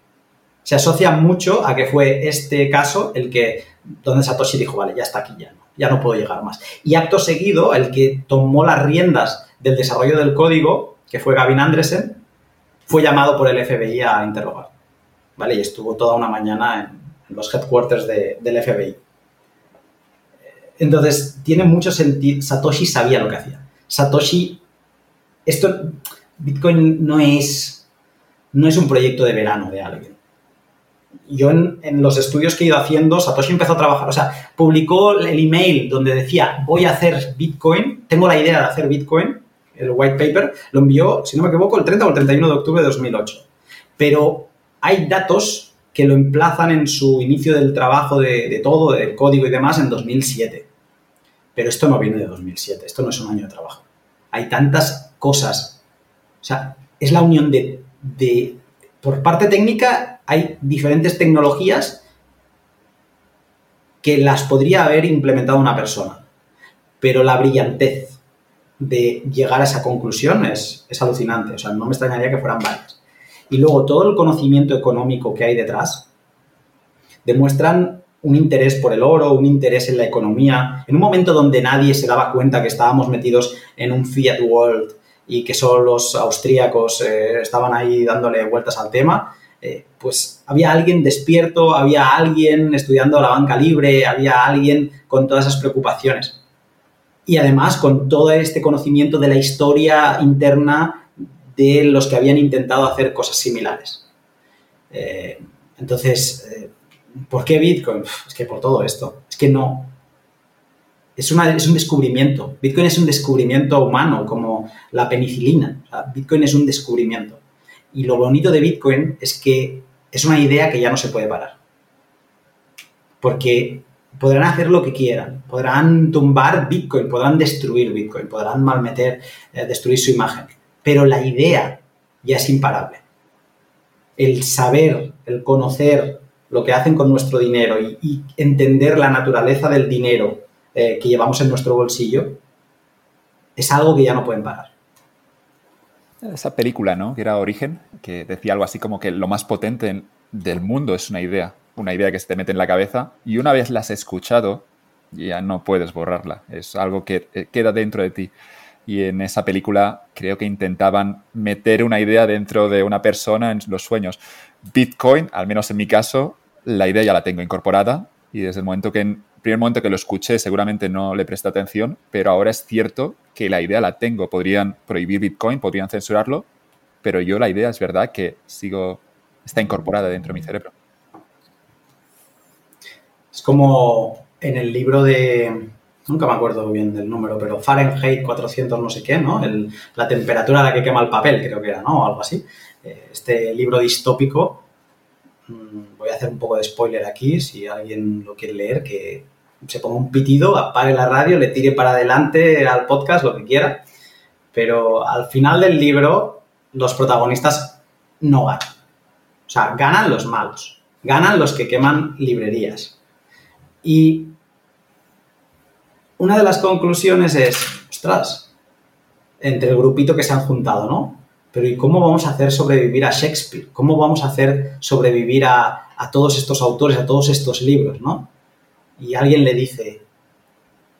Se asocia mucho a que fue este caso el que donde Satoshi dijo, vale, ya está aquí, ya no, ya no puedo llegar más. Y acto seguido, el que tomó las riendas del desarrollo del código, que fue Gavin Andresen, fue llamado por el FBI a interrogar. ¿Vale? Y estuvo toda una mañana en, los headquarters del FBI. Entonces, tiene mucho sentido. Satoshi sabía lo que hacía. Satoshi, esto, Bitcoin no es, no es un proyecto de verano de alguien. Yo en, los estudios que he ido haciendo, Satoshi empezó a trabajar, o sea, publicó el email donde decía, voy a hacer Bitcoin, tengo la idea de hacer Bitcoin, el white paper, lo envió, si no me equivoco, el 30 o el 31 de octubre de 2008. Pero hay datos que lo emplazan en su inicio del trabajo de, de todo, del código y demás, en 2007. Pero esto no viene de 2007, esto no es un año de trabajo. Hay tantas cosas. O sea, es la unión de, de por parte técnica, hay diferentes tecnologías que las podría haber implementado una persona. Pero la brillantez de llegar a esa conclusión es, es alucinante. O sea, no me extrañaría que fueran varias. Y luego todo el conocimiento económico que hay detrás demuestran un interés por el oro, un interés en la economía, en un momento donde nadie se daba cuenta que estábamos metidos en un fiat world y que solo los austríacos eh, estaban ahí dándole vueltas al tema, eh, pues había alguien despierto, había alguien estudiando la banca libre, había alguien con todas esas preocupaciones. Y además con todo este conocimiento de la historia interna de los que habían intentado hacer cosas similares. Eh, entonces, ¿por qué Bitcoin? Es que por todo esto. Es que no, es, es un descubrimiento. Bitcoin es un descubrimiento humano, como la penicilina. Bitcoin es un descubrimiento. Y lo bonito de Bitcoin es que es una idea que ya no se puede parar. Porque podrán hacer lo que quieran, podrán tumbar Bitcoin, podrán destruir Bitcoin, podrán malmeter, eh, destruir su imagen. Pero la idea ya es imparable. El saber, el conocer lo que hacen con nuestro dinero y entender la naturaleza del dinero eh, que llevamos en nuestro bolsillo, es algo que ya no pueden parar. Esa película, ¿no? Que era Origen, que decía algo así como que lo más potente del mundo es una idea, una idea que se te mete en la cabeza y una vez la has escuchado, ya no puedes borrarla, es algo que eh, queda dentro de ti. Y en esa película creo que intentaban meter una idea dentro de una persona en los sueños. Bitcoin, al menos en mi caso, la idea ya la tengo incorporada y desde el momento que primer momento que lo escuché seguramente no le presté atención, pero ahora es cierto que la idea la tengo. Podrían prohibir Bitcoin, podrían censurarlo, pero yo la idea es verdad que sigo, está incorporada dentro de mi cerebro. Es como en el libro de, nunca me acuerdo bien del número, pero Fahrenheit 400 no sé qué, ¿no? la temperatura a la que quema el papel, creo que era, ¿no? O algo así. Eh, este libro distópico, mm, voy a hacer un poco de spoiler aquí, si alguien lo quiere leer, que se ponga un pitido, apague la radio, le tire para adelante al podcast, lo que quiera. Pero al final del libro, los protagonistas no ganan. O sea, ganan los malos. Ganan los que queman librerías. Y una de las conclusiones es, ostras, entre el grupito que se han juntado, ¿no? Pero ¿y cómo vamos a hacer sobrevivir a Shakespeare? ¿Cómo vamos a hacer sobrevivir a, a todos estos autores, a todos estos libros, ¿no? Y alguien le dice,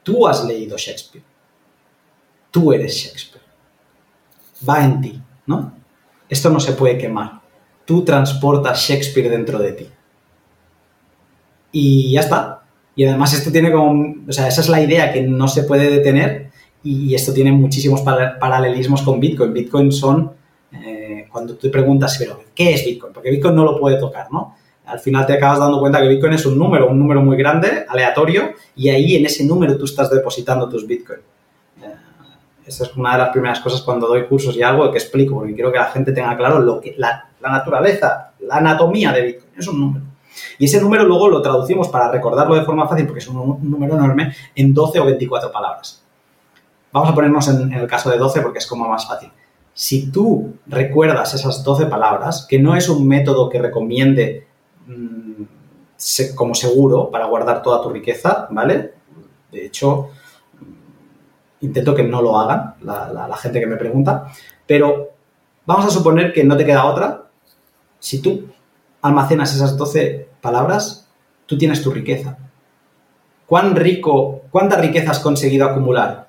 tú has leído Shakespeare, tú eres Shakespeare, va en ti, ¿no? Esto no se puede quemar, tú transportas Shakespeare dentro de ti. Y ya está. Y además esto tiene como, o sea, esa es la idea que no se puede detener y esto tiene muchísimos paralelismos con Bitcoin. Bitcoin son, eh, cuando tú te preguntas, pero ¿qué es Bitcoin? Porque Bitcoin no lo puede tocar, ¿no? Al final te acabas dando cuenta que Bitcoin es un número, un número muy grande, aleatorio, y ahí en ese número tú estás depositando tus Bitcoin. Eh, esa es una de las primeras cosas cuando doy cursos y algo que explico, porque quiero que la gente tenga claro lo que, la, naturaleza, la anatomía de Bitcoin. Es un número. Y ese número luego lo traducimos para recordarlo de forma fácil, porque es un, número enorme, en 12 o 24 palabras. Vamos a ponernos en, el caso de 12 porque es como más fácil. Si tú recuerdas esas 12 palabras, que no es un método que recomiende como seguro para guardar toda tu riqueza, ¿vale? De hecho, intento que no lo hagan la, gente que me pregunta, pero vamos a suponer que no te queda otra. Si tú almacenas esas 12 palabras, tú tienes tu riqueza. ¿Cuán rico, cuánta riqueza has conseguido acumular?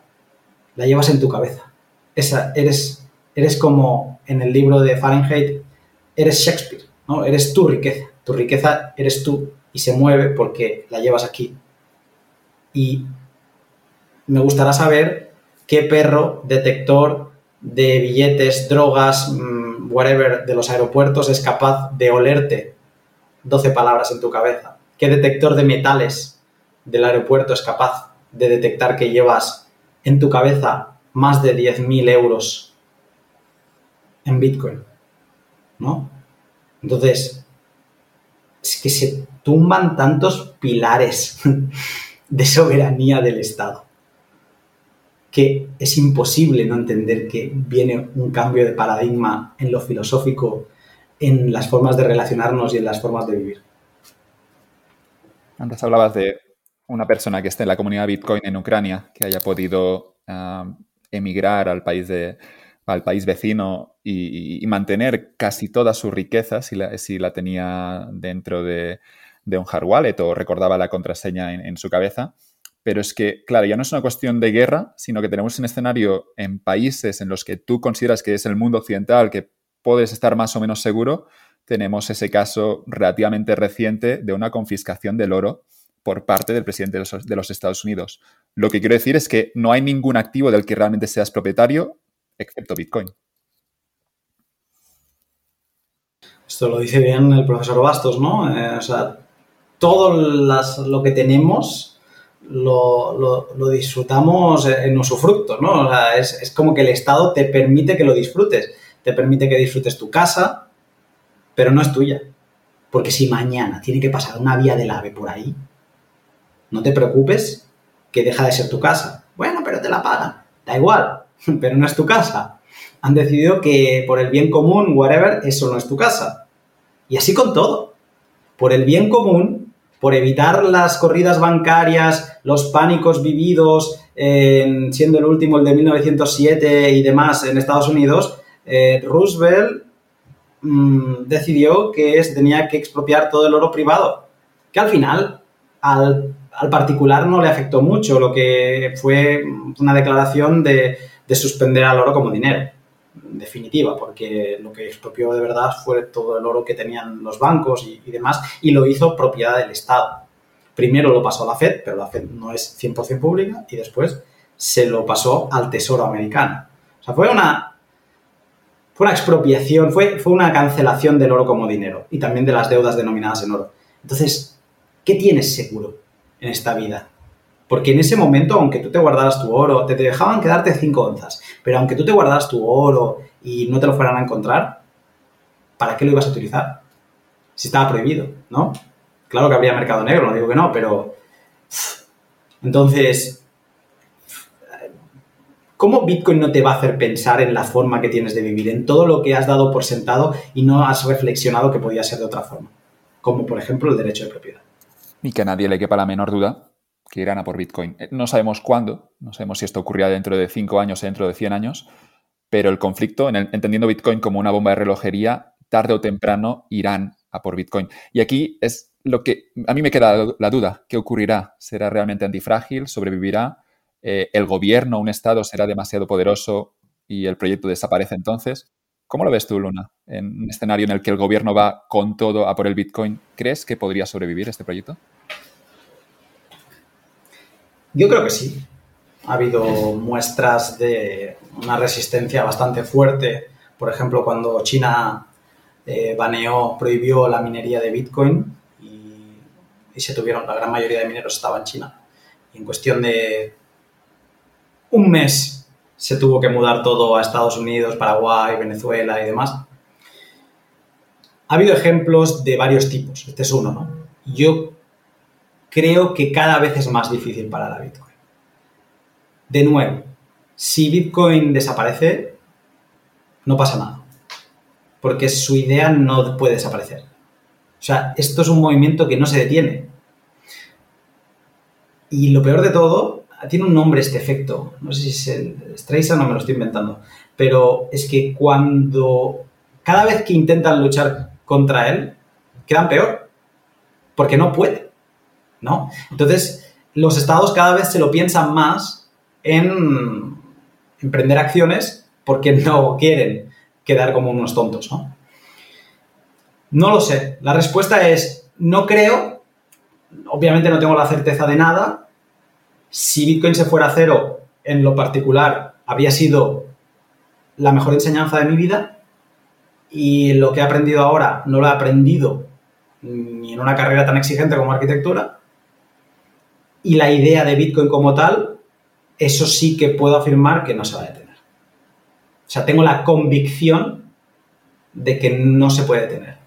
La llevas en tu cabeza. Esa, eres, eres como en el libro de Fahrenheit, eres Shakespeare, ¿no? Eres tu riqueza. Tu riqueza eres tú y se mueve porque la llevas aquí. Y me gustará saber qué perro detector de billetes, drogas, mm, whatever, de los aeropuertos es capaz de olerte 12 palabras en tu cabeza? ¿Qué detector de metales del aeropuerto es capaz de detectar que llevas en tu cabeza más de 10.000 euros en Bitcoin? ¿No? Entonces, es que se tumban tantos pilares [laughs] de soberanía del Estado que es imposible no entender que viene un cambio de paradigma en lo filosófico, en las formas de relacionarnos y en las formas de vivir. Antes hablabas de una persona que esté en la comunidad Bitcoin en Ucrania, que haya podido ah, emigrar al país, de, al país vecino y, mantener casi toda su riqueza si la, tenía dentro de, un hard wallet o recordaba la contraseña en su cabeza. Pero es que, claro, ya no es una cuestión de guerra, sino que tenemos un escenario en países en los que tú consideras que es el mundo occidental, que puedes estar más o menos seguro. Tenemos ese caso relativamente reciente de una confiscación del oro por parte del presidente de los, Estados Unidos. Lo que quiero decir es que no hay ningún activo del que realmente seas propietario, excepto Bitcoin. Esto lo dice bien el profesor Bastos, ¿no? Eh, o sea, todo lo que tenemos lo, disfrutamos en usufructo, ¿no? O sea, es, como que el Estado te permite que lo disfrutes, te permite que disfrutes tu casa, pero no es tuya. Porque si mañana tiene que pasar una vía del ave por ahí, no te preocupes que deja de ser tu casa. Bueno, pero te la pagan. Da igual, [laughs] pero no es tu casa. Han decidido que por el bien común, whatever, eso no es tu casa. Y así con todo. Por el bien común, por evitar las corridas bancarias, los pánicos vividos, siendo el último el de 1907 y demás en Estados Unidos, eh, Roosevelt mm, decidió que se tenía que expropiar todo el oro privado, que al final al, particular no le afectó mucho, lo que fue una declaración de, de suspender al oro como dinero definitiva, porque lo que expropió de verdad fue todo el oro que tenían los bancos y, demás, y lo hizo propiedad del Estado. Primero lo pasó a la Fed, pero la Fed no es 100% pública, y después se lo pasó al Tesoro americano. O sea, fue una, fue una expropiación, fue, fue una cancelación del oro como dinero y también de las deudas denominadas en oro. Entonces, ¿qué tienes seguro en esta vida? Porque en ese momento, aunque tú te guardaras tu oro, te dejaban quedarte 5 onzas, pero aunque tú te guardaras tu oro y no te lo fueran a encontrar, ¿para qué lo ibas a utilizar? Si estaba prohibido, ¿no? Claro que habría mercado negro, no digo que no, pero... Entonces, ¿cómo Bitcoin no te va a hacer pensar en la forma que tienes de vivir, en todo lo que has dado por sentado y no has reflexionado que podía ser de otra forma? Como por ejemplo el derecho de propiedad. Y que a nadie le quepa la menor duda que irán a por Bitcoin. Eh, no sabemos cuándo, no sabemos si esto ocurrirá dentro de 5 años o dentro de 100 años, pero el conflicto, entendiendo Bitcoin como una bomba de relojería, tarde o temprano irán a por Bitcoin. Y aquí es lo que a mí me queda la duda, ¿qué ocurrirá? ¿Será realmente antifrágil? ¿Sobrevivirá? Eh, ¿El gobierno, un Estado será demasiado poderoso y el proyecto desaparece entonces? ¿Cómo lo ves tú, Luna? En un escenario en el que el gobierno va con todo a por el Bitcoin, ¿crees que podría sobrevivir este proyecto? Yo creo que sí. Ha habido muestras de una resistencia bastante fuerte. Por ejemplo, cuando China eh, baneó, prohibió la minería de Bitcoin y, se tuvieron, la gran mayoría de mineros estaba en China. Y en cuestión de un mes se tuvo que mudar todo a Estados Unidos, Paraguay, Venezuela y demás. Ha habido ejemplos de varios tipos. Este es uno, ¿no? Yo creo que cada vez es más difícil para la Bitcoin. De nuevo, si Bitcoin desaparece, no pasa nada, porque su idea no puede desaparecer. O sea, esto es un movimiento que no se detiene. Y lo peor de todo, tiene un nombre este efecto, no sé si es el Streisand o me lo estoy inventando, pero es que cuando cada vez que intentan luchar contra él, quedan peor, porque no puede. ¿No? Entonces, los estados cada vez se lo piensan más en emprender acciones porque no quieren quedar como unos tontos, ¿no? No lo sé. La respuesta es no creo. Obviamente no tengo la certeza de nada. Si Bitcoin se fuera a cero, en lo particular, habría sido la mejor enseñanza de mi vida. Y lo que he aprendido ahora no lo he aprendido ni en una carrera tan exigente como arquitectura. Y la idea de Bitcoin como tal, eso sí que puedo afirmar que no se va a detener. O sea, tengo la convicción de que no se puede detener.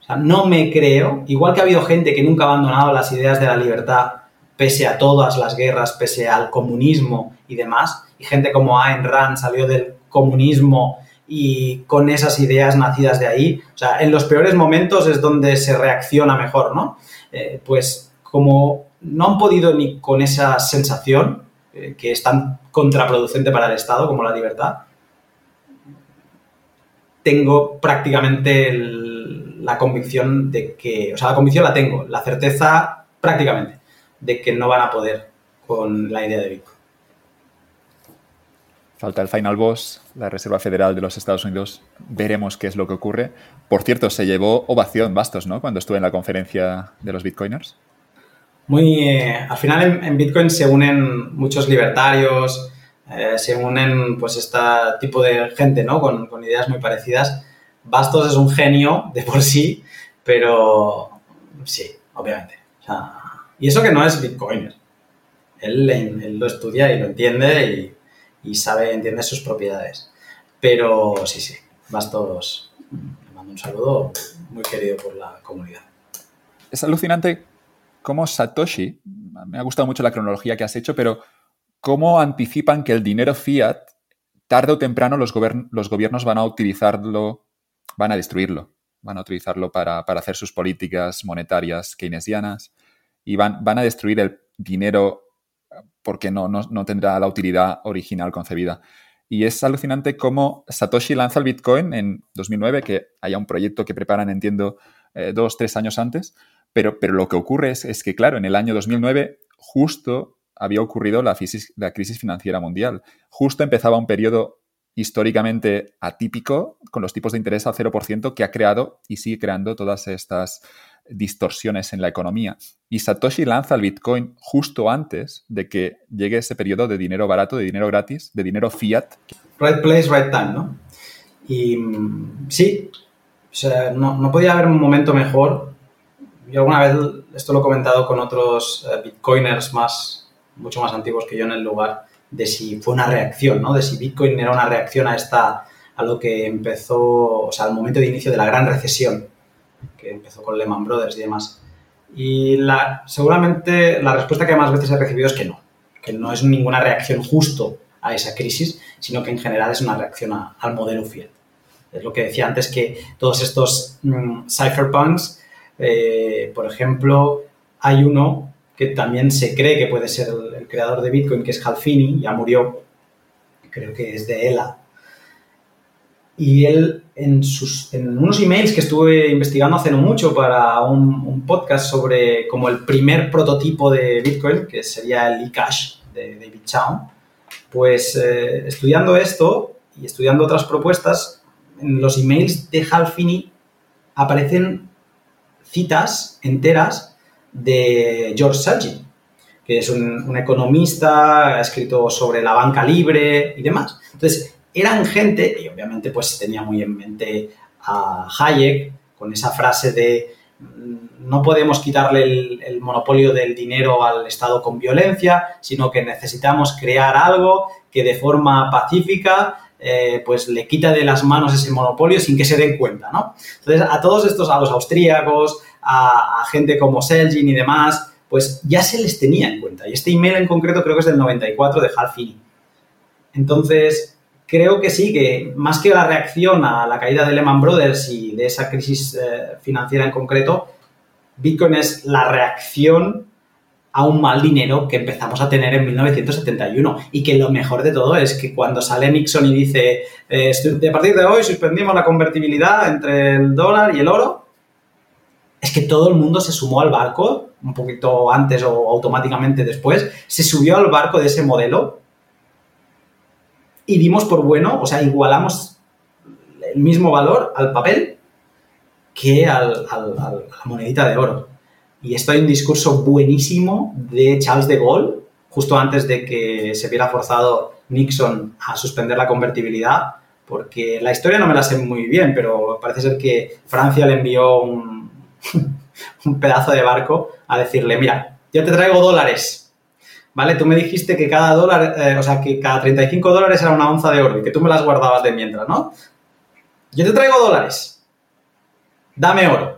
O sea, no me creo, igual que ha habido gente que nunca ha abandonado las ideas de la libertad pese a todas las guerras, pese al comunismo y demás, y gente como Ayn Rand salió del comunismo y con esas ideas nacidas de ahí, o sea, en los peores momentos es donde se reacciona mejor, ¿no? Eh, pues como no han podido ni con esa sensación, eh, que es tan contraproducente para el Estado como la libertad, tengo prácticamente la convicción de que, o sea, la convicción la tengo, la certeza prácticamente de que no van a poder con la idea de Bitcoin. Falta el final boss, la Reserva Federal de los Estados Unidos. Veremos qué es lo que ocurre. Por cierto, se llevó ovación Bastos, ¿no? Cuando estuve en la conferencia de los Bitcoiners. Muy, eh, al final en, Bitcoin se unen muchos libertarios, eh, se unen pues este tipo de gente, ¿no? Con, ideas muy parecidas. Bastos es un genio de por sí, pero sí, obviamente. y eso que no es Bitcoiner. Él, él, lo estudia y lo entiende y y sabe, entiende sus propiedades. Pero sí, sí, Bastos, le mando un saludo muy querido por la comunidad. Es alucinante cómo Satoshi, me ha gustado mucho la cronología que has hecho, pero cómo anticipan que el dinero fiat, tarde o temprano los, los gobiernos van a utilizarlo, van a destruirlo, van a utilizarlo para, hacer sus políticas monetarias keynesianas y van, van a destruir el dinero porque no, no, tendrá la utilidad original concebida. Y es alucinante cómo Satoshi lanza el Bitcoin en 2009, que haya un proyecto que preparan, entiendo, eh, dos, tres años antes, pero, pero lo que ocurre es, que, claro, en el año 2009 justo había ocurrido la, crisis financiera mundial. Justo empezaba un periodo históricamente atípico, con los tipos de interés al 0%, que ha creado y sigue creando todas estas distorsiones en la economía. Y Satoshi lanza el Bitcoin justo antes de que llegue ese periodo de dinero barato, de dinero gratis, de dinero fiat. Right place, right time, ¿no? Y mm, sí, o sea, no, podía haber un momento mejor. Yo alguna vez, esto lo he comentado con otros eh, Bitcoiners más, mucho más antiguos que yo en el lugar, de si fue una reacción, ¿no? De si Bitcoin era una reacción a esta, a lo que empezó, o sea, al momento de inicio de la gran recesión que empezó con Lehman Brothers y demás. Y seguramente la respuesta que más veces he recibido es que no, que no es ninguna reacción justo a esa crisis, sino que en general es una reacción al modelo fiat. Es lo que decía antes, que todos estos mm, cypherpunks, eh, por ejemplo, hay uno que también se cree que puede ser el, creador de Bitcoin, que es Halfini, ya murió, creo que es de ELA, y él en, sus, en unos emails que estuve investigando hace no mucho para un, podcast sobre como el primer prototipo de Bitcoin, que sería el eCash de David Chow, pues eh, estudiando esto y estudiando otras propuestas, en los emails de Halfini aparecen citas enteras de George Sergi, que es un, un, economista, ha escrito sobre la banca libre y demás. Entonces, eran gente, y obviamente pues tenía muy en mente a Hayek con esa frase de mm, no podemos quitarle el, monopolio del dinero al Estado con violencia, sino que necesitamos crear algo que de forma pacífica eh, pues le quita de las manos ese monopolio sin que se den cuenta, ¿no? Entonces, a todos estos, a los austríacos, a, gente como Selgin y demás, pues ya se les tenía en cuenta. Y este email en concreto creo que es del 94 de Hal Entonces, creo que sí, que más que la reacción a la caída de Lehman Brothers y de esa crisis eh, financiera en concreto, Bitcoin es la reacción a un mal dinero que empezamos a tener en 1971 y que lo mejor de todo es que cuando sale Nixon y dice eh, a partir de hoy suspendimos la convertibilidad entre el dólar y el oro, es que todo el mundo se sumó al barco, un poquito antes o automáticamente después, se subió al barco de ese modelo y dimos por bueno, o sea, igualamos el mismo valor al papel que al, a la monedita de oro. Y esto hay un discurso buenísimo de Charles de Gaulle, justo antes de que se viera forzado Nixon a suspender la convertibilidad, porque la historia no me la sé muy bien, pero parece ser que Francia le envió un, [laughs] un pedazo de barco a decirle, mira, yo te traigo dólares, ¿vale? Tú me dijiste que cada dólar, eh, o sea, que cada 35 dólares era una onza de oro y que tú me las guardabas de mientras, ¿no? Yo te traigo dólares, dame oro.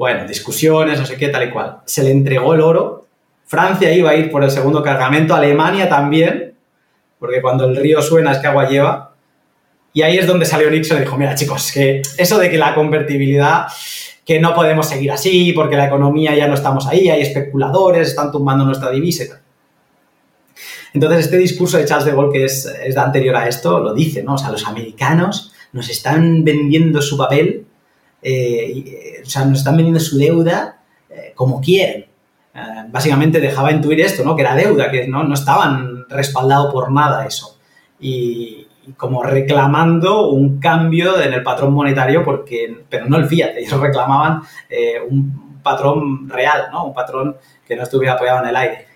Bueno, discusiones, no sé qué, tal y cual. Se le entregó el oro, Francia iba a ir por el segundo cargamento, Alemania también, porque cuando el río suena es que agua lleva. Y ahí es donde salió Nixon y dijo, mira chicos, que eso de que la convertibilidad, que no podemos seguir así, porque la economía ya no estamos ahí, hay especuladores, están tumbando nuestra divisa y tal. Entonces, este discurso de Charles de Gaulle, que es, es anterior a esto, lo dice, ¿no? O sea, los americanos nos están vendiendo su papel, eh, eh, o sea, nos están vendiendo su deuda eh, como quieren. básicamente dejaba intuir esto, ¿no? Que era deuda, que no, no estaban respaldado por nada eso. Y, como reclamando un cambio en el patrón monetario, porque, pero no el fiat, ellos [laughs] reclamaban un patrón real, ¿no? Un patrón que no estuviera apoyado en el aire.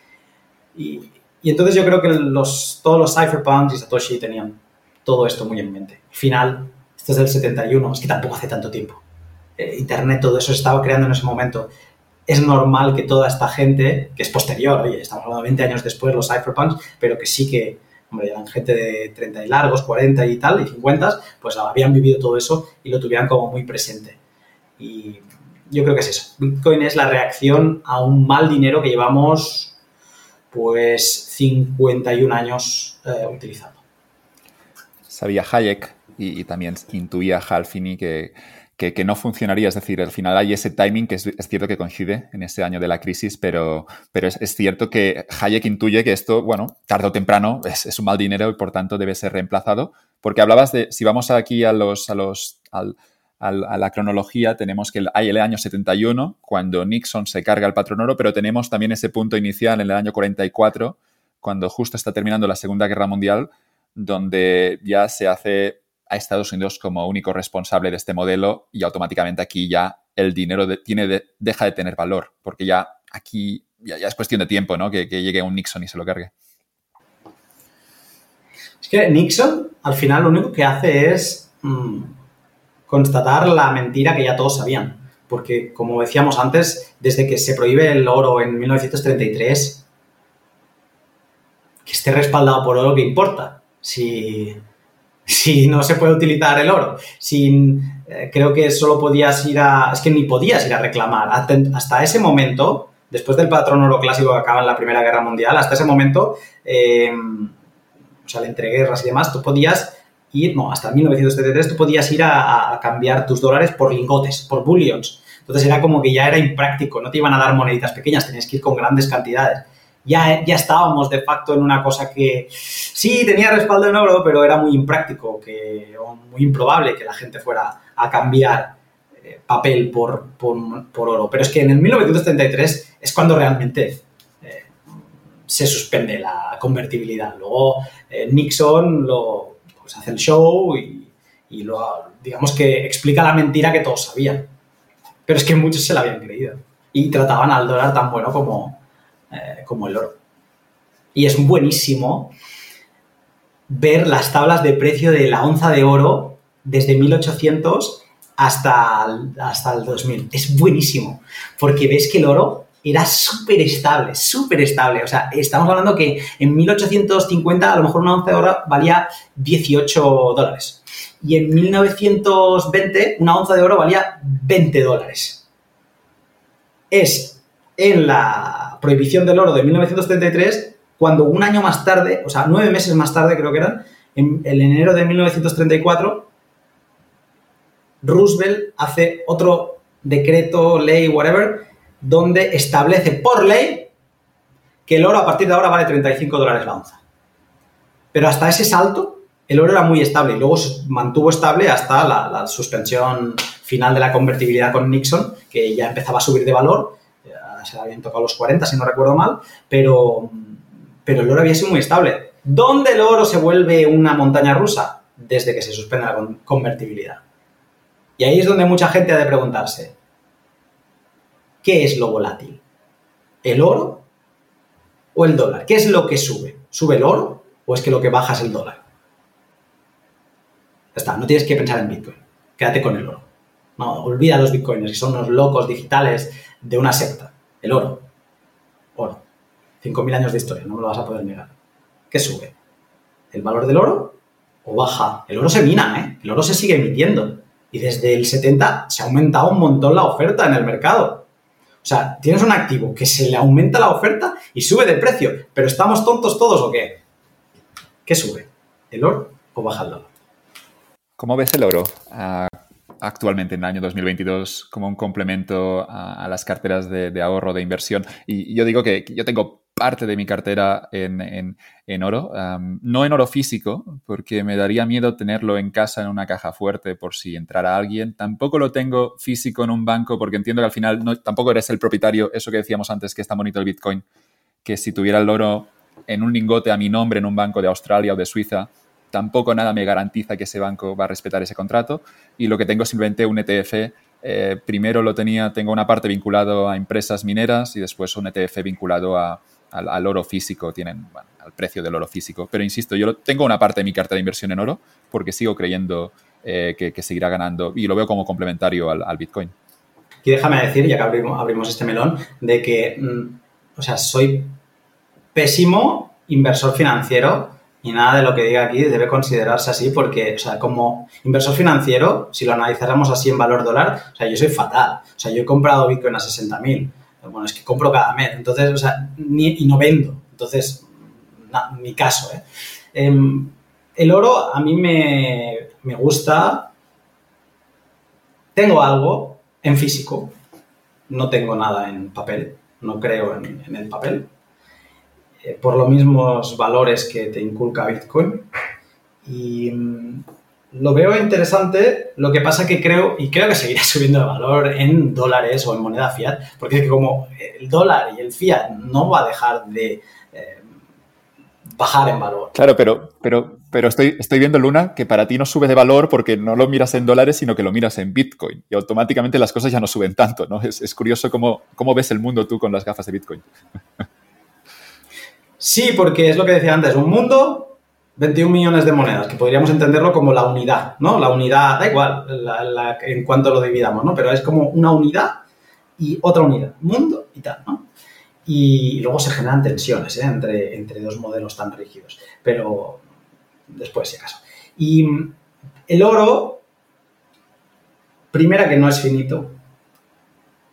Y, entonces yo creo que los, todos los cypherpunks y Satoshi tenían todo esto muy en mente. Al final, esto es del 71, es que tampoco hace tanto tiempo. Eh, Internet, todo eso se estaba creando en ese momento. Es normal que toda esta gente, que es posterior, oye, estamos hablando de 20 años después, los cypherpunks, pero que sí que, hombre, eran gente de 30 y largos, 40 y tal, y 50, pues habían vivido todo eso y lo tuvieran como muy presente. Y yo creo que es eso. Bitcoin es la reacción a un mal dinero que llevamos, pues, 51 años eh, utilizando sabía Hayek y, también intuía Halfini que, que, no funcionaría. Es decir, al final hay ese timing que es, cierto que coincide en ese año de la crisis, pero, pero es, cierto que Hayek intuye que esto, bueno, tarde o temprano es, un mal dinero y por tanto debe ser reemplazado. Porque hablabas de, si vamos aquí a los, a los, a la cronología, tenemos que hay el año 71, cuando Nixon se carga el patrón oro, pero tenemos también ese punto inicial en el año 44, cuando justo está terminando la Segunda Guerra Mundial, donde ya se hace a Estados Unidos como único responsable de este modelo y automáticamente aquí ya el dinero tiene deja de tener valor, porque ya aquí ya, es cuestión de tiempo, ¿no? Que, llegue un Nixon y se lo cargue. Es que Nixon al final lo único que hace es mm, constatar la mentira que ya todos sabían. Porque, como decíamos antes, desde que se prohíbe el oro en 1933, que esté respaldado por oro, ¿qué importa? si, si no se puede utilizar el oro. Sin, eh, creo que solo podías ir a... Es que ni podías ir a reclamar. Hasta, ese momento, después del patrón oro clásico que acaba en la Primera Guerra Mundial, hasta ese momento, em, o sea, entre guerras y demás, tú podías ir, no, hasta 1973 tú podías ir a, a, cambiar tus dólares por lingotes, por bullions. Entonces era como que ya era impráctico, no te iban a dar moneditas pequeñas, tenías que ir con grandes cantidades ya, ya estábamos de facto en una cosa que sí tenía respaldo en oro, pero era muy impráctico que, o muy improbable que la gente fuera a cambiar eh, papel por, por, oro. Pero es que en el 1933 es cuando realmente eh, se suspende la convertibilidad. Luego eh, Nixon lo, pues, hace el show y, y lo, digamos que explica la mentira que todos sabían. Pero es que muchos se la habían creído. Y trataban al dólar tan bueno como, eh, como el oro. Y es buenísimo ver las tablas de precio de la onza de oro desde 1800 hasta, hasta el 2000. Es buenísimo, porque ves que el oro era súper estable, súper estable. O sea, estamos hablando que en 1850 a lo mejor una onza de oro valía 18 dólares. Y en 1920 una onza de oro valía 20 dólares. Es en la prohibición del oro de 1933, cuando un año más tarde, o sea, nueve meses más tarde creo que eran, en el enero de 1934, Roosevelt hace otro decreto, ley, whatever, donde establece por ley que el oro a partir de ahora vale 35 dólares la onza. Pero hasta ese salto, el oro era muy estable y luego se mantuvo estable hasta la, la suspensión final de la convertibilidad con Nixon, que ya empezaba a subir de valor se habían tocado los 40, si no recuerdo mal, pero, pero el oro había sido muy estable. ¿Dónde el oro se vuelve una montaña rusa? Desde que se suspende la convertibilidad. Y ahí es donde mucha gente ha de preguntarse, ¿qué es lo volátil? ¿El oro o el dólar? ¿Qué es lo que sube? ¿Sube el oro o es que lo que baja es el dólar? Ya está, no tienes que pensar en Bitcoin, quédate con el oro. No, olvida los bitcoins, que son unos locos digitales de una secta. El oro. Oro. 5.000 años de historia, no me lo vas a poder negar. ¿Qué sube? ¿El valor del oro o baja? El oro se mina, ¿eh? El oro se sigue emitiendo. Y desde el 70 se ha aumentado un montón la oferta en el mercado. O sea, tienes un activo que se le aumenta la oferta y sube de precio. ¿Pero estamos tontos todos o qué? ¿Qué sube? ¿El oro o baja el dólar? ¿Cómo ves el oro ah, actualmente en el año 2022 como un complemento a, las carteras de, ahorro, de inversión? Y yo digo que yo tengo parte de mi cartera en, oro. no en oro físico, porque me daría miedo tenerlo en casa en una caja fuerte por si entrara alguien. Tampoco lo tengo físico en un banco, porque entiendo que al final tampoco eres el propietario, eso que decíamos antes, que está bonito el Bitcoin, que si tuviera el oro en un lingote a mi nombre en un banco de Australia o de Suiza, tampoco nada me garantiza que ese banco va a respetar ese contrato. Y lo que tengo es simplemente un ETF eh, primero lo tenía, tengo una parte vinculado a empresas mineras y después un ETF vinculado a, al, oro físico, tienen al precio del oro físico. Pero insisto, yo tengo una parte de mi carta de inversión en oro porque sigo creyendo eh, que, seguirá ganando y lo veo como complementario al, Bitcoin. Y déjame decir, ya que abrimos, abrimos este melón, de que, mm, o sea, soy pésimo inversor financiero y nada de lo que diga aquí debe considerarse así porque, o sea, como inversor financiero, si lo analizáramos así en valor dólar, o sea, yo soy fatal. O sea, yo he comprado Bitcoin a 60.000 bueno, es que compro cada mes, entonces, o sea, y no vendo. Entonces, mi caso, ¿eh? Em, el oro a mí me, gusta. Tengo algo en físico, no tengo nada en papel, no creo en, el papel, eh, por los mismos valores que te inculca Bitcoin. Y mm, lo veo interesante, lo que pasa que creo, y creo que seguirá [laughs] subiendo de valor en dólares o en moneda fiat, porque es que como el dólar y el fiat no va a dejar de eh, bajar en valor. Claro, pero, pero, pero estoy, estoy viendo, Luna, que para ti no sube de valor porque no lo miras en dólares, sino que lo miras en Bitcoin. Y automáticamente las cosas ya no suben tanto, ¿no? Es, es curioso cómo, cómo ves el mundo tú con las gafas de Bitcoin. [laughs] Sí, porque es lo que decía antes, un mundo 21 millones de monedas, que podríamos entenderlo como la unidad, ¿no? La unidad, da igual en cuanto lo dividamos, ¿no? Pero es como una unidad y otra unidad, mundo y tal, ¿no? Y luego se generan tensiones ¿eh? entre, entre dos modelos tan rígidos, pero después, si acaso. Y el oro, primera que no es finito,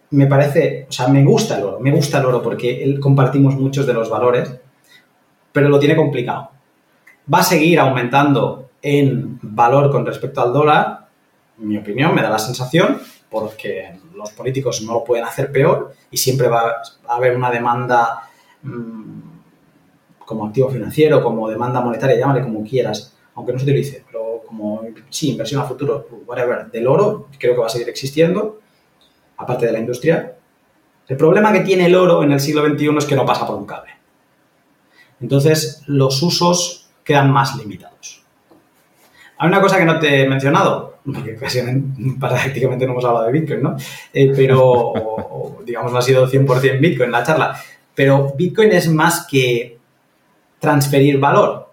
me parece, o sea, me gusta el oro, me gusta el oro porque compartimos muchos de los valores, pero lo tiene complicado va a seguir aumentando en valor con respecto al dólar, en mi opinión, me da la sensación, porque los políticos no lo pueden hacer peor y siempre va a haber una demanda mm, como activo financiero, como demanda monetaria, llámale como quieras, aunque no se utilice, pero como, sí, inversión a futuro, whatever, del oro, creo que va a seguir existiendo, aparte de la industria. El problema que tiene el oro en el siglo XXI es que no pasa por un cable. Entonces, los usos quedan más limitados. Hay una cosa que no te he mencionado, porque [laughs] prácticamente no hemos hablado de Bitcoin, ¿no? Eh, pero, [laughs] digamos, no ha sido 100% Bitcoin la charla, pero Bitcoin es más que transferir valor,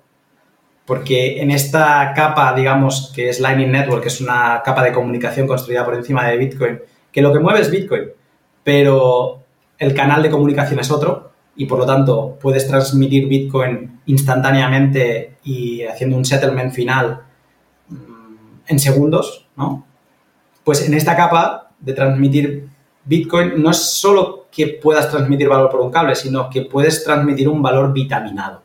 porque en esta capa, digamos, que es Lightning Network, que es una capa de comunicación construida por encima de Bitcoin, que lo que mueve es Bitcoin, pero el canal de comunicación es otro, y por lo tanto puedes transmitir Bitcoin instantáneamente y haciendo un settlement final mm, en segundos, ¿no? Pues en esta capa de transmitir Bitcoin no es solo que puedas transmitir valor por un cable, sino que puedes transmitir un valor vitaminado.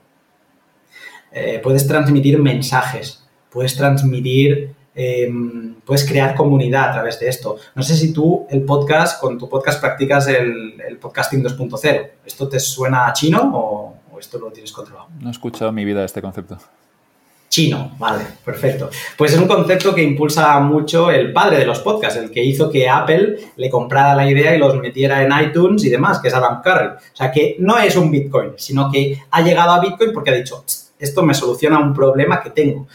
Eh, puedes transmitir mensajes, puedes transmitir Em, puedes crear comunidad a través de esto. No sé si tú el podcast, con tu podcast practicas el, podcasting 2.0. ¿Esto te suena a chino o, esto lo tienes controlado? No he escuchado en mi vida este concepto. Chino, vale, perfecto. Pues es un concepto que impulsa mucho el padre de los podcasts, el que hizo que Apple le comprara la idea y los metiera en iTunes y demás, que es Adam Curry. O sea que no es un Bitcoin, sino que ha llegado a Bitcoin porque ha dicho, esto me soluciona un problema que tengo.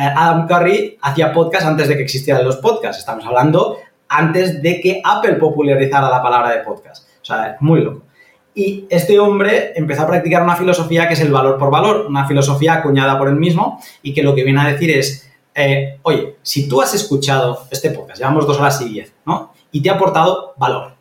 Eh, Adam Curry hacía podcast antes de que existieran los podcasts. Estamos hablando antes de que Apple popularizara la palabra de podcast. O sea, muy loco. Y este hombre empezó a practicar una filosofía que es el valor por valor, una filosofía acuñada por él mismo y que lo que viene a decir es, eh, oye, si tú has escuchado este podcast, llevamos dos horas y diez, ¿no? Y te ha aportado valor,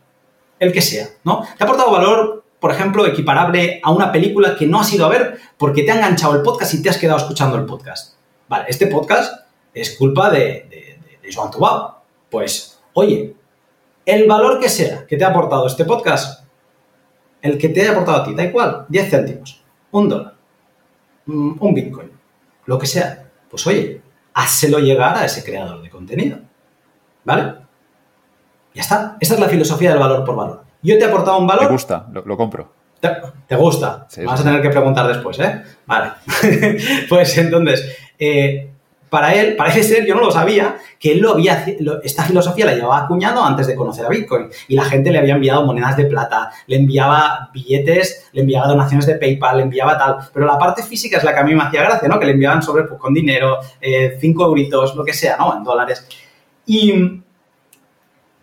el que sea, ¿no? Te ha aportado valor, por ejemplo, equiparable a una película que no has ido a ver porque te ha enganchado el podcast y te has quedado escuchando el podcast. Vale, este podcast es culpa de, de, de Joan. Pues, oye, el valor que sea que te ha aportado este podcast, el que te haya aportado a ti, da igual, 10 céntimos, un dólar, un bitcoin, lo que sea, pues oye, házelo llegar a ese creador de contenido. ¿Vale? Ya está. Esta es la filosofía del valor por valor. Yo te he aportado un valor. Me gusta, lo, compro. Te, gusta. Sí, Vas a tener que preguntar después, ¿eh? Vale. [laughs] pues entonces, eh, para él, parece ser, yo no lo sabía, que él lo había, esta filosofía la llevaba acuñado antes de conocer a Bitcoin. Y la gente le había enviado monedas de plata, le enviaba billetes, le enviaba donaciones de PayPal, le enviaba tal. Pero la parte física es la que a mí me hacía gracia, ¿no? Que le enviaban sobre pues, con dinero, eh, cinco euritos, lo que sea, ¿no? En dólares. Y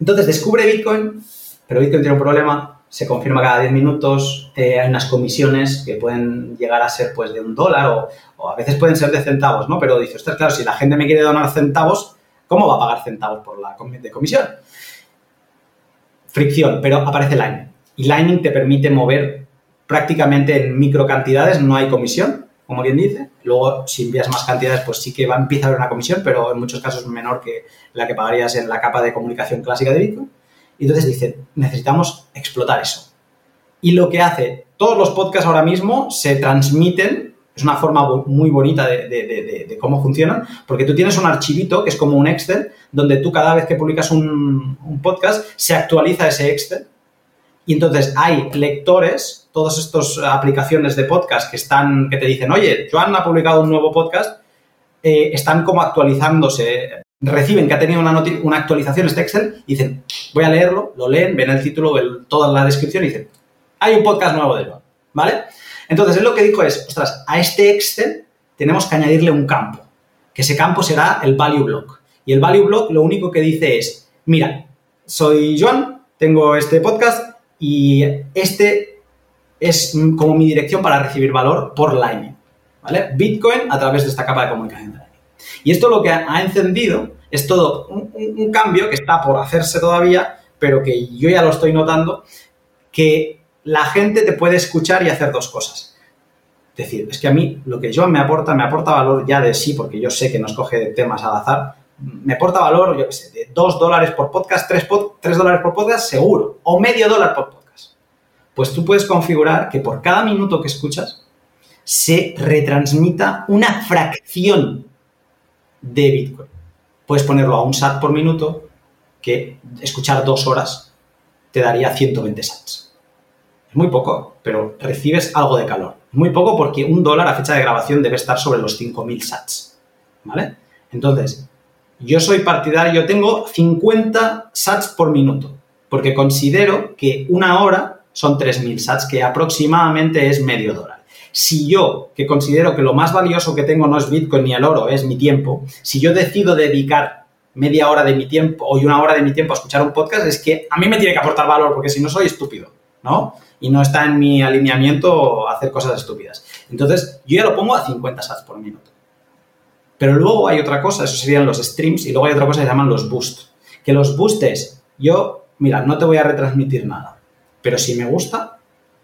entonces descubre Bitcoin, pero Bitcoin tiene un problema, se confirma cada 10 minutos, eh, hay unas comisiones que pueden llegar a ser pues de un dólar o, a veces pueden ser de centavos, ¿no? Pero dice, ostras, claro, si la gente me quiere donar centavos, ¿cómo va a pagar centavos por la de comisión? Fricción, pero aparece Lightning. Y Lightning te permite mover prácticamente en micro cantidades, no hay comisión, como bien dice. Luego, si envías más cantidades, pues sí que va a empezar a haber una comisión, pero en muchos casos menor que la que pagarías en la capa de comunicación clásica de Bitcoin. Y entonces dicen, necesitamos explotar eso. Y lo que hace, todos los podcasts ahora mismo se transmiten, es una forma muy bonita de, cómo funcionan, porque tú tienes un archivito que es como un Excel, donde tú cada vez que publicas un, podcast se actualiza ese Excel. Y entonces hay lectores, todas estas aplicaciones de podcast que están, que te dicen, oye, Joan ha publicado un nuevo podcast, eh, están como actualizándose reciben que ha tenido una, una, actualización este Excel y dicen, voy a leerlo, lo leen, ven el título, toda la descripción y dicen, hay un podcast nuevo de Joan, ¿vale? Entonces, él lo que dijo es, ostras, a este Excel tenemos que añadirle un campo, que ese campo será el value block. Y el value block lo único que dice es, mira, soy Joan, tengo este podcast y este es como mi dirección para recibir valor por Lightning, ¿vale? Bitcoin a través de esta capa de comunicación y esto lo que ha encendido es todo un, cambio que está por hacerse todavía, pero que yo ya lo estoy notando, que la gente te puede escuchar y hacer dos cosas. Es decir, es que a mí lo que yo me aporta, me aporta valor ya de sí, porque yo sé que no escoge temas al azar, me aporta valor, yo qué sé, de dos dólares por podcast, tres, tres dólares por podcast, seguro, o medio dólar por podcast. Pues tú puedes configurar que por cada minuto que escuchas se retransmita una fracción de Bitcoin. Puedes ponerlo a un SAT por minuto, que escuchar dos horas te daría 120 SATs. Es muy poco, pero recibes algo de calor. Muy poco porque un dólar a fecha de grabación debe estar sobre los 5.000 SATs. ¿Vale? Entonces, yo soy partidario, yo tengo 50 SATs por minuto, porque considero que una hora son 3.000 SATs, que aproximadamente es medio dólar. Si yo, que considero que lo más valioso que tengo no es Bitcoin ni el oro, es mi tiempo, si yo decido dedicar media hora de mi tiempo o una hora de mi tiempo a escuchar un podcast, es que a mí me tiene que aportar valor, porque si no soy estúpido, ¿no? Y no está en mi alineamiento hacer cosas estúpidas. Entonces, yo ya lo pongo a 50 sats por minuto. Pero luego hay otra cosa, eso serían los streams, y luego hay otra cosa que se llaman los boosts. Que los boosts, yo, mira, no te voy a retransmitir nada, pero si me gusta,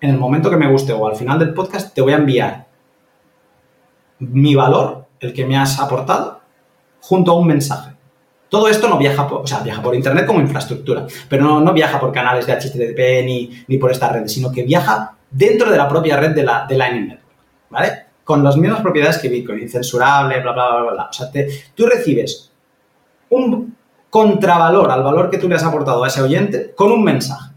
en el momento que me guste o al final del podcast, te voy a enviar mi valor, el que me has aportado, junto a un mensaje. Todo esto no viaja por, o sea, viaja por internet como infraestructura, pero no, viaja por canales de HTTP ni, ni, por esta red, sino que viaja dentro de la propia red de la de Lightning Network, ¿vale? Con las mismas propiedades que Bitcoin, incensurable, bla, bla, bla, bla. O sea, tú recibes un contravalor al valor que tú le has aportado a ese oyente con un mensaje.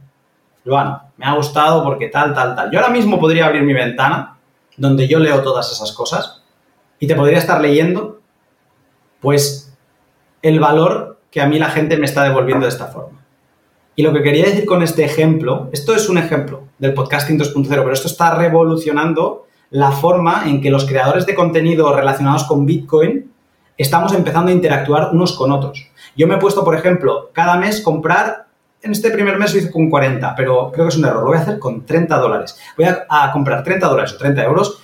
Joan, me ha gustado porque tal, tal, tal. Yo ahora mismo podría abrir mi ventana donde yo leo todas esas cosas y te podría estar leyendo, pues, el valor que a mí la gente me está devolviendo de esta forma. Y lo que quería decir con este ejemplo, esto es un ejemplo del podcasting 2.0, pero esto está revolucionando la forma en que los creadores de contenido relacionados con Bitcoin estamos empezando a interactuar unos con otros. Yo me he puesto, por ejemplo, cada mes comprar en este primer mes lo hice con 40, pero creo que es un error. Lo voy a hacer con 30 dólares. Voy a, comprar 30 dólares o 30 euros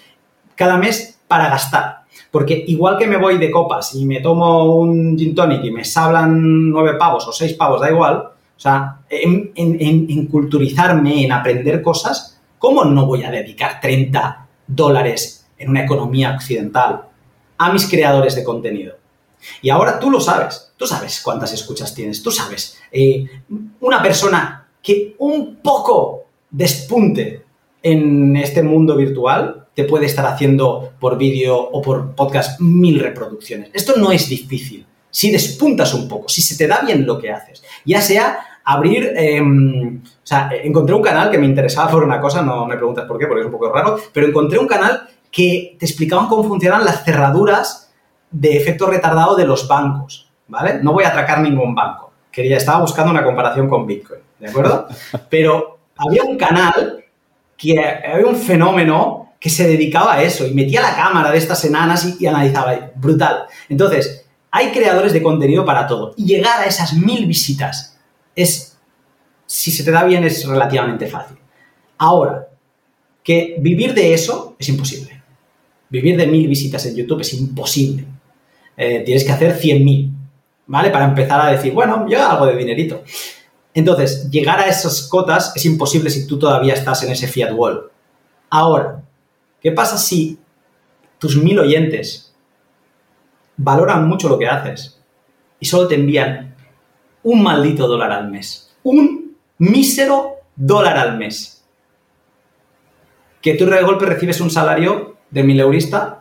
cada mes para gastar. Porque igual que me voy de copas y me tomo un gin tonic y me sablan nueve pavos o seis pavos, da igual, o sea, en, en culturizarme, en aprender cosas, ¿cómo no voy a dedicar 30 dólares en una economía occidental a mis creadores de contenido? Y ahora tú lo sabes, tú sabes cuántas escuchas tienes, tú sabes. Eh, una persona que un poco despunte en este mundo virtual te puede estar haciendo por vídeo o por podcast mil reproducciones. Esto no es difícil. Si despuntas un poco, si se te da bien lo que haces, ya sea abrir, em, o sea, encontré un canal que me interesaba por una cosa, no me preguntas por qué, porque es un poco raro, pero encontré un canal que te explicaban cómo funcionan las cerraduras de efecto retardado de los bancos, ¿vale? No voy a atracar ningún banco. Quería, estaba buscando una comparación con Bitcoin, ¿de acuerdo? [laughs] Pero había un canal que había un fenómeno que se dedicaba a eso y metía la cámara de estas enanas y, analizaba. Brutal. Entonces, hay creadores de contenido para todo. Y llegar a esas mil visitas es, si se te da bien, es relativamente fácil. Ahora, que vivir de eso es imposible. Vivir de mil visitas en YouTube es imposible. Eh, tienes que hacer 100.000, ¿vale? Para empezar a decir, bueno, yo hago de dinerito. Entonces, llegar a esas cotas es imposible si tú todavía estás en ese fiat wall. Ahora, ¿qué pasa si tus mil oyentes valoran mucho lo que haces y solo te envían un maldito dólar al mes? Un mísero dólar al mes. Que tú de golpe recibes un salario de mil eurista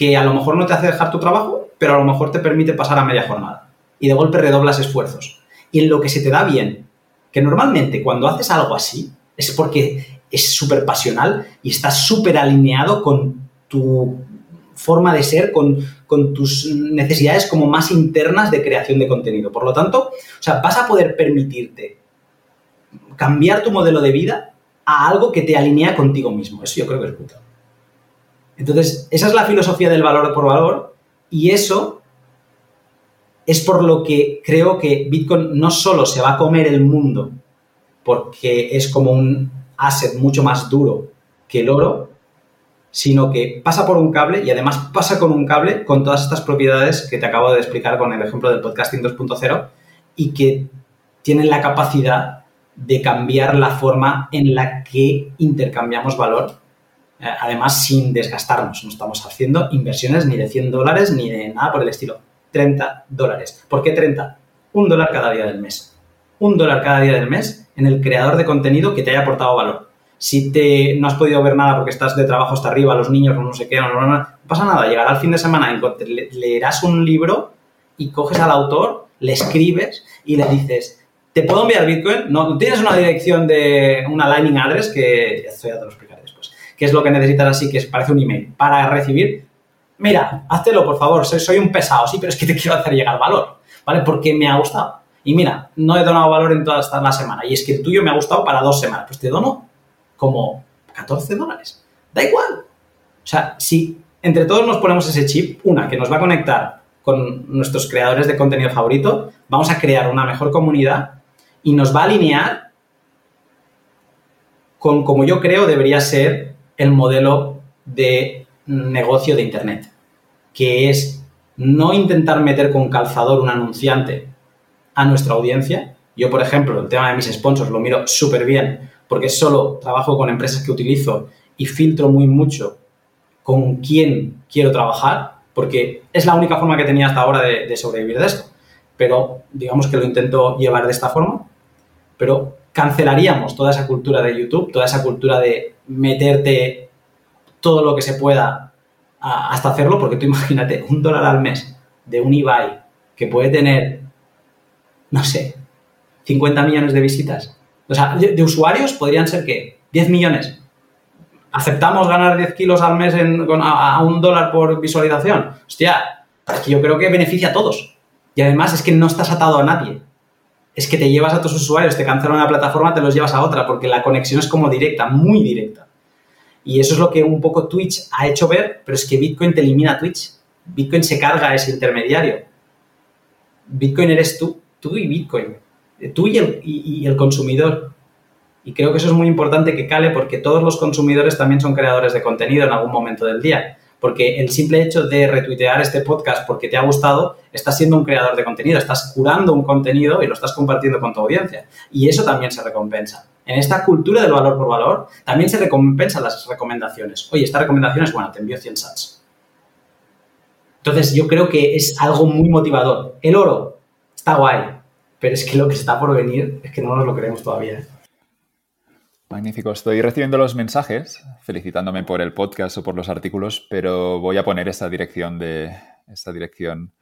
que a lo mejor no te hace dejar tu trabajo, pero a lo mejor te permite pasar a media jornada. Y de golpe redoblas esfuerzos. Y en lo que se te da bien, que normalmente cuando haces algo así, es porque es súper pasional y estás súper alineado con tu forma de ser, con, con, tus necesidades como más internas de creación de contenido. Por lo tanto, o sea, vas a poder permitirte cambiar tu modelo de vida a algo que te alinea contigo mismo. Eso yo creo que es brutal. Entonces, esa es la filosofía del valor por valor y eso es por lo que creo que Bitcoin no solo se va a comer el mundo porque es como un asset mucho más duro que el oro, sino que pasa por un cable y además pasa con un cable con todas estas propiedades que te acabo de explicar con el ejemplo del podcasting 2.0 y que tienen la capacidad de cambiar la forma en la que intercambiamos valor además sin desgastarnos. No estamos haciendo inversiones ni de 100 dólares ni de nada por el estilo. 30 dólares. ¿Por qué 30? Un dólar cada día del mes. Un dólar cada día del mes en el creador de contenido que te haya aportado valor. Si te, no has podido ver nada porque estás de trabajo hasta arriba, los niños, no sé qué, no, no, no, pasa nada. Llegará el fin de semana, leerás un libro y coges al autor, le escribes y le dices, ¿te puedo enviar Bitcoin? No, tienes una dirección de una Lightning Address que esto ya te lo explicaré después. ¿Qué es lo que necesitas así? Que parece un email. Para recibir, mira, háztelo por favor, soy, soy un pesado, sí, pero es que te [laughs] quiero hacer llegar valor, ¿vale? Porque me ha gustado. Y mira, no he donado valor en toda esta semana. Y es que el tuyo me ha gustado para dos semanas. Pues te dono como 14 dólares. Da igual. O sea, si entre todos nos ponemos ese chip, una, que nos va a conectar con nuestros creadores de contenido favorito, vamos a crear una mejor comunidad y nos va a alinear con como yo creo debería ser el modelo de negocio de Internet, que es no intentar meter con calzador un anunciante a nuestra audiencia. Yo, por ejemplo, el tema de mis sponsors lo miro súper bien porque solo trabajo con empresas que utilizo y filtro muy mucho con quién quiero trabajar, porque es la única forma que tenía hasta ahora de, de sobrevivir de esto. Pero digamos que lo intento llevar de esta forma, pero cancelaríamos toda esa cultura de YouTube, toda esa cultura de meterte todo lo que se pueda hasta hacerlo, porque tú imagínate, un dólar al mes de un eBay que puede tener, no sé, 50 millones de visitas. O sea, de, usuarios podrían ser que 10 millones. ¿Aceptamos ganar 10 kilos al mes a, a, un dólar por visualización? Hostia, yo creo que beneficia a todos. Y además es que no estás atado a nadie es que te llevas a tus usuarios, te cancelan una plataforma, te los llevas a otra, porque la conexión es como directa, muy directa. Y eso es lo que un poco Twitch ha hecho ver, pero es que Bitcoin te elimina Twitch. Bitcoin se carga a ese intermediario. Bitcoin eres tú, tú y Bitcoin. Tú y el, y el consumidor. Y creo que eso es muy importante que cale porque todos los consumidores también son creadores de contenido en algún momento del día. Porque el simple hecho de retuitear este podcast porque te ha gustado, estás siendo un creador de contenido, estás curando un contenido y lo estás compartiendo con tu audiencia. Y eso también se recompensa. En esta cultura del valor por valor, también se recompensan las recomendaciones. Oye, esta recomendación es buena, te envío 100 sats. Entonces, yo creo que es algo muy motivador. El oro está guay, pero es que lo que está por venir es que no nos lo creemos todavía. Magnífico. Estoy recibiendo los mensajes felicitándome por el podcast o por los artículos, pero voy a poner esta dirección de esta dirección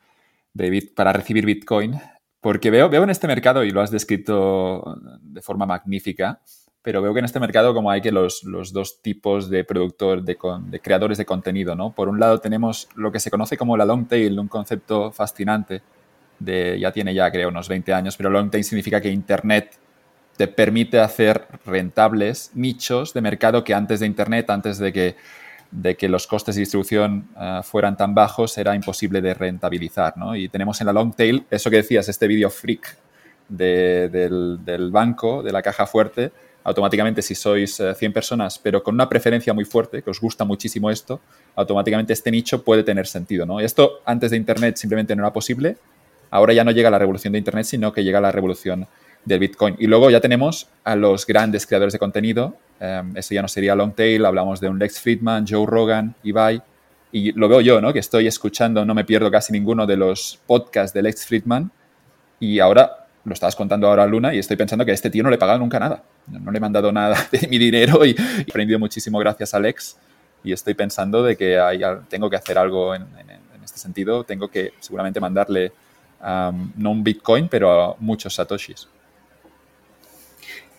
de para recibir Bitcoin, porque veo, veo en este mercado, y lo has descrito de forma magnífica, pero veo que en este mercado como hay que los, dos tipos de productor, de, de, creadores de contenido, ¿no? Por un lado tenemos lo que se conoce como la long tail, un concepto fascinante, de, ya tiene ya creo unos 20 años, pero long tail significa que Internet te permite hacer rentables nichos de mercado que antes de Internet, antes de que, de que los costes de distribución eh, fueran tan bajos, era imposible de rentabilizar. ¿no? Y tenemos en la long tail eso que decías, este video freak del, banco, de la caja fuerte. Automáticamente, si sois 100 eh, personas, pero con una preferencia muy fuerte, que os gusta muchísimo esto, automáticamente este nicho puede tener sentido. ¿no? Esto antes de Internet simplemente no era posible. Ahora ya no llega la revolución de Internet, sino que llega la revolución del Bitcoin. Y luego ya tenemos a los grandes creadores de contenido. Um, eso ya no sería long tail, hablamos de un Lex Friedman, Joe Rogan, Ibai. Y lo veo yo, ¿no? Que estoy escuchando, no me pierdo casi ninguno de los podcasts de Lex Friedman. Y ahora, lo estabas contando ahora a Luna, y estoy pensando que a este tío no le he pagado nunca nada. No, le he mandado nada [laughs] de mi dinero y, he aprendido muchísimo gracias a Lex. Y estoy pensando de que hay, tengo que hacer algo en, este sentido. Tengo que seguramente mandarle no un Bitcoin, pero muchos Satoshis.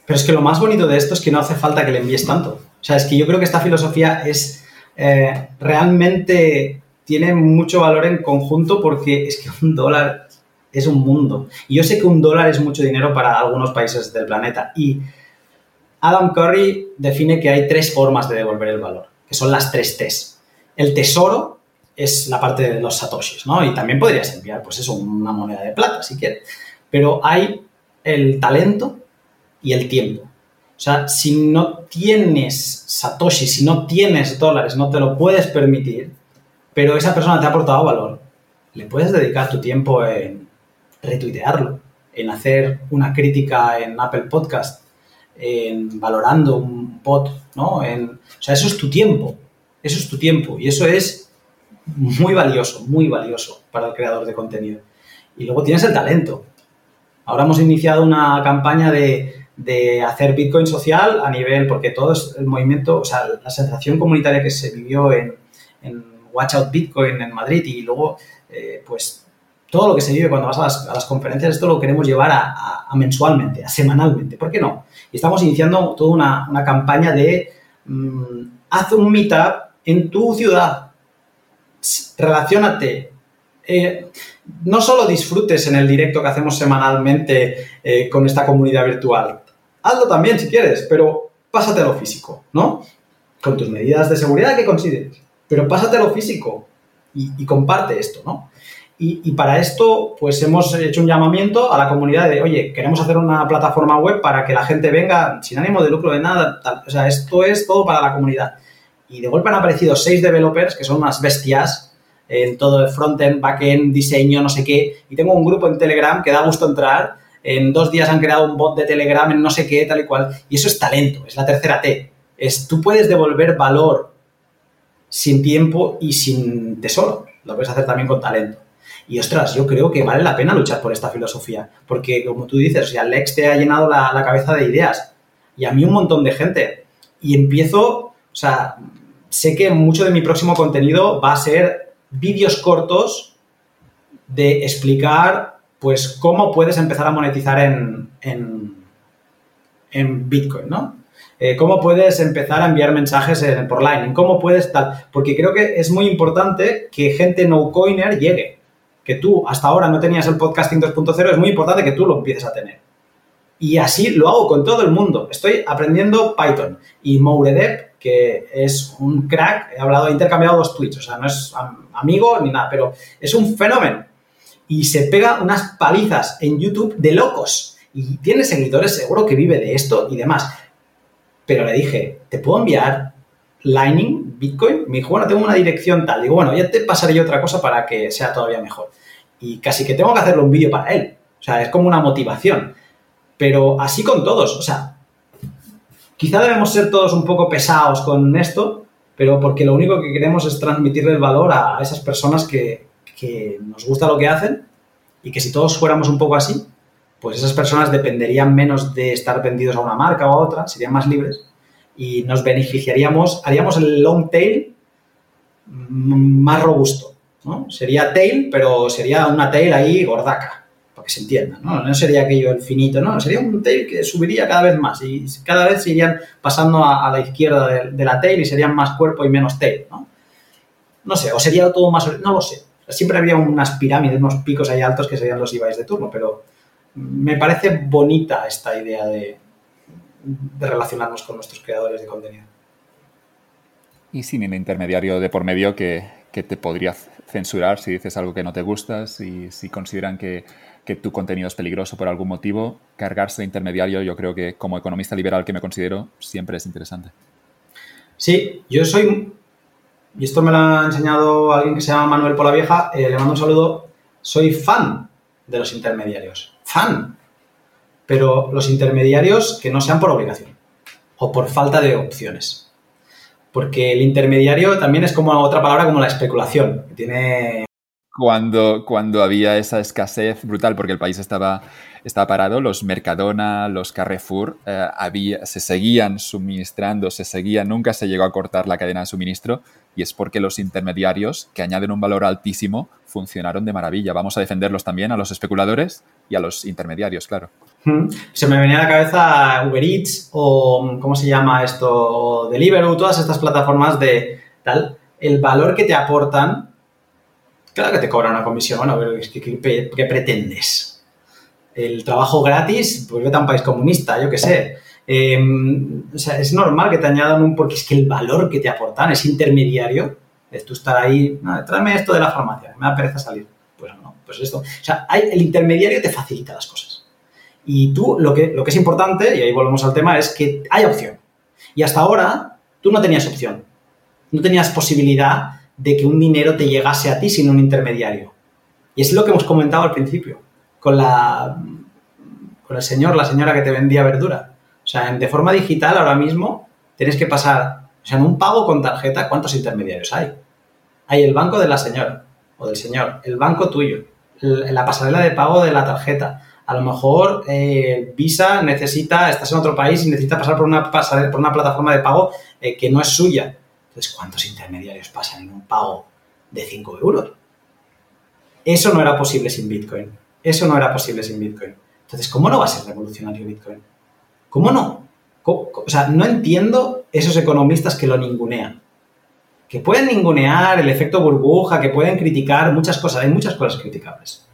Pero es que lo más bonito de esto es que no hace falta que le envíes tanto. O sea, es que yo creo que esta filosofía es eh, realmente tiene mucho valor en conjunto porque es que un dólar es un mundo. Y yo sé que un dólar es mucho dinero para algunos países del planeta. Y Adam Curry define que hay tres formas de devolver el valor, que son las tres T's. El tesoro es la parte de los satoshis, ¿no? Y también podrías enviar, pues eso, una moneda de plata si quieres. Pero hay el talento, y el tiempo. O sea, si no tienes Satoshi, si no tienes dólares, no te lo puedes permitir, pero esa persona te ha aportado valor, le puedes dedicar tu tiempo en retuitearlo, en hacer una crítica en Apple Podcast, en valorando un pod, ¿no? En, o sea, eso es tu tiempo, eso es tu tiempo y eso es muy valioso, muy valioso para el creador de contenido. Y luego tienes el talento. Ahora hemos iniciado una campaña de de hacer Bitcoin social a nivel, porque todo el movimiento, o sea, la sensación comunitaria que se vivió en, Watch Out Bitcoin en Madrid y luego, eh, pues, todo lo que se vive cuando vas a las, conferencias, esto lo queremos llevar a, mensualmente, a semanalmente, ¿por qué no? Y estamos iniciando toda una, campaña de mm, haz un meetup en tu ciudad, relacionate. Eh, no solo disfrutes en el directo que hacemos semanalmente eh, con esta comunidad virtual, hazlo también si quieres, pero pásate a lo físico, ¿no? Con tus medidas de seguridad que consideres, pero pásate a lo físico y, comparte esto, ¿no? Y, para esto, pues hemos hecho un llamamiento a la comunidad de, oye, queremos hacer una plataforma web para que la gente venga sin ánimo de lucro de nada, o sea, esto es todo para la comunidad. Y de golpe han aparecido seis developers que son unas bestias en todo el frontend, backend, diseño, no sé qué, y tengo un grupo en Telegram que da gusto entrar en dos días han creado un bot de Telegram en no sé qué, tal y cual. Y eso es talento, es la tercera T. Es tú puedes devolver valor sin tiempo y sin tesoro. Lo puedes hacer también con talento. Y ostras, yo creo que vale la pena luchar por esta filosofía. Porque, como tú dices, o sea, Lex te ha llenado la, la cabeza de ideas. Y a mí un montón de gente. Y empiezo, o sea, sé que mucho de mi próximo contenido va a ser vídeos cortos de explicar pues cómo puedes empezar a monetizar en, en, Bitcoin, ¿no? Eh, cómo puedes empezar a enviar mensajes por Lightning, cómo puedes tal, porque creo que es muy importante que gente no coiner llegue, que tú hasta ahora no tenías el podcasting 2.0, es muy importante que tú lo empieces a tener. Y así lo hago con todo el mundo. Estoy aprendiendo Python y Mouredep, que es un crack, he hablado, he intercambiado dos tweets, o sea, no es amigo ni nada, pero es un fenómeno y se pega unas palizas en YouTube de locos. Y tiene seguidores, seguro que vive de esto y demás. Pero le dije, te puedo enviar Lightning, Bitcoin, me dijo, bueno, tengo una dirección tal. Digo, bueno, ya te pasaré yo otra cosa para que sea todavía mejor. Y casi que tengo que hacerle un vídeo para él. O sea, es como una motivación. Pero así con todos. O sea, quizá debemos ser todos un poco pesados con esto, pero porque lo único que queremos es transmitirle el valor a esas personas que, que nos gusta lo que hacen y que si todos fuéramos un poco así, pues esas personas dependerían menos de estar vendidos a una marca o a otra, serían más libres y nos beneficiaríamos, haríamos el long tail más robusto. ¿no? Sería tail, pero sería una tail ahí gordaca, para que se entienda. ¿no? no sería aquello el finito, no, sería un tail que subiría cada vez más y cada vez se irían pasando a, la izquierda de, la tail y serían más cuerpo y menos tail. ¿no? no sé, o sería todo más, no lo sé. Siempre habría unas pirámides, unos picos ahí altos que serían los IBAs de turno, pero me parece bonita esta idea de, de relacionarnos con nuestros creadores de contenido. Y sin un intermediario de por medio que, te podría censurar si dices algo que no te gusta, si, si consideran que, tu contenido es peligroso por algún motivo, cargarse de intermediario, yo creo que como economista liberal que me considero, siempre es interesante. Sí, yo soy, y esto me lo ha enseñado alguien que se llama Manuel Polavieja, eh, le mando un saludo, soy fan de los intermediarios, fan. Pero los intermediarios que no sean por obligación o por falta de opciones. Porque el intermediario también es como otra palabra como la especulación, tiene... Cuando, cuando había esa escasez brutal porque el país estaba, estaba parado, los Mercadona, los Carrefour eh, había, se seguían suministrando, se seguían, nunca se llegó a cortar la cadena de suministro y es porque los intermediarios, que añaden un valor altísimo, funcionaron de maravilla. Vamos a defenderlos también a los especuladores y a los intermediarios, claro. Se me venía a la cabeza Uber Eats o, ¿cómo se llama esto? Deliveroo, todas estas plataformas de tal. El valor que te aportan, claro que te cobran una comisión, bueno, pero ¿qué, pretendes? El trabajo gratis, pues vete a un país comunista, yo qué sé. Em, o sea, es normal que te añadan un, porque es que el valor que te aportan es intermediario. Es tú estar ahí, tráeme esto de la farmacia, me da pereza salir. Pues no, pues esto. O sea, el intermediario te facilita las cosas. Y tú, lo que, lo que es importante, y ahí volvemos al tema, es que hay opción. Y hasta ahora, tú no tenías opción. No tenías posibilidad de que un dinero te llegase a ti sin un intermediario. Y es lo que hemos comentado al principio, con, la, con el señor, la señora que te vendía verdura. O sea, de forma digital ahora mismo tienes que pasar, o sea, en un pago con tarjeta, ¿cuántos intermediarios hay? Hay el banco de la señora o del señor, el banco tuyo, la pasarela de pago de la tarjeta, a lo mejor eh, Visa necesita, estás en otro país y necesita pasar por una, por una plataforma de pago eh, que no es suya. Entonces, ¿cuántos intermediarios pasan en un pago de 5 euros? Eso no era posible sin Bitcoin. Eso no era posible sin Bitcoin. Entonces, ¿cómo no va a ser revolucionario Bitcoin? ¿Cómo no? o sea, no entiendo esos economistas que lo ningunean. Que pueden ningunear el efecto burbuja, que pueden criticar muchas cosas. Hay muchas cosas criticables.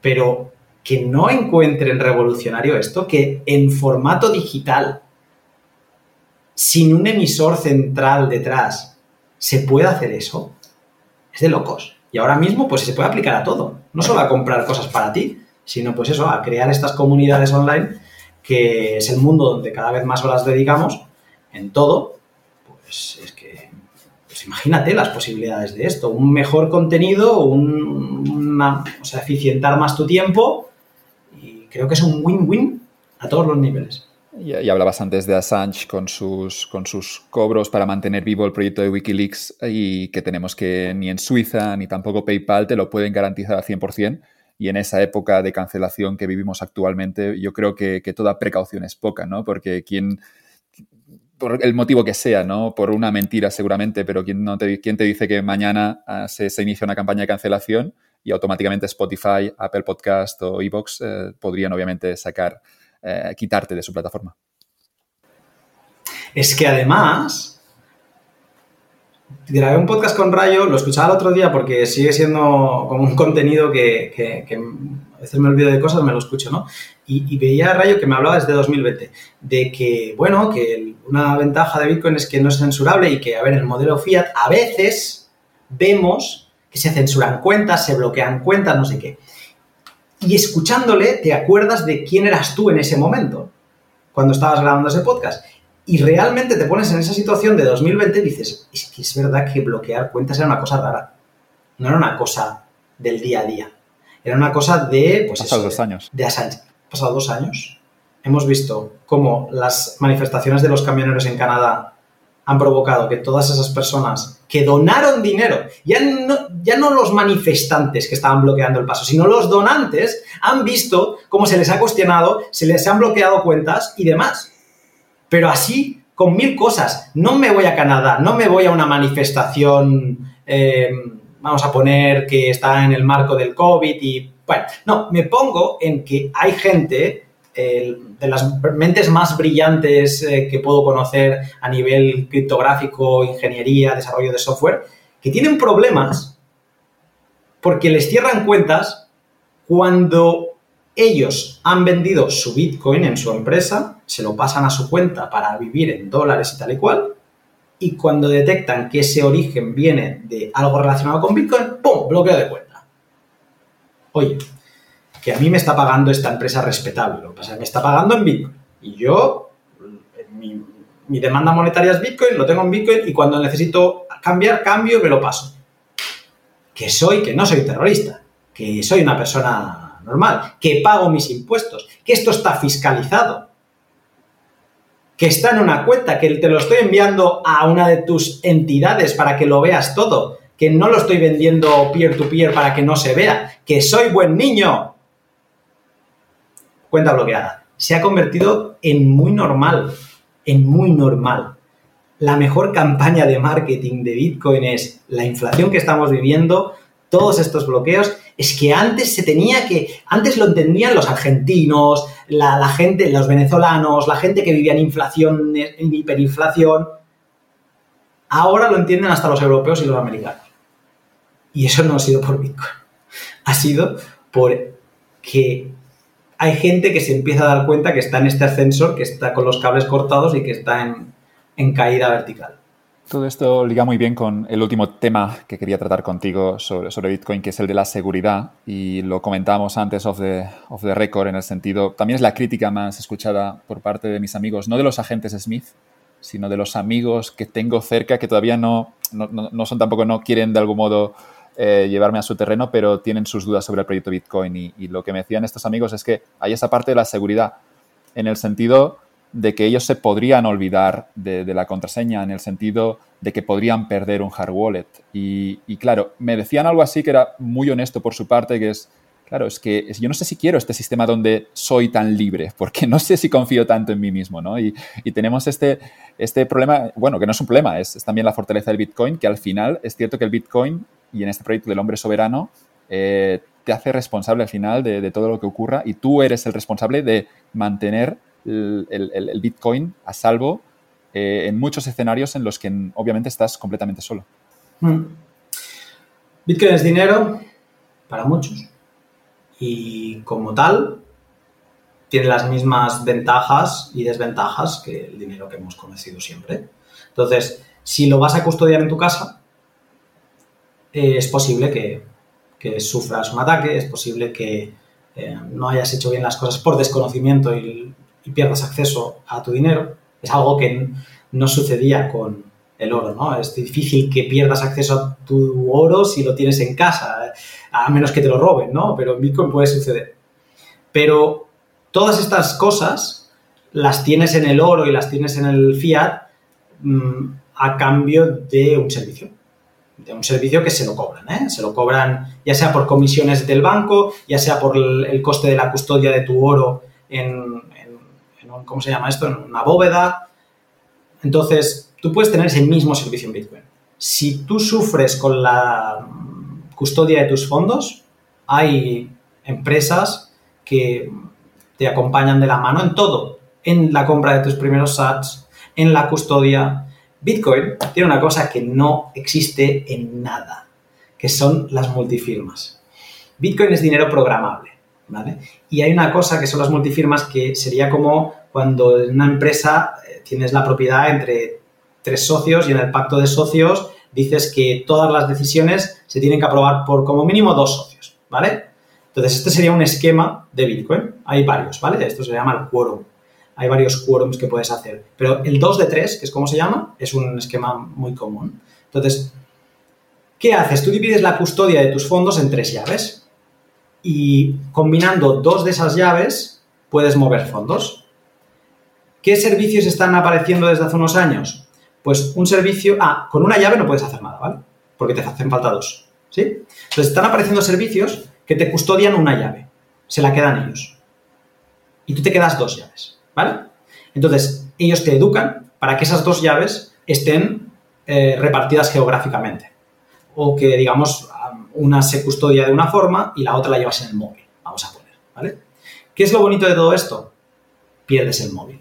Pero que no encuentren revolucionario esto, que en formato digital, sin un emisor central detrás, se pueda hacer eso, es de locos. Y ahora mismo, pues se puede aplicar a todo. No solo a comprar cosas para ti, sino pues eso, a crear estas comunidades online, que es el mundo donde cada vez más horas dedicamos en todo. Pues es que, pues imagínate las posibilidades de esto. Un mejor contenido, un, o sea, eficientar más tu tiempo creo que es un win-win a todos los niveles. Y, hablabas antes de Assange con sus, con sus cobros para mantener vivo el proyecto de Wikileaks y que tenemos que ni en Suiza ni tampoco PayPal te lo pueden garantizar al 100%. Y en esa época de cancelación que vivimos actualmente, yo creo que, toda precaución es poca, ¿no? Porque quien, por el motivo que sea, ¿no? Por una mentira seguramente, pero ¿quién, no te, quién te dice que mañana ah, se, se inicia una campaña de cancelación? y automáticamente Spotify, Apple Podcast o Evox eh, podrían obviamente sacar, eh, quitarte de su plataforma. Es que además, grabé un podcast con Rayo, lo escuchaba el otro día porque sigue siendo como un contenido que, a veces me olvido de cosas, me lo escucho, ¿no? Y, veía a Rayo que me hablaba desde 2020 de que, bueno, que una ventaja de Bitcoin es que no es censurable y que, a ver, el modelo Fiat a veces vemos que se censuran cuentas, se bloquean cuentas, no sé qué. Y escuchándole te acuerdas de quién eras tú en ese momento, cuando estabas grabando ese podcast. Y realmente te pones en esa situación de 2020 y dices, es que es verdad que bloquear cuentas era una cosa rara. No era una cosa del día a día. Era una cosa de... Pues pasado dos años. De Assange. Pasado dos años. Hemos visto cómo las manifestaciones de los camioneros en Canadá han provocado que todas esas personas que donaron dinero, ya no, ya no los manifestantes que estaban bloqueando el paso, sino los donantes, han visto cómo se les ha cuestionado, se les han bloqueado cuentas y demás. Pero así, con mil cosas. No me voy a Canadá, no me voy a una manifestación, eh, vamos a poner que está en el marco del COVID y, bueno, no, me pongo en que hay gente de las mentes más brillantes eh, que puedo conocer a nivel criptográfico, ingeniería, desarrollo de software, que tienen problemas porque les cierran cuentas cuando ellos han vendido su Bitcoin en su empresa, se lo pasan a su cuenta para vivir en dólares y tal y cual, y cuando detectan que ese origen viene de algo relacionado con Bitcoin, ¡pum! bloqueo de cuenta. Oye, que a mí me está pagando esta empresa respetable. Lo que pasa es que me está pagando en Bitcoin. Y yo, mi, mi, demanda monetaria es Bitcoin, lo tengo en Bitcoin y cuando necesito cambiar, cambio y me lo paso. Que soy, que no soy terrorista, que soy una persona normal, que pago mis impuestos, que esto está fiscalizado, que está en una cuenta, que te lo estoy enviando a una de tus entidades para que lo veas todo, que no lo estoy vendiendo peer to -peer para que no se vea, que soy buen niño, cuenta bloqueada. Se ha convertido en muy normal, en muy normal. La mejor campaña de marketing de Bitcoin es la inflación que estamos viviendo, todos estos bloqueos. Es que antes se tenía que, antes lo entendían los argentinos, la, gente, los venezolanos, la gente que vivía en inflación, en hiperinflación. Ahora lo entienden hasta los europeos y los americanos. Y eso no ha sido por Bitcoin. Ha sido por que hay gente que se empieza a dar cuenta que está en este ascensor, que está con los cables cortados y que está en, caída vertical. Todo esto liga muy bien con el último tema que quería tratar contigo sobre, sobre, Bitcoin, que es el de la seguridad. Y lo comentábamos antes of the, of the record en el sentido, también es la crítica más escuchada por parte de mis amigos, no de los agentes Smith, sino de los amigos que tengo cerca que todavía no, no, no son tampoco, no quieren de algún modo eh, llevarme a su terreno, pero tienen sus dudas sobre el proyecto Bitcoin. Y, lo que me decían estos amigos es que hay esa parte de la seguridad, en el sentido de que ellos se podrían olvidar de, la contraseña, en el sentido de que podrían perder un hard wallet. Y, claro, me decían algo así que era muy honesto por su parte, que es, claro, es que yo no sé si quiero este sistema donde soy tan libre, [laughs] porque no sé si confío tanto en mí mismo, ¿no? Y, tenemos este, este problema, bueno, que no es un problema, es, también la fortaleza del Bitcoin, que al final es cierto que el Bitcoin y en este proyecto del hombre soberano eh, te hace responsable al final de, todo lo que ocurra y tú eres el responsable de mantener el, Bitcoin a salvo eh, en muchos escenarios en los que obviamente estás completamente solo. Hmm. Bitcoin es dinero para muchos y como tal tiene las mismas ventajas y desventajas que el dinero que hemos conocido siempre. Entonces, si lo vas a custodiar en tu casa, eh, es posible que, sufras un ataque, es posible que eh, no hayas hecho bien las cosas por desconocimiento y, pierdas acceso a tu dinero. Es algo que no sucedía con el oro, ¿no? Es difícil que pierdas acceso a tu oro si lo tienes en casa, a menos que te lo roben, ¿no? Pero en Bitcoin puede suceder. Pero todas estas cosas las tienes en el oro y las tienes en el fiat mm, a cambio de un servicio de un servicio que se lo cobran, ¿eh? Se lo cobran ya sea por comisiones del banco, ya sea por el, coste de la custodia de tu oro en, ¿cómo se llama esto? En una bóveda. Entonces, tú puedes tener ese mismo servicio en Bitcoin. Si tú sufres con la custodia de tus fondos, hay empresas que te acompañan de la mano en todo, en la compra de tus primeros sats, en la custodia, Bitcoin tiene una cosa que no existe en nada, que son las multifirmas. Bitcoin es dinero programable, ¿vale? Y hay una cosa que son las multifirmas que sería como cuando en una empresa eh, tienes la propiedad entre tres socios y en el pacto de socios dices que todas las decisiones se tienen que aprobar por como mínimo dos socios, ¿vale? Entonces, este sería un esquema de Bitcoin. Hay varios, ¿vale? Esto se llama el quórum. hay varios quórums que puedes hacer. Pero el 2 de 3, que es como se llama, es un esquema muy común. Entonces, ¿qué haces? Tú divides la custodia de tus fondos en tres llaves y combinando dos de esas llaves puedes mover fondos. ¿Qué servicios están apareciendo desde hace unos años? Pues un servicio... Ah, con una llave no puedes hacer nada, ¿vale? Porque te hacen falta dos, ¿sí? Entonces están apareciendo servicios que te custodian una llave. Se la quedan ellos. Y tú te quedas dos llaves, ¿vale? Entonces, ellos te educan para que esas dos llaves estén eh, repartidas geográficamente. O que, digamos, una se custodia de una forma y la otra la llevas en el móvil, vamos a poner, ¿vale? ¿Qué es lo bonito de todo esto? Pierdes el móvil,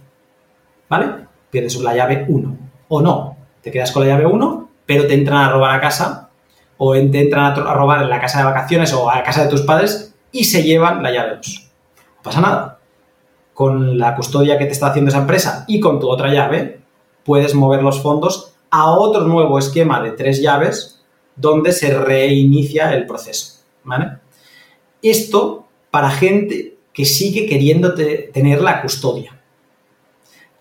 ¿vale? Pierdes la llave 1 o no. Te quedas con la llave 1, pero te entran a robar a casa o te entran a, robar en la casa de vacaciones o a la casa de tus padres y se llevan la llave 2. No pasa nada. Con la custodia que te está haciendo esa empresa y con tu otra llave, puedes mover los fondos a otro nuevo esquema de tres llaves donde se reinicia el proceso. ¿vale? Esto para gente que sigue queriendo tener la custodia.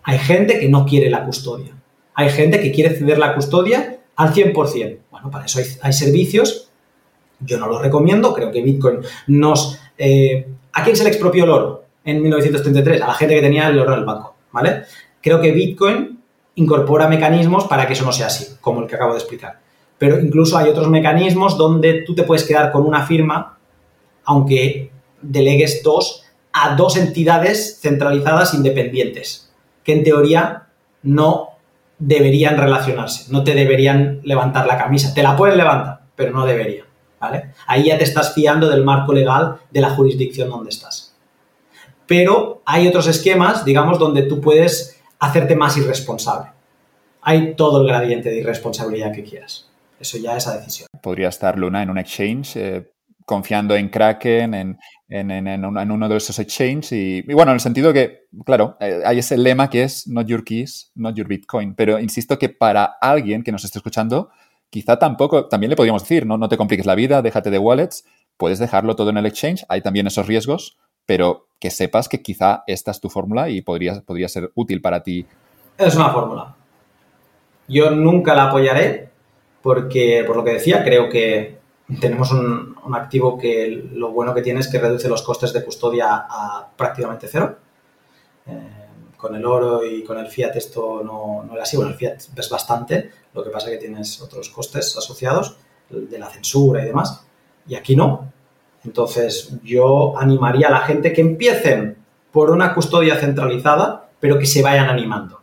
Hay gente que no quiere la custodia. Hay gente que quiere ceder la custodia al 100%. Bueno, para eso hay, servicios. Yo no lo recomiendo. Creo que Bitcoin nos... Eh, ¿A quién se le expropió el oro en 1933? A la gente que tenía el oro en el banco. ¿Vale? Creo que Bitcoin incorpora mecanismos para que eso no sea así, como el que acabo de explicar. Pero incluso hay otros mecanismos donde tú te puedes quedar con una firma, aunque delegues dos, a dos entidades centralizadas independientes, que en teoría no deberían relacionarse, no te deberían levantar la camisa. Te la pueden levantar, pero no deberían. ¿vale? Ahí ya te estás fiando del marco legal de la jurisdicción donde estás. Pero hay otros esquemas, digamos, donde tú puedes hacerte más irresponsable. Hay todo el gradiente de irresponsabilidad que quieras. Eso ya es a decisión. Podría estar Luna en un exchange eh, confiando en Kraken, en, uno de esos exchanges. Y, bueno, en el sentido que, claro, eh, hay ese lema que es not your keys, not your Bitcoin. Pero insisto que para alguien que nos esté escuchando, quizá tampoco, también le podríamos decir, no, no te compliques la vida, déjate de wallets, puedes dejarlo todo en el exchange, hay también esos riesgos, pero que sepas que quizá esta es tu fórmula y podría, podría ser útil para ti. Es una fórmula. Yo nunca la apoyaré porque, por lo que decía, creo que tenemos un, activo que lo bueno que tiene es que reduce los costes de custodia a prácticamente cero. Eh, con el oro y con el fiat esto no, no, era así. Bueno, el fiat es bastante, lo que pasa es que tienes otros costes asociados de la censura y demás, y aquí no. Entonces yo animaría a la gente que empiecen por una custodia centralizada, pero que se vayan animando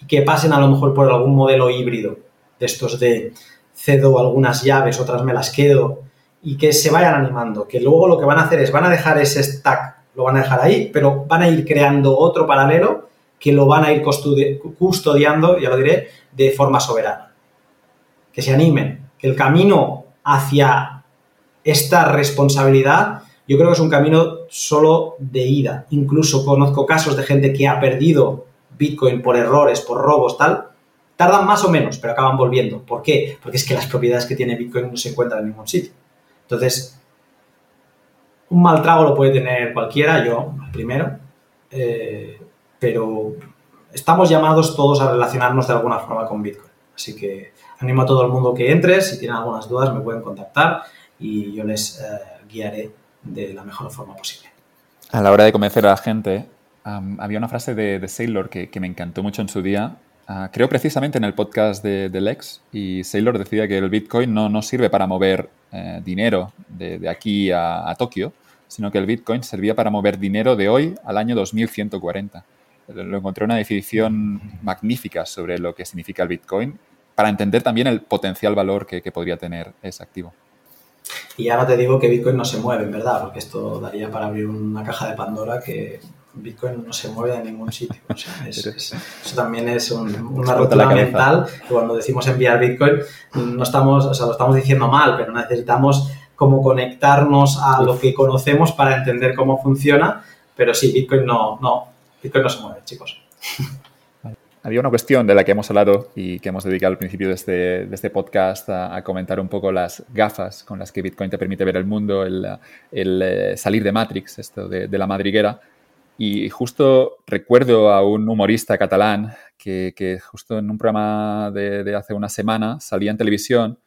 y que pasen a lo mejor por algún modelo híbrido de estos de cedo algunas llaves, otras me las quedo, y que se vayan animando, que luego lo que van a hacer es, van a dejar ese stack, lo van a dejar ahí, pero van a ir creando otro paralelo que lo van a ir custodiando, ya lo diré, de forma soberana. Que se animen, que el camino hacia esta responsabilidad, yo creo que es un camino solo de ida. Incluso conozco casos de gente que ha perdido Bitcoin por errores, por robos, tal, Tardan más o menos, pero acaban volviendo. ¿Por qué? Porque es que las propiedades que tiene Bitcoin no se encuentran en ningún sitio. Entonces, un mal trago lo puede tener cualquiera, yo primero, eh, pero estamos llamados todos a relacionarnos de alguna forma con Bitcoin. Así que animo a todo el mundo que entre, si tienen algunas dudas me pueden contactar y yo les eh, guiaré de la mejor forma posible. A la hora de convencer a la gente, había una frase de, Sailor que, me encantó mucho en su día Ah, creo precisamente en el podcast de, Lex y Sailor decía que el Bitcoin no, no sirve para mover eh, dinero de, aquí a, Tokio, sino que el Bitcoin servía para mover dinero de hoy al año 2140. Lo encontré una definición magnífica sobre lo que significa el Bitcoin para entender también el potencial valor que, que podría tener ese activo. Y no te digo que Bitcoin no se mueve, ¿verdad? Porque esto daría para abrir una caja de Pandora que Bitcoin no se mueve en ningún sitio. [laughs] eso también es [laughs] una rotura mental. cuando decimos enviar Bitcoin, no estamos, o sea, lo estamos diciendo mal, pero necesitamos como conectarnos a lo que conocemos para entender cómo funciona. Pero sí, Bitcoin no, no, Bitcoin no se mueve, chicos. [laughs] Había una cuestión de la que hemos hablado y que hemos dedicado al principio de este, de este podcast a, comentar un poco las gafas con las que Bitcoin te permite ver el mundo, el, el eh, salir de Matrix, esto de, de la madriguera. Y justo recuerdo a un humorista catalán que, justo en un programa de, hace una semana salía en televisión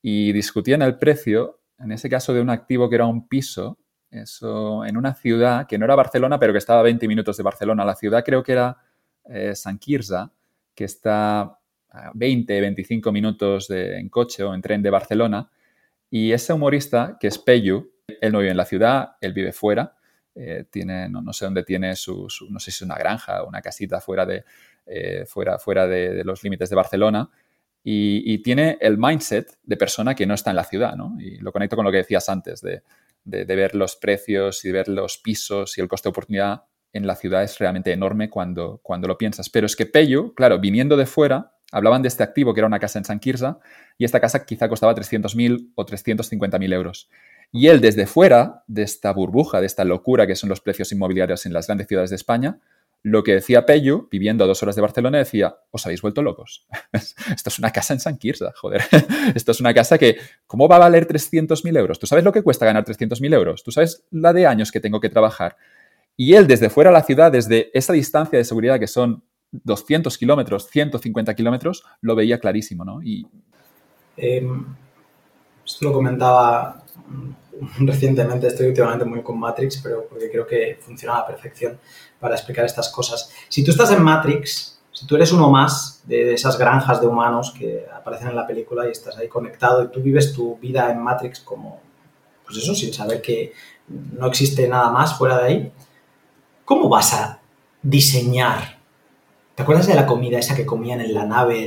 y discutían el precio, en ese caso de un activo que era un piso, eso, en una ciudad que no era Barcelona, pero que estaba a 20 minutos de Barcelona. La ciudad creo que era eh, San Quirze, que está a 20, 25 minutos en coche o en tren de Barcelona. Y ese humorista, que es Peyu, él no vive en la ciudad, él vive fuera, eh, tiene, no, sé dónde tiene su, no sé si es una granja o una casita fuera de, eh, fuera, fuera de, los límites de Barcelona. Y, tiene el mindset de persona que no está en la ciudad, ¿no? Y lo conecto con lo que decías antes, de, ver los precios y ver los pisos y el coste de oportunidad en la ciudad es realmente enorme cuando, cuando lo piensas. Pero es que Pello, claro, viniendo de fuera, hablaban de este activo que era una casa en San Quirza y esta casa quizá costaba 300.000 o 350.000 euros. Y él desde fuera de esta burbuja, de esta locura que son los precios inmobiliarios en las grandes ciudades de España, lo que decía Pello, viviendo a dos horas de Barcelona, decía, os habéis vuelto locos. [laughs] Esto es una casa en San Quirza, joder. [laughs] Esto es una casa que, ¿cómo va a valer 300.000 euros? ¿Tú sabes lo que cuesta ganar 300.000 euros? ¿Tú sabes la de años que tengo que trabajar? Y él desde fuera de la ciudad, desde esa distancia de seguridad que son 200 kilómetros, 150 kilómetros, lo veía clarísimo, ¿no? Y... Em, esto lo comentaba [laughs] recientemente, estoy últimamente muy con Matrix, pero porque creo que funciona a la perfección para explicar estas cosas. Si tú estás en Matrix, si tú eres uno más de esas granjas de humanos que aparecen en la película y estás ahí conectado y tú vives tu vida en Matrix como, pues eso, sin saber que no existe nada más fuera de ahí, ¿cómo vas a diseñar? ¿Te acuerdas de la comida esa que comían en la nave,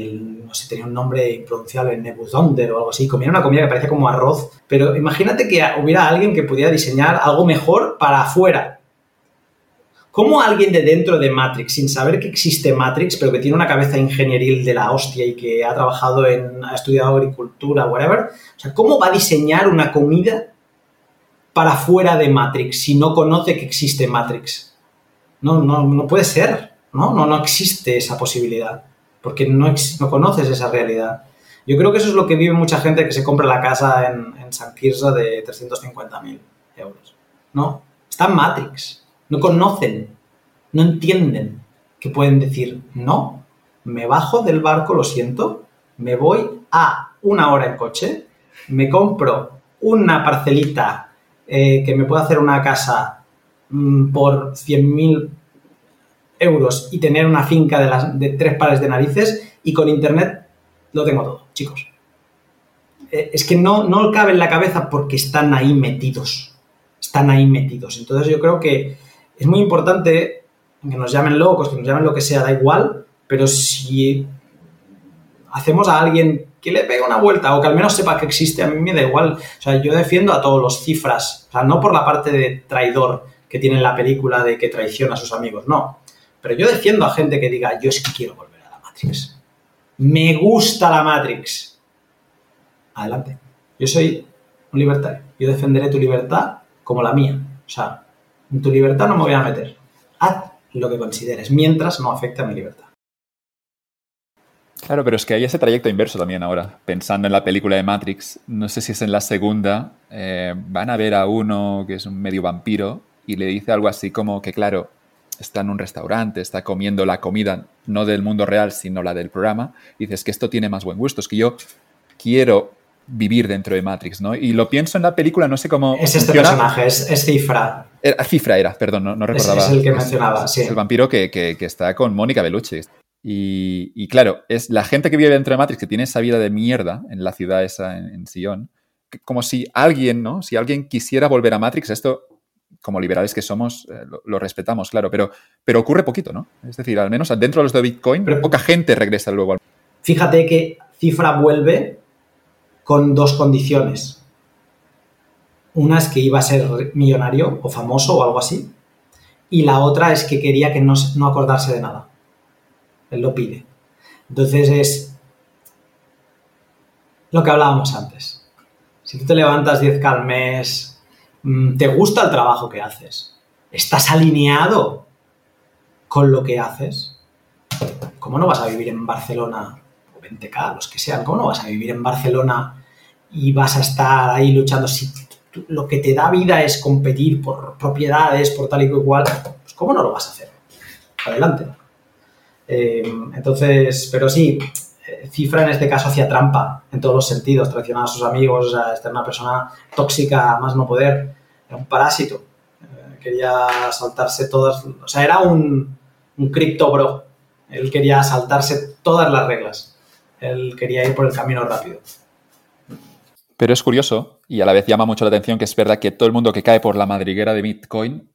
sé, tenía un nombre impronunciable, Nebuzonder o algo así, comían una comida que parecía como arroz, pero imagínate que hubiera alguien que pudiera diseñar algo mejor para afuera. ¿Cómo alguien de dentro de Matrix, sin saber que existe Matrix, pero que tiene una cabeza ingenieril de la hostia y que ha trabajado en, ha estudiado agricultura, whatever, o sea, ¿cómo va a diseñar una comida para fuera de Matrix si no conoce que existe Matrix? No, no, no puede ser, ¿no? No, no existe esa posibilidad porque no, no conoces esa realidad. Yo creo que eso es lo que vive mucha gente que se compra la casa en, en San Quirze de 350.000 euros. ¿No? Está en Matrix. No conocen, no entienden que pueden decir, no, me bajo del barco, lo siento, me voy a una hora en coche, me compro una parcelita eh, que me pueda hacer una casa mm, por 100.000 euros y tener una finca de, las, de tres pares de narices y con internet lo tengo todo, chicos. Eh, es que no, no cabe en la cabeza porque están ahí metidos. Están ahí metidos. Entonces yo creo que es muy importante que nos llamen locos, que nos llamen lo que sea, da igual, pero si hacemos a alguien que le pegue una vuelta o que al menos sepa que existe, a mí me da igual. O sea, yo defiendo a todos los cifras, o sea, no por la parte de traidor que tiene la película de que traiciona a sus amigos, no. Pero yo defiendo a gente que diga, yo es que quiero volver a la Matrix. Me gusta la Matrix. Adelante. Yo soy un libertario. Yo defenderé tu libertad como la mía. O sea, en tu libertad no me voy a meter. Haz lo que consideres, mientras no afecte a mi libertad. Claro, pero es que hay ese trayecto inverso también ahora. Pensando en la película de Matrix, no sé si es en la segunda, eh, van a ver a uno que es un medio vampiro y le dice algo así como que, claro, está en un restaurante, está comiendo la comida no del mundo real, sino la del programa, y dices que esto tiene más buen gusto, es que yo quiero vivir dentro de Matrix, ¿no? Y lo pienso en la película, no sé cómo... Es este personaje, es, Cifra. Cifra era, perdón, no, recordaba. Es, el que mencionaba, sí. Es el vampiro que, está con Mónica Bellucci. Y, claro, es la gente que vive dentro de Matrix, que tiene esa vida de mierda en la ciudad esa, en, en Sion, como si alguien, ¿no? Si alguien quisiera volver a Matrix, esto como liberales que somos, eh, lo, respetamos, claro, pero, pero ocurre poquito, ¿no? Es decir, al menos dentro de los de Bitcoin, pero, poca gente regresa luego al... Fíjate que Cifra vuelve con dos condiciones. Una es que iba a ser millonario o famoso o algo así, y la otra es que quería que no, no acordarse de nada. Él lo pide. Entonces es lo que hablábamos antes. Si tú te levantas 10 al mes, ¿Te gusta el trabajo que haces? ¿Estás alineado con lo que haces? ¿Cómo no vas a vivir en Barcelona, o 20K, los que sean, cómo no vas a vivir en Barcelona y vas a estar ahí luchando si lo que te da vida es competir por propiedades, por tal y cual, pues ¿cómo no lo vas a hacer? Adelante. Eh, entonces, pero sí, eh, Cifra en este caso hacía trampa en todos los sentidos, traicionaba a sus amigos, o sea, una persona tóxica, más no poder, era un parásito, eh, quería saltarse todas, o sea, era un, un cripto bro, él quería saltarse todas las reglas, él quería ir por el camino rápido. Pero es curioso y a la vez llama mucho la atención que es verdad que todo el mundo que cae por la madriguera de Bitcoin,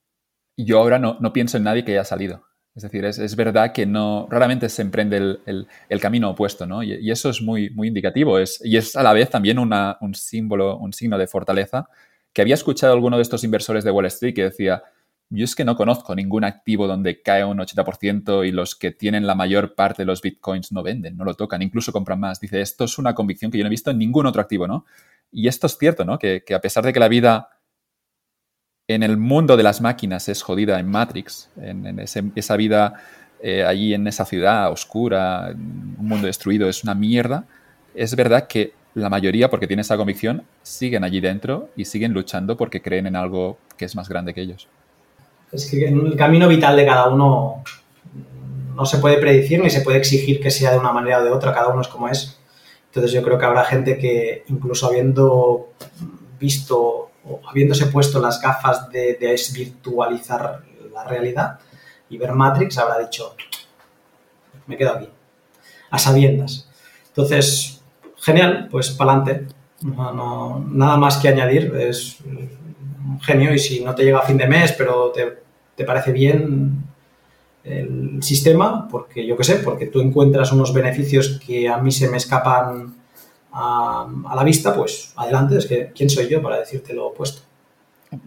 yo ahora no, no pienso en nadie que haya salido. Es decir, es, verdad que no, raramente se emprende el, camino opuesto, ¿no? Y, eso es muy, muy indicativo. Es, y es a la vez también un símbolo, un signo de fortaleza que había escuchado alguno de estos inversores de Wall Street que decía, yo es que no conozco ningún activo donde cae un 80% y los que tienen la mayor parte de los bitcoins no venden, no lo tocan, incluso compran más. Dice, esto es una convicción que yo no he visto en ningún otro activo, ¿no? Y esto es cierto, ¿no? Que, que a pesar de que la vida en el mundo de las máquinas es jodida en Matrix, en, esa vida eh, allí en esa ciudad oscura, un mundo destruido, es una mierda, es verdad que la mayoría, porque tiene esa convicción, siguen allí dentro y siguen luchando porque creen en algo que es más grande que ellos. Es que el camino vital de cada uno no se puede predecir ni se puede exigir que sea de una manera o de otra, cada uno es como es. Entonces yo creo que habrá gente que incluso habiendo visto o habiéndose puesto las gafas de, desvirtualizar la realidad y ver Matrix, habrá dicho, me quedo aquí, a sabiendas. Entonces, genial, pues para adelante. nada más que añadir, es genio y si no te llega a fin de mes, pero te, parece bien el sistema, porque yo qué sé, porque tú encuentras unos beneficios que a mí se me escapan a, la vista, pues adelante, es que ¿quién soy yo para decirte lo opuesto?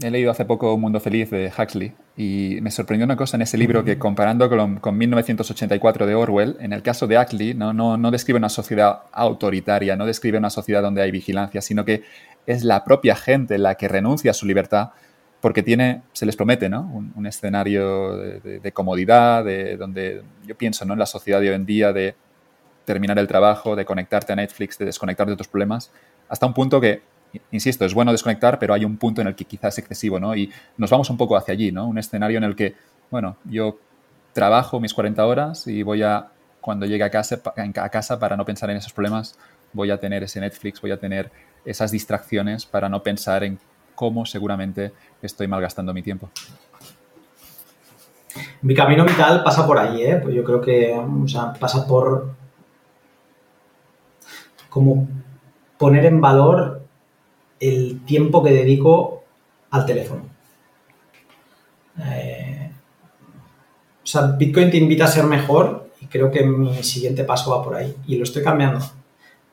He leído hace poco Mundo Feliz de Huxley y me sorprendió una cosa en ese libro que comparando con, con 1984 de Orwell, en el caso de Huxley no, no, no, describe una sociedad autoritaria, no describe una sociedad donde hay vigilancia, sino que es la propia gente la que renuncia a su libertad porque tiene, se les promete, ¿no? Un, escenario de, de, comodidad, de donde yo pienso, ¿no? En la sociedad de hoy en día de terminar el trabajo, de conectarte a Netflix, de desconectar de tus problemas, hasta un punto que, insisto, es bueno desconectar, pero hay un punto en el que quizás es excesivo, ¿no? Y nos vamos un poco hacia allí, ¿no? Un escenario en el que, bueno, yo trabajo mis 40 horas y voy a, cuando llegue a casa, a casa para no pensar en esos problemas, voy a tener ese Netflix, voy a tener esas distracciones para no pensar en cómo seguramente estoy malgastando mi tiempo. Mi camino vital pasa por ahí, ¿eh? Pues yo creo que pasa por como poner en valor el tiempo que dedico al teléfono. Eh, o sea, Bitcoin te invita a ser mejor y creo que mi siguiente paso va por ahí y lo estoy cambiando.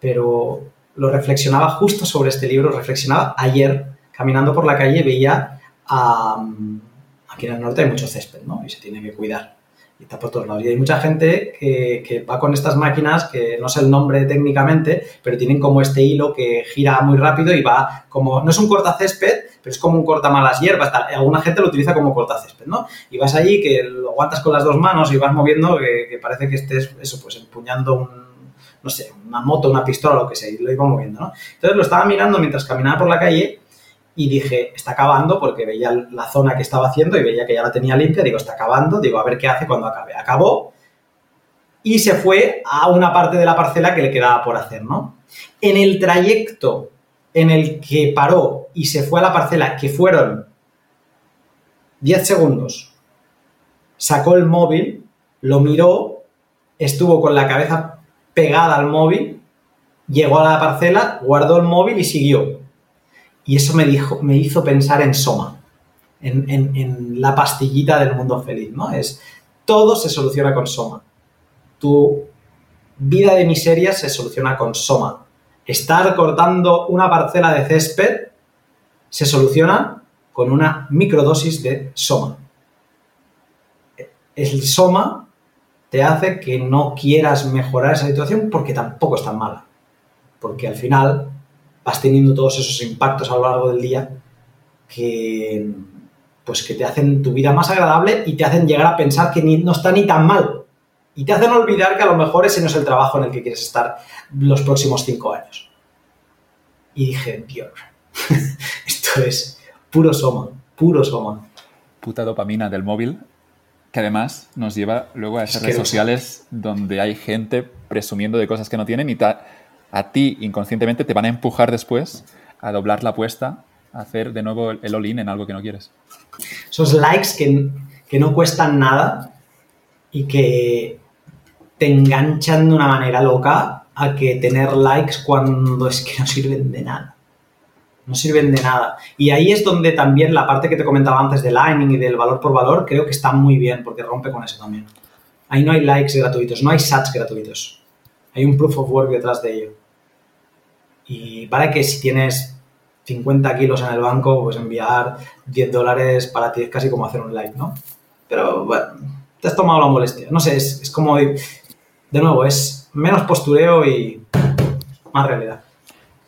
Pero lo reflexionaba justo sobre este libro, reflexionaba ayer caminando por la calle, veía a, aquí en el norte hay mucho césped, ¿no? Y se tiene que cuidar y está por todos lados. Y hay mucha gente que, va con estas máquinas, que no sé el nombre técnicamente, pero tienen como este hilo que gira muy rápido y va como, no es un cortacésped, pero es como un cortamalas hierbas, tal. Alguna gente lo utiliza como cortacésped, ¿no? Y vas allí que lo aguantas con las dos manos y vas moviendo, que, parece que estés, eso, pues empuñando un, no sé, una moto, una pistola, lo que sea, y lo iba moviendo, ¿no? Entonces lo estaba mirando mientras caminaba por la calle y dije, está acabando porque veía la zona que estaba haciendo y veía que ya la tenía limpia, digo, está acabando, digo, a ver qué hace cuando acabe. Acabó y se fue a una parte de la parcela que le quedaba por hacer, ¿no? En el trayecto en el que paró y se fue a la parcela, que fueron 10 segundos, sacó el móvil, lo miró, estuvo con la cabeza pegada al móvil, llegó a la parcela, guardó el móvil y siguió. Y eso me, dijo, me hizo pensar en Soma, en, la pastillita del mundo feliz, ¿no? Es, todo se soluciona con Soma. Tu vida de miseria se soluciona con Soma. Estar cortando una parcela de césped se soluciona con una microdosis de Soma. El Soma te hace que no quieras mejorar esa situación porque tampoco es tan mala. Porque al final vas teniendo todos esos impactos a lo largo del día que, pues que te hacen tu vida más agradable y te hacen llegar a pensar que no está ni tan mal. Y te hacen olvidar que a lo mejor ese no es el trabajo en el que quieres estar los próximos cinco años. Y dije, Dios, [laughs] esto es puro soma, puro soma. Puta dopamina del móvil que además nos lleva luego a esas redes sociales donde hay gente presumiendo de cosas que no tienen y a ti inconscientemente te van a empujar después a doblar la apuesta, a hacer de nuevo el all-in en algo que no quieres. Esos likes que, que no cuestan nada y que te enganchan de una manera loca a que tener likes cuando es que no sirven de nada. No sirven de nada. Y ahí es donde también la parte que te comentaba antes del Lightning y del valor por valor, creo que está muy bien, porque rompe con eso también. Ahí no hay likes gratuitos, no hay sats gratuitos. Hay un proof of work detrás de ello. Y para que si tienes 50 kilos en el banco, pues enviar 10 dólares para ti es casi como hacer un like, ¿no? Pero bueno, te has tomado la molestia. No sé, es, es como, de nuevo, es menos postureo y más realidad.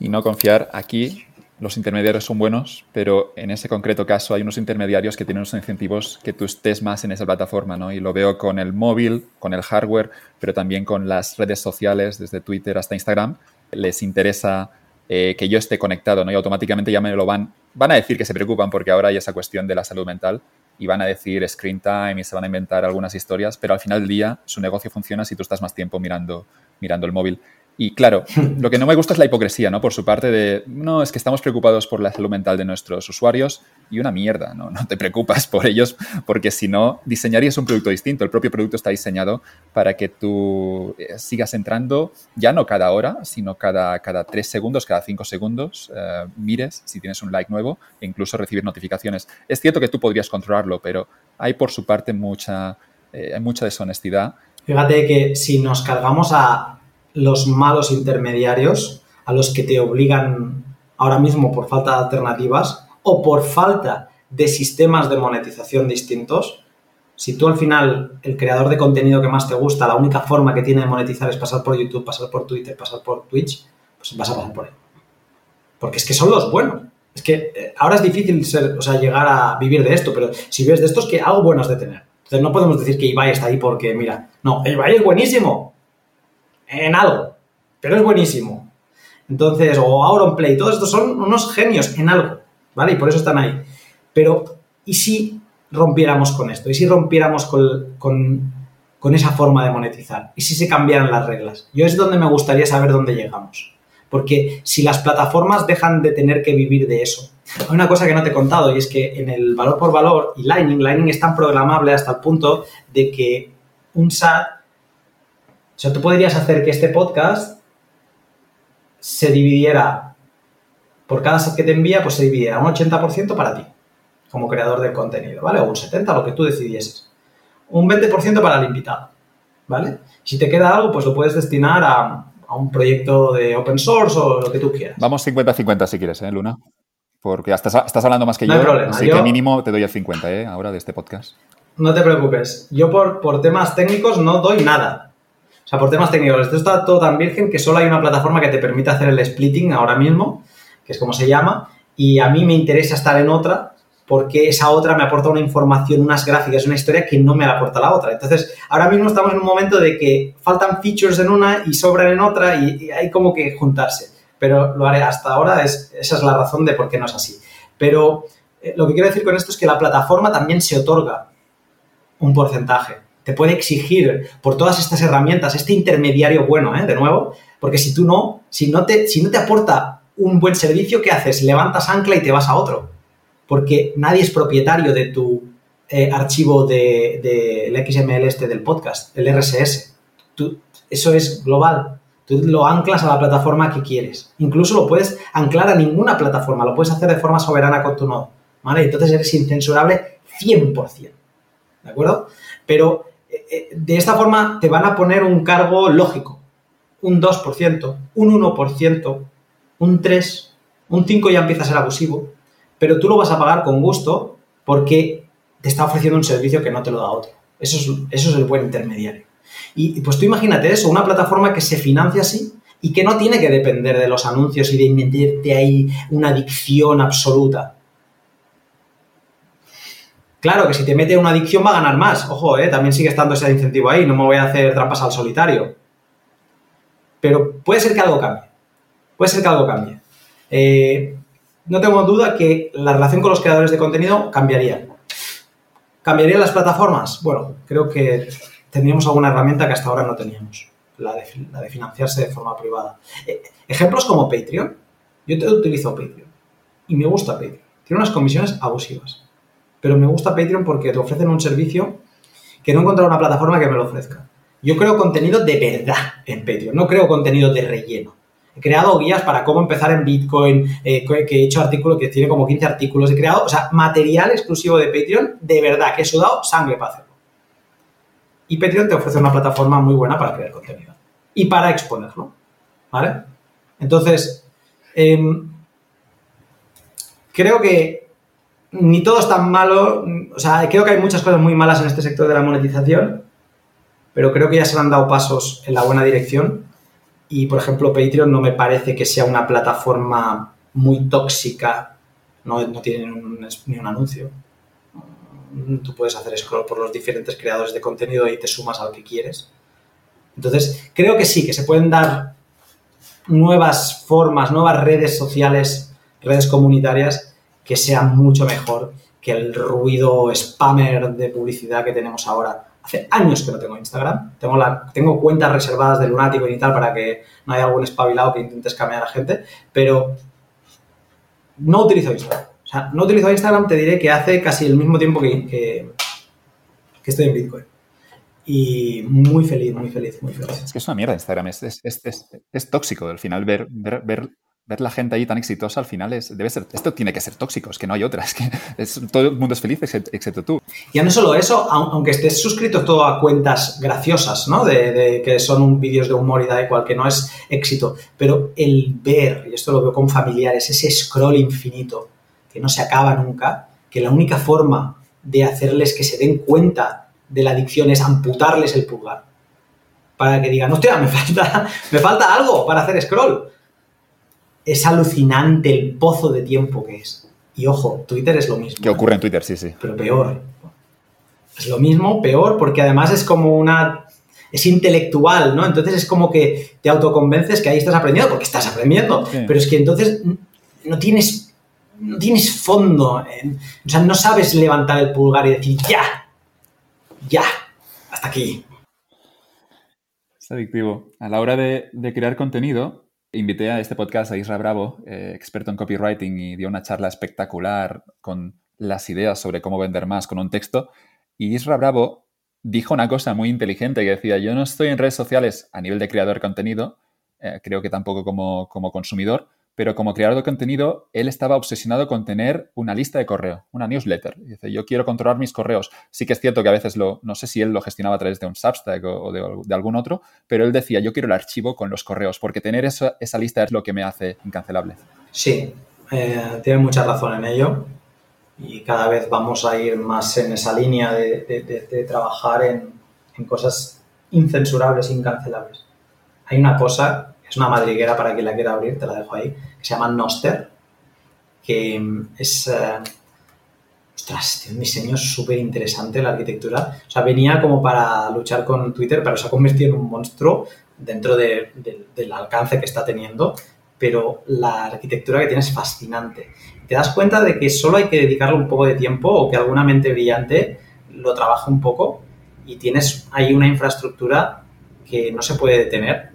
Y no confiar aquí los intermediarios son buenos, pero en ese concreto caso hay unos intermediarios que tienen unos incentivos que tú estés más en esa plataforma, ¿no? Y lo veo con el móvil, con el hardware, pero también con las redes sociales, desde Twitter hasta Instagram. Les interesa eh, que yo esté conectado, ¿no? Y automáticamente ya me lo van, van a decir que se preocupan porque ahora hay esa cuestión de la salud mental y van a decir screen time y se van a inventar algunas historias, pero al final del día su negocio funciona si tú estás más tiempo mirando, mirando el móvil. Y claro, [laughs] lo que no me gusta es la hipocresía, ¿no? Por su parte de, no, es que estamos preocupados por la salud mental de nuestros usuarios y una mierda, ¿no? No te preocupas por ellos porque si no, diseñarías un producto distinto. El propio producto está diseñado para que tú eh, sigas entrando, ya no cada hora, sino cada, cada tres segundos, cada cinco segundos, eh, mires si tienes un like nuevo e incluso recibir notificaciones. Es cierto que tú podrías controlarlo, pero hay por su parte mucha, eh, mucha deshonestidad. Fíjate que si nos cargamos a los malos intermediarios a los que te obligan ahora mismo por falta de alternativas o por falta de sistemas de monetización distintos. Si tú al final, el creador de contenido que más te gusta, la única forma que tiene de monetizar es pasar por YouTube, pasar por Twitter, pasar por Twitch, pues vas a pasar por él. Porque es que son los buenos. Es que eh, ahora es difícil ser, o sea, llegar a vivir de esto, pero si ves de esto es que algo bueno es de tener. Entonces no podemos decir que Ibai está ahí porque, mira, no, Ibai es buenísimo, en algo, pero es buenísimo. Entonces, o Auronplay, todos estos son unos genios en algo, ¿vale? Y por eso están ahí. Pero, ¿y si rompiéramos con esto? ¿Y si rompiéramos con, con, esa forma de monetizar? ¿Y si se cambiaran las reglas? Yo es donde me gustaría saber dónde llegamos. Porque si las plataformas dejan de tener que vivir de eso, hay una cosa que no te he contado y es que en el valor por valor y Lightning, Lightning es tan programable hasta el punto de que un SAT o sea, tú podrías hacer que este podcast se dividiera, por cada set que te envía, pues se dividiera un 80% para ti, como creador del contenido, ¿vale? O un 70%, lo que tú decidieses. Un 20% para el invitado, ¿vale? Si te queda algo, pues lo puedes destinar a, un proyecto de open source o lo que tú quieras. Vamos 50-50 si quieres, ¿eh, Luna? Porque estás, estás hablando más que yo, así que mínimo te doy el 50, ¿eh? Ahora de este podcast. No te preocupes. Yo por, por temas técnicos no doy nada. Sea, por temas técnicos, esto está todo tan virgen que solo hay una plataforma que te permite hacer el splitting ahora mismo, que es como se llama, y a mí me interesa estar en otra porque esa otra me aporta una información, unas gráficas, una historia que no me la aporta la otra. Entonces, ahora mismo estamos en un momento de que faltan features en una y sobran en otra y, hay como que juntarse. Pero lo haré hasta ahora, es, esa es la razón de por qué no es así. Pero eh, lo que quiero decir con esto es que la plataforma también se otorga un porcentaje te puede exigir por todas estas herramientas, este intermediario bueno, ¿eh? de nuevo, porque si tú no, si no te, si no te aporta un buen servicio, ¿qué haces? Levantas ancla y te vas a otro, porque nadie es propietario de tu eh, archivo del de, XML este del podcast, el RSS. Eso es global. Tú lo anclas a la plataforma que quieres. Incluso lo puedes anclar a ninguna plataforma, lo puedes hacer de forma soberana con tu nodo. ¿Vale? Entonces eres incensurable 100%. ¿De acuerdo? Pero de esta forma te van a poner un cargo lógico, un 2%, un 1%, un 3%, un 5% ya empieza a ser abusivo, pero tú lo vas a pagar con gusto porque te está ofreciendo un servicio que no te lo da otro. Eso es, eso es el buen intermediario. Y, pues tú imagínate eso, una plataforma que se financia así y que no tiene que depender de los anuncios y de meterte ahí una adicción absoluta. Claro que si te mete una adicción va a ganar más. Ojo, eh, también sigue estando ese incentivo ahí. No me voy a hacer trampas al solitario. Pero puede ser que algo cambie. Puede ser que algo cambie. Eh, no tengo duda que la relación con los creadores de contenido cambiaría. ¿Cambiaría las plataformas? Bueno, creo que tendríamos alguna herramienta que hasta ahora no teníamos, la de, financiarse de forma privada. Eh, ejemplos como Patreon. Yo te utilizo Patreon y me gusta Patreon. Tiene unas comisiones abusivas, pero me gusta Patreon porque te ofrecen un servicio que no he encontrado una plataforma que me lo ofrezca. Yo creo contenido de verdad en Patreon, no creo contenido de relleno. He creado guías para cómo empezar en Bitcoin, eh, que he hecho artículos que tiene como 15 artículos. He creado, o sea, material exclusivo de Patreon, de verdad, que he sudado sangre para hacerlo. Y Patreon te ofrece una plataforma muy buena para crear contenido y para exponerlo. ¿Vale? Entonces, em, creo que ni todo es tan malo. O sea, creo que hay muchas cosas muy malas en este sector de la monetización, pero creo que ya se han dado pasos en la buena dirección y, por ejemplo, Patreon no me parece que sea una plataforma muy tóxica, no, no tiene ni un anuncio. Tú puedes hacer scroll por los diferentes creadores de contenido y te sumas al que quieres. Entonces, creo que sí, que se pueden dar nuevas formas, nuevas redes sociales, redes comunitarias que sean mucho mejor que el ruido spammer de publicidad que tenemos ahora. Hace años que no tengo Instagram. Tengo, la, tengo cuentas reservadas de Lunático y tal para que no haya algún espabilado que intente escamear a gente, pero no utilizo Instagram. O sea, no utilizo Instagram, te diré que hace casi el mismo tiempo que, que, estoy en Bitcoin. Y muy feliz, muy feliz, muy feliz. Es que es una mierda Instagram, es, es, es, es tóxico al final ver, ver ver la gente ahí tan exitosa al final es, debe ser, esto tiene que ser tóxico, es que no hay otra, [laughs] es que todo el mundo es feliz excepto, tú. Ya no solo eso, aunque estés suscrito todo a cuentas graciosas, ¿no? De, que son vídeos de humor y da igual, que no es éxito, pero el ver, y esto lo veo con familiares, ese scroll infinito que no se acaba nunca, que la única forma de hacerles que se den cuenta de la adicción es amputarles el pulgar. Para que digan, hostia, me falta, [laughs] me falta algo para hacer scroll es alucinante el pozo de tiempo que es. Y ojo, Twitter es lo mismo. ¿Qué ocurre en Twitter? Sí, sí. Pero peor. Es lo mismo, peor, porque además es como una... Es intelectual, ¿no? Entonces es como que te autoconvences que ahí estás aprendiendo, porque estás aprendiendo. Pero es que entonces no tienes, no tienes fondo. o sea, no sabes levantar el pulgar y decir, ya, ya, hasta aquí. Es adictivo. A la hora de, de crear contenido, Invité a este podcast a Isra Bravo, eh, experto en copywriting, y dio una charla espectacular con las ideas sobre cómo vender más con un texto. Y Isra Bravo dijo una cosa muy inteligente que decía, yo no estoy en redes sociales a nivel de creador de contenido, eh, creo que tampoco como, como consumidor, pero como creador de contenido, él estaba obsesionado con tener una lista de correo, una newsletter. Dice, yo quiero controlar mis correos. Sí que es cierto que a veces lo, no sé si él lo gestionaba a través de un Substack o, de, algún otro, pero él decía, yo quiero el archivo con los correos, porque tener esa, esa lista es lo que me hace incancelable. Sí, eh, tiene mucha razón en ello y cada vez vamos a ir más en esa línea de, trabajar en, en cosas incensurables incancelables. Hay una cosa es una madriguera para quien la quiera abrir, te la dejo ahí, se llama Noster, que mm, es... Eh, ostras, tiene un diseño súper interesante la arquitectura. O sea, venía como para luchar con Twitter, pero se ha convertido en un monstruo dentro del alcance que está teniendo. Pero la arquitectura que tiene es fascinante. Te das cuenta de que solo hay que dedicarle un poco de tiempo o que alguna mente brillante lo trabaje un poco y tienes ahí una infraestructura que no se puede detener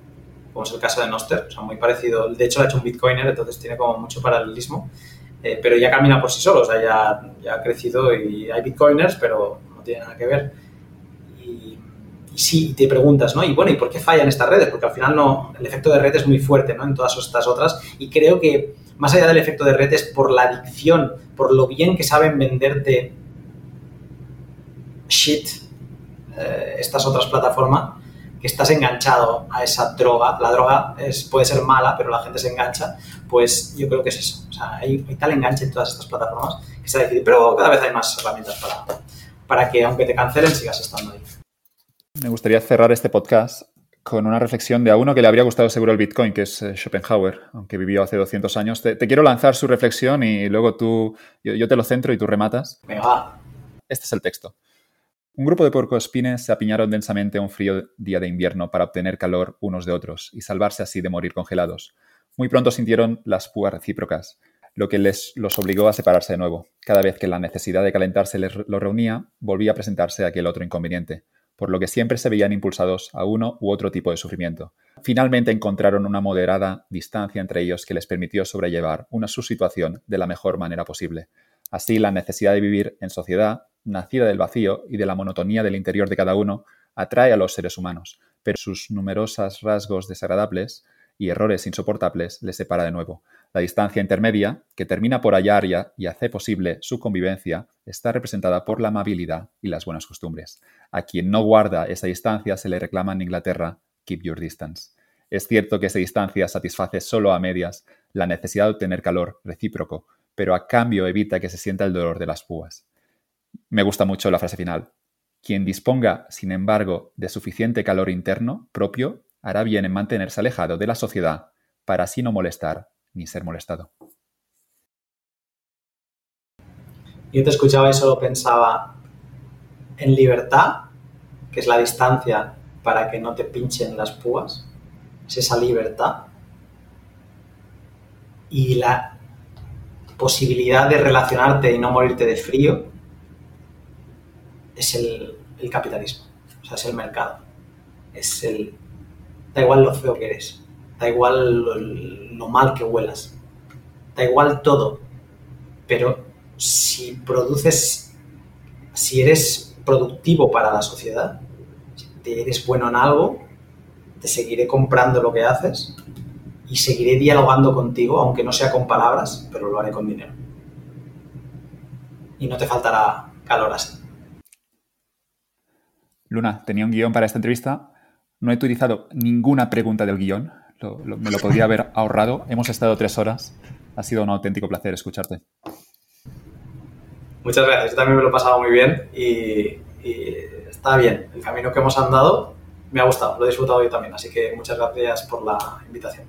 como es el caso de Noster, o sea, muy parecido. De hecho, lo ha hecho un Bitcoiner, entonces tiene como mucho paralelismo, eh, pero ya camina por sí solo, o sea, ya, ya, ha crecido y hay Bitcoiners, pero no tiene nada que ver. Y, sí, te preguntas, ¿no? Y bueno, ¿y por qué fallan estas redes? Porque al final no, el efecto de red es muy fuerte, ¿no? En todas estas otras, y creo que más allá del efecto de red es por la adicción, por lo bien que saben venderte shit eh, estas otras plataformas, que estás enganchado a esa droga, la droga es, puede ser mala, pero la gente se engancha, pues yo creo que es eso. O sea, hay, tal enganche en todas estas plataformas que se difícil, pero cada vez hay más herramientas para, para que aunque te cancelen sigas estando ahí. Me gustaría cerrar este podcast con una reflexión de a uno que le habría gustado seguro el Bitcoin, que es eh, Schopenhauer, aunque vivió hace 200 años. Te, quiero lanzar su reflexión y luego tú, yo, yo, te lo centro y tú rematas. Venga. Este es el texto. Un grupo de puercoespines se apiñaron densamente un frío día de invierno para obtener calor unos de otros y salvarse así de morir congelados. Muy pronto sintieron las púas recíprocas. lo que les, los obligó a separarse de nuevo. Cada vez que la necesidad de calentarse les lo reunía, volvía a presentarse aquel otro inconveniente, por lo que siempre se veían impulsados a uno u otro tipo de sufrimiento. Finalmente encontraron una moderada distancia entre ellos que les permitió sobrellevar una su situación de la mejor manera posible. Así, la necesidad de vivir en sociedad, nacida del vacío y de la monotonía del interior de cada uno, atrae a los seres humanos, pero sus numerosos rasgos desagradables y errores insoportables les separa de nuevo. La distancia intermedia, que termina por hallar y hace posible su convivencia, está representada por la amabilidad y las buenas costumbres. A quien no guarda esa distancia se le reclama en Inglaterra keep your distance. Es cierto que esa distancia satisface solo a medias la necesidad de obtener calor recíproco, pero a cambio evita que se sienta el dolor de las púas. Me gusta mucho la frase final. Quien disponga, sin embargo, de suficiente calor interno propio, hará bien en mantenerse alejado de la sociedad para así no molestar ni ser molestado. Yo te escuchaba y solo pensaba en libertad, que es la distancia para que no te pinchen las púas, es esa libertad y la posibilidad de relacionarte y no morirte de frío es el, capitalismo, o sea, es el mercado, es el... Da igual lo feo que eres, da igual lo, lo mal que huelas, da igual todo, pero si produces, si eres productivo para la sociedad, eres bueno en algo, te seguiré comprando lo que haces y seguiré dialogando contigo, aunque no sea con palabras, pero lo haré con dinero. Y no te faltará calor así. Luna, tenía un guion para esta entrevista. No he utilizado ninguna pregunta del guion. me lo podría haber ahorrado. Hemos estado tres horas. Ha sido un auténtico placer escucharte. Muchas gracias. Yo también me lo he pasado muy bien y está bien. El camino que hemos andado me ha gustado, lo he disfrutado yo también. Así que muchas gracias por la invitación.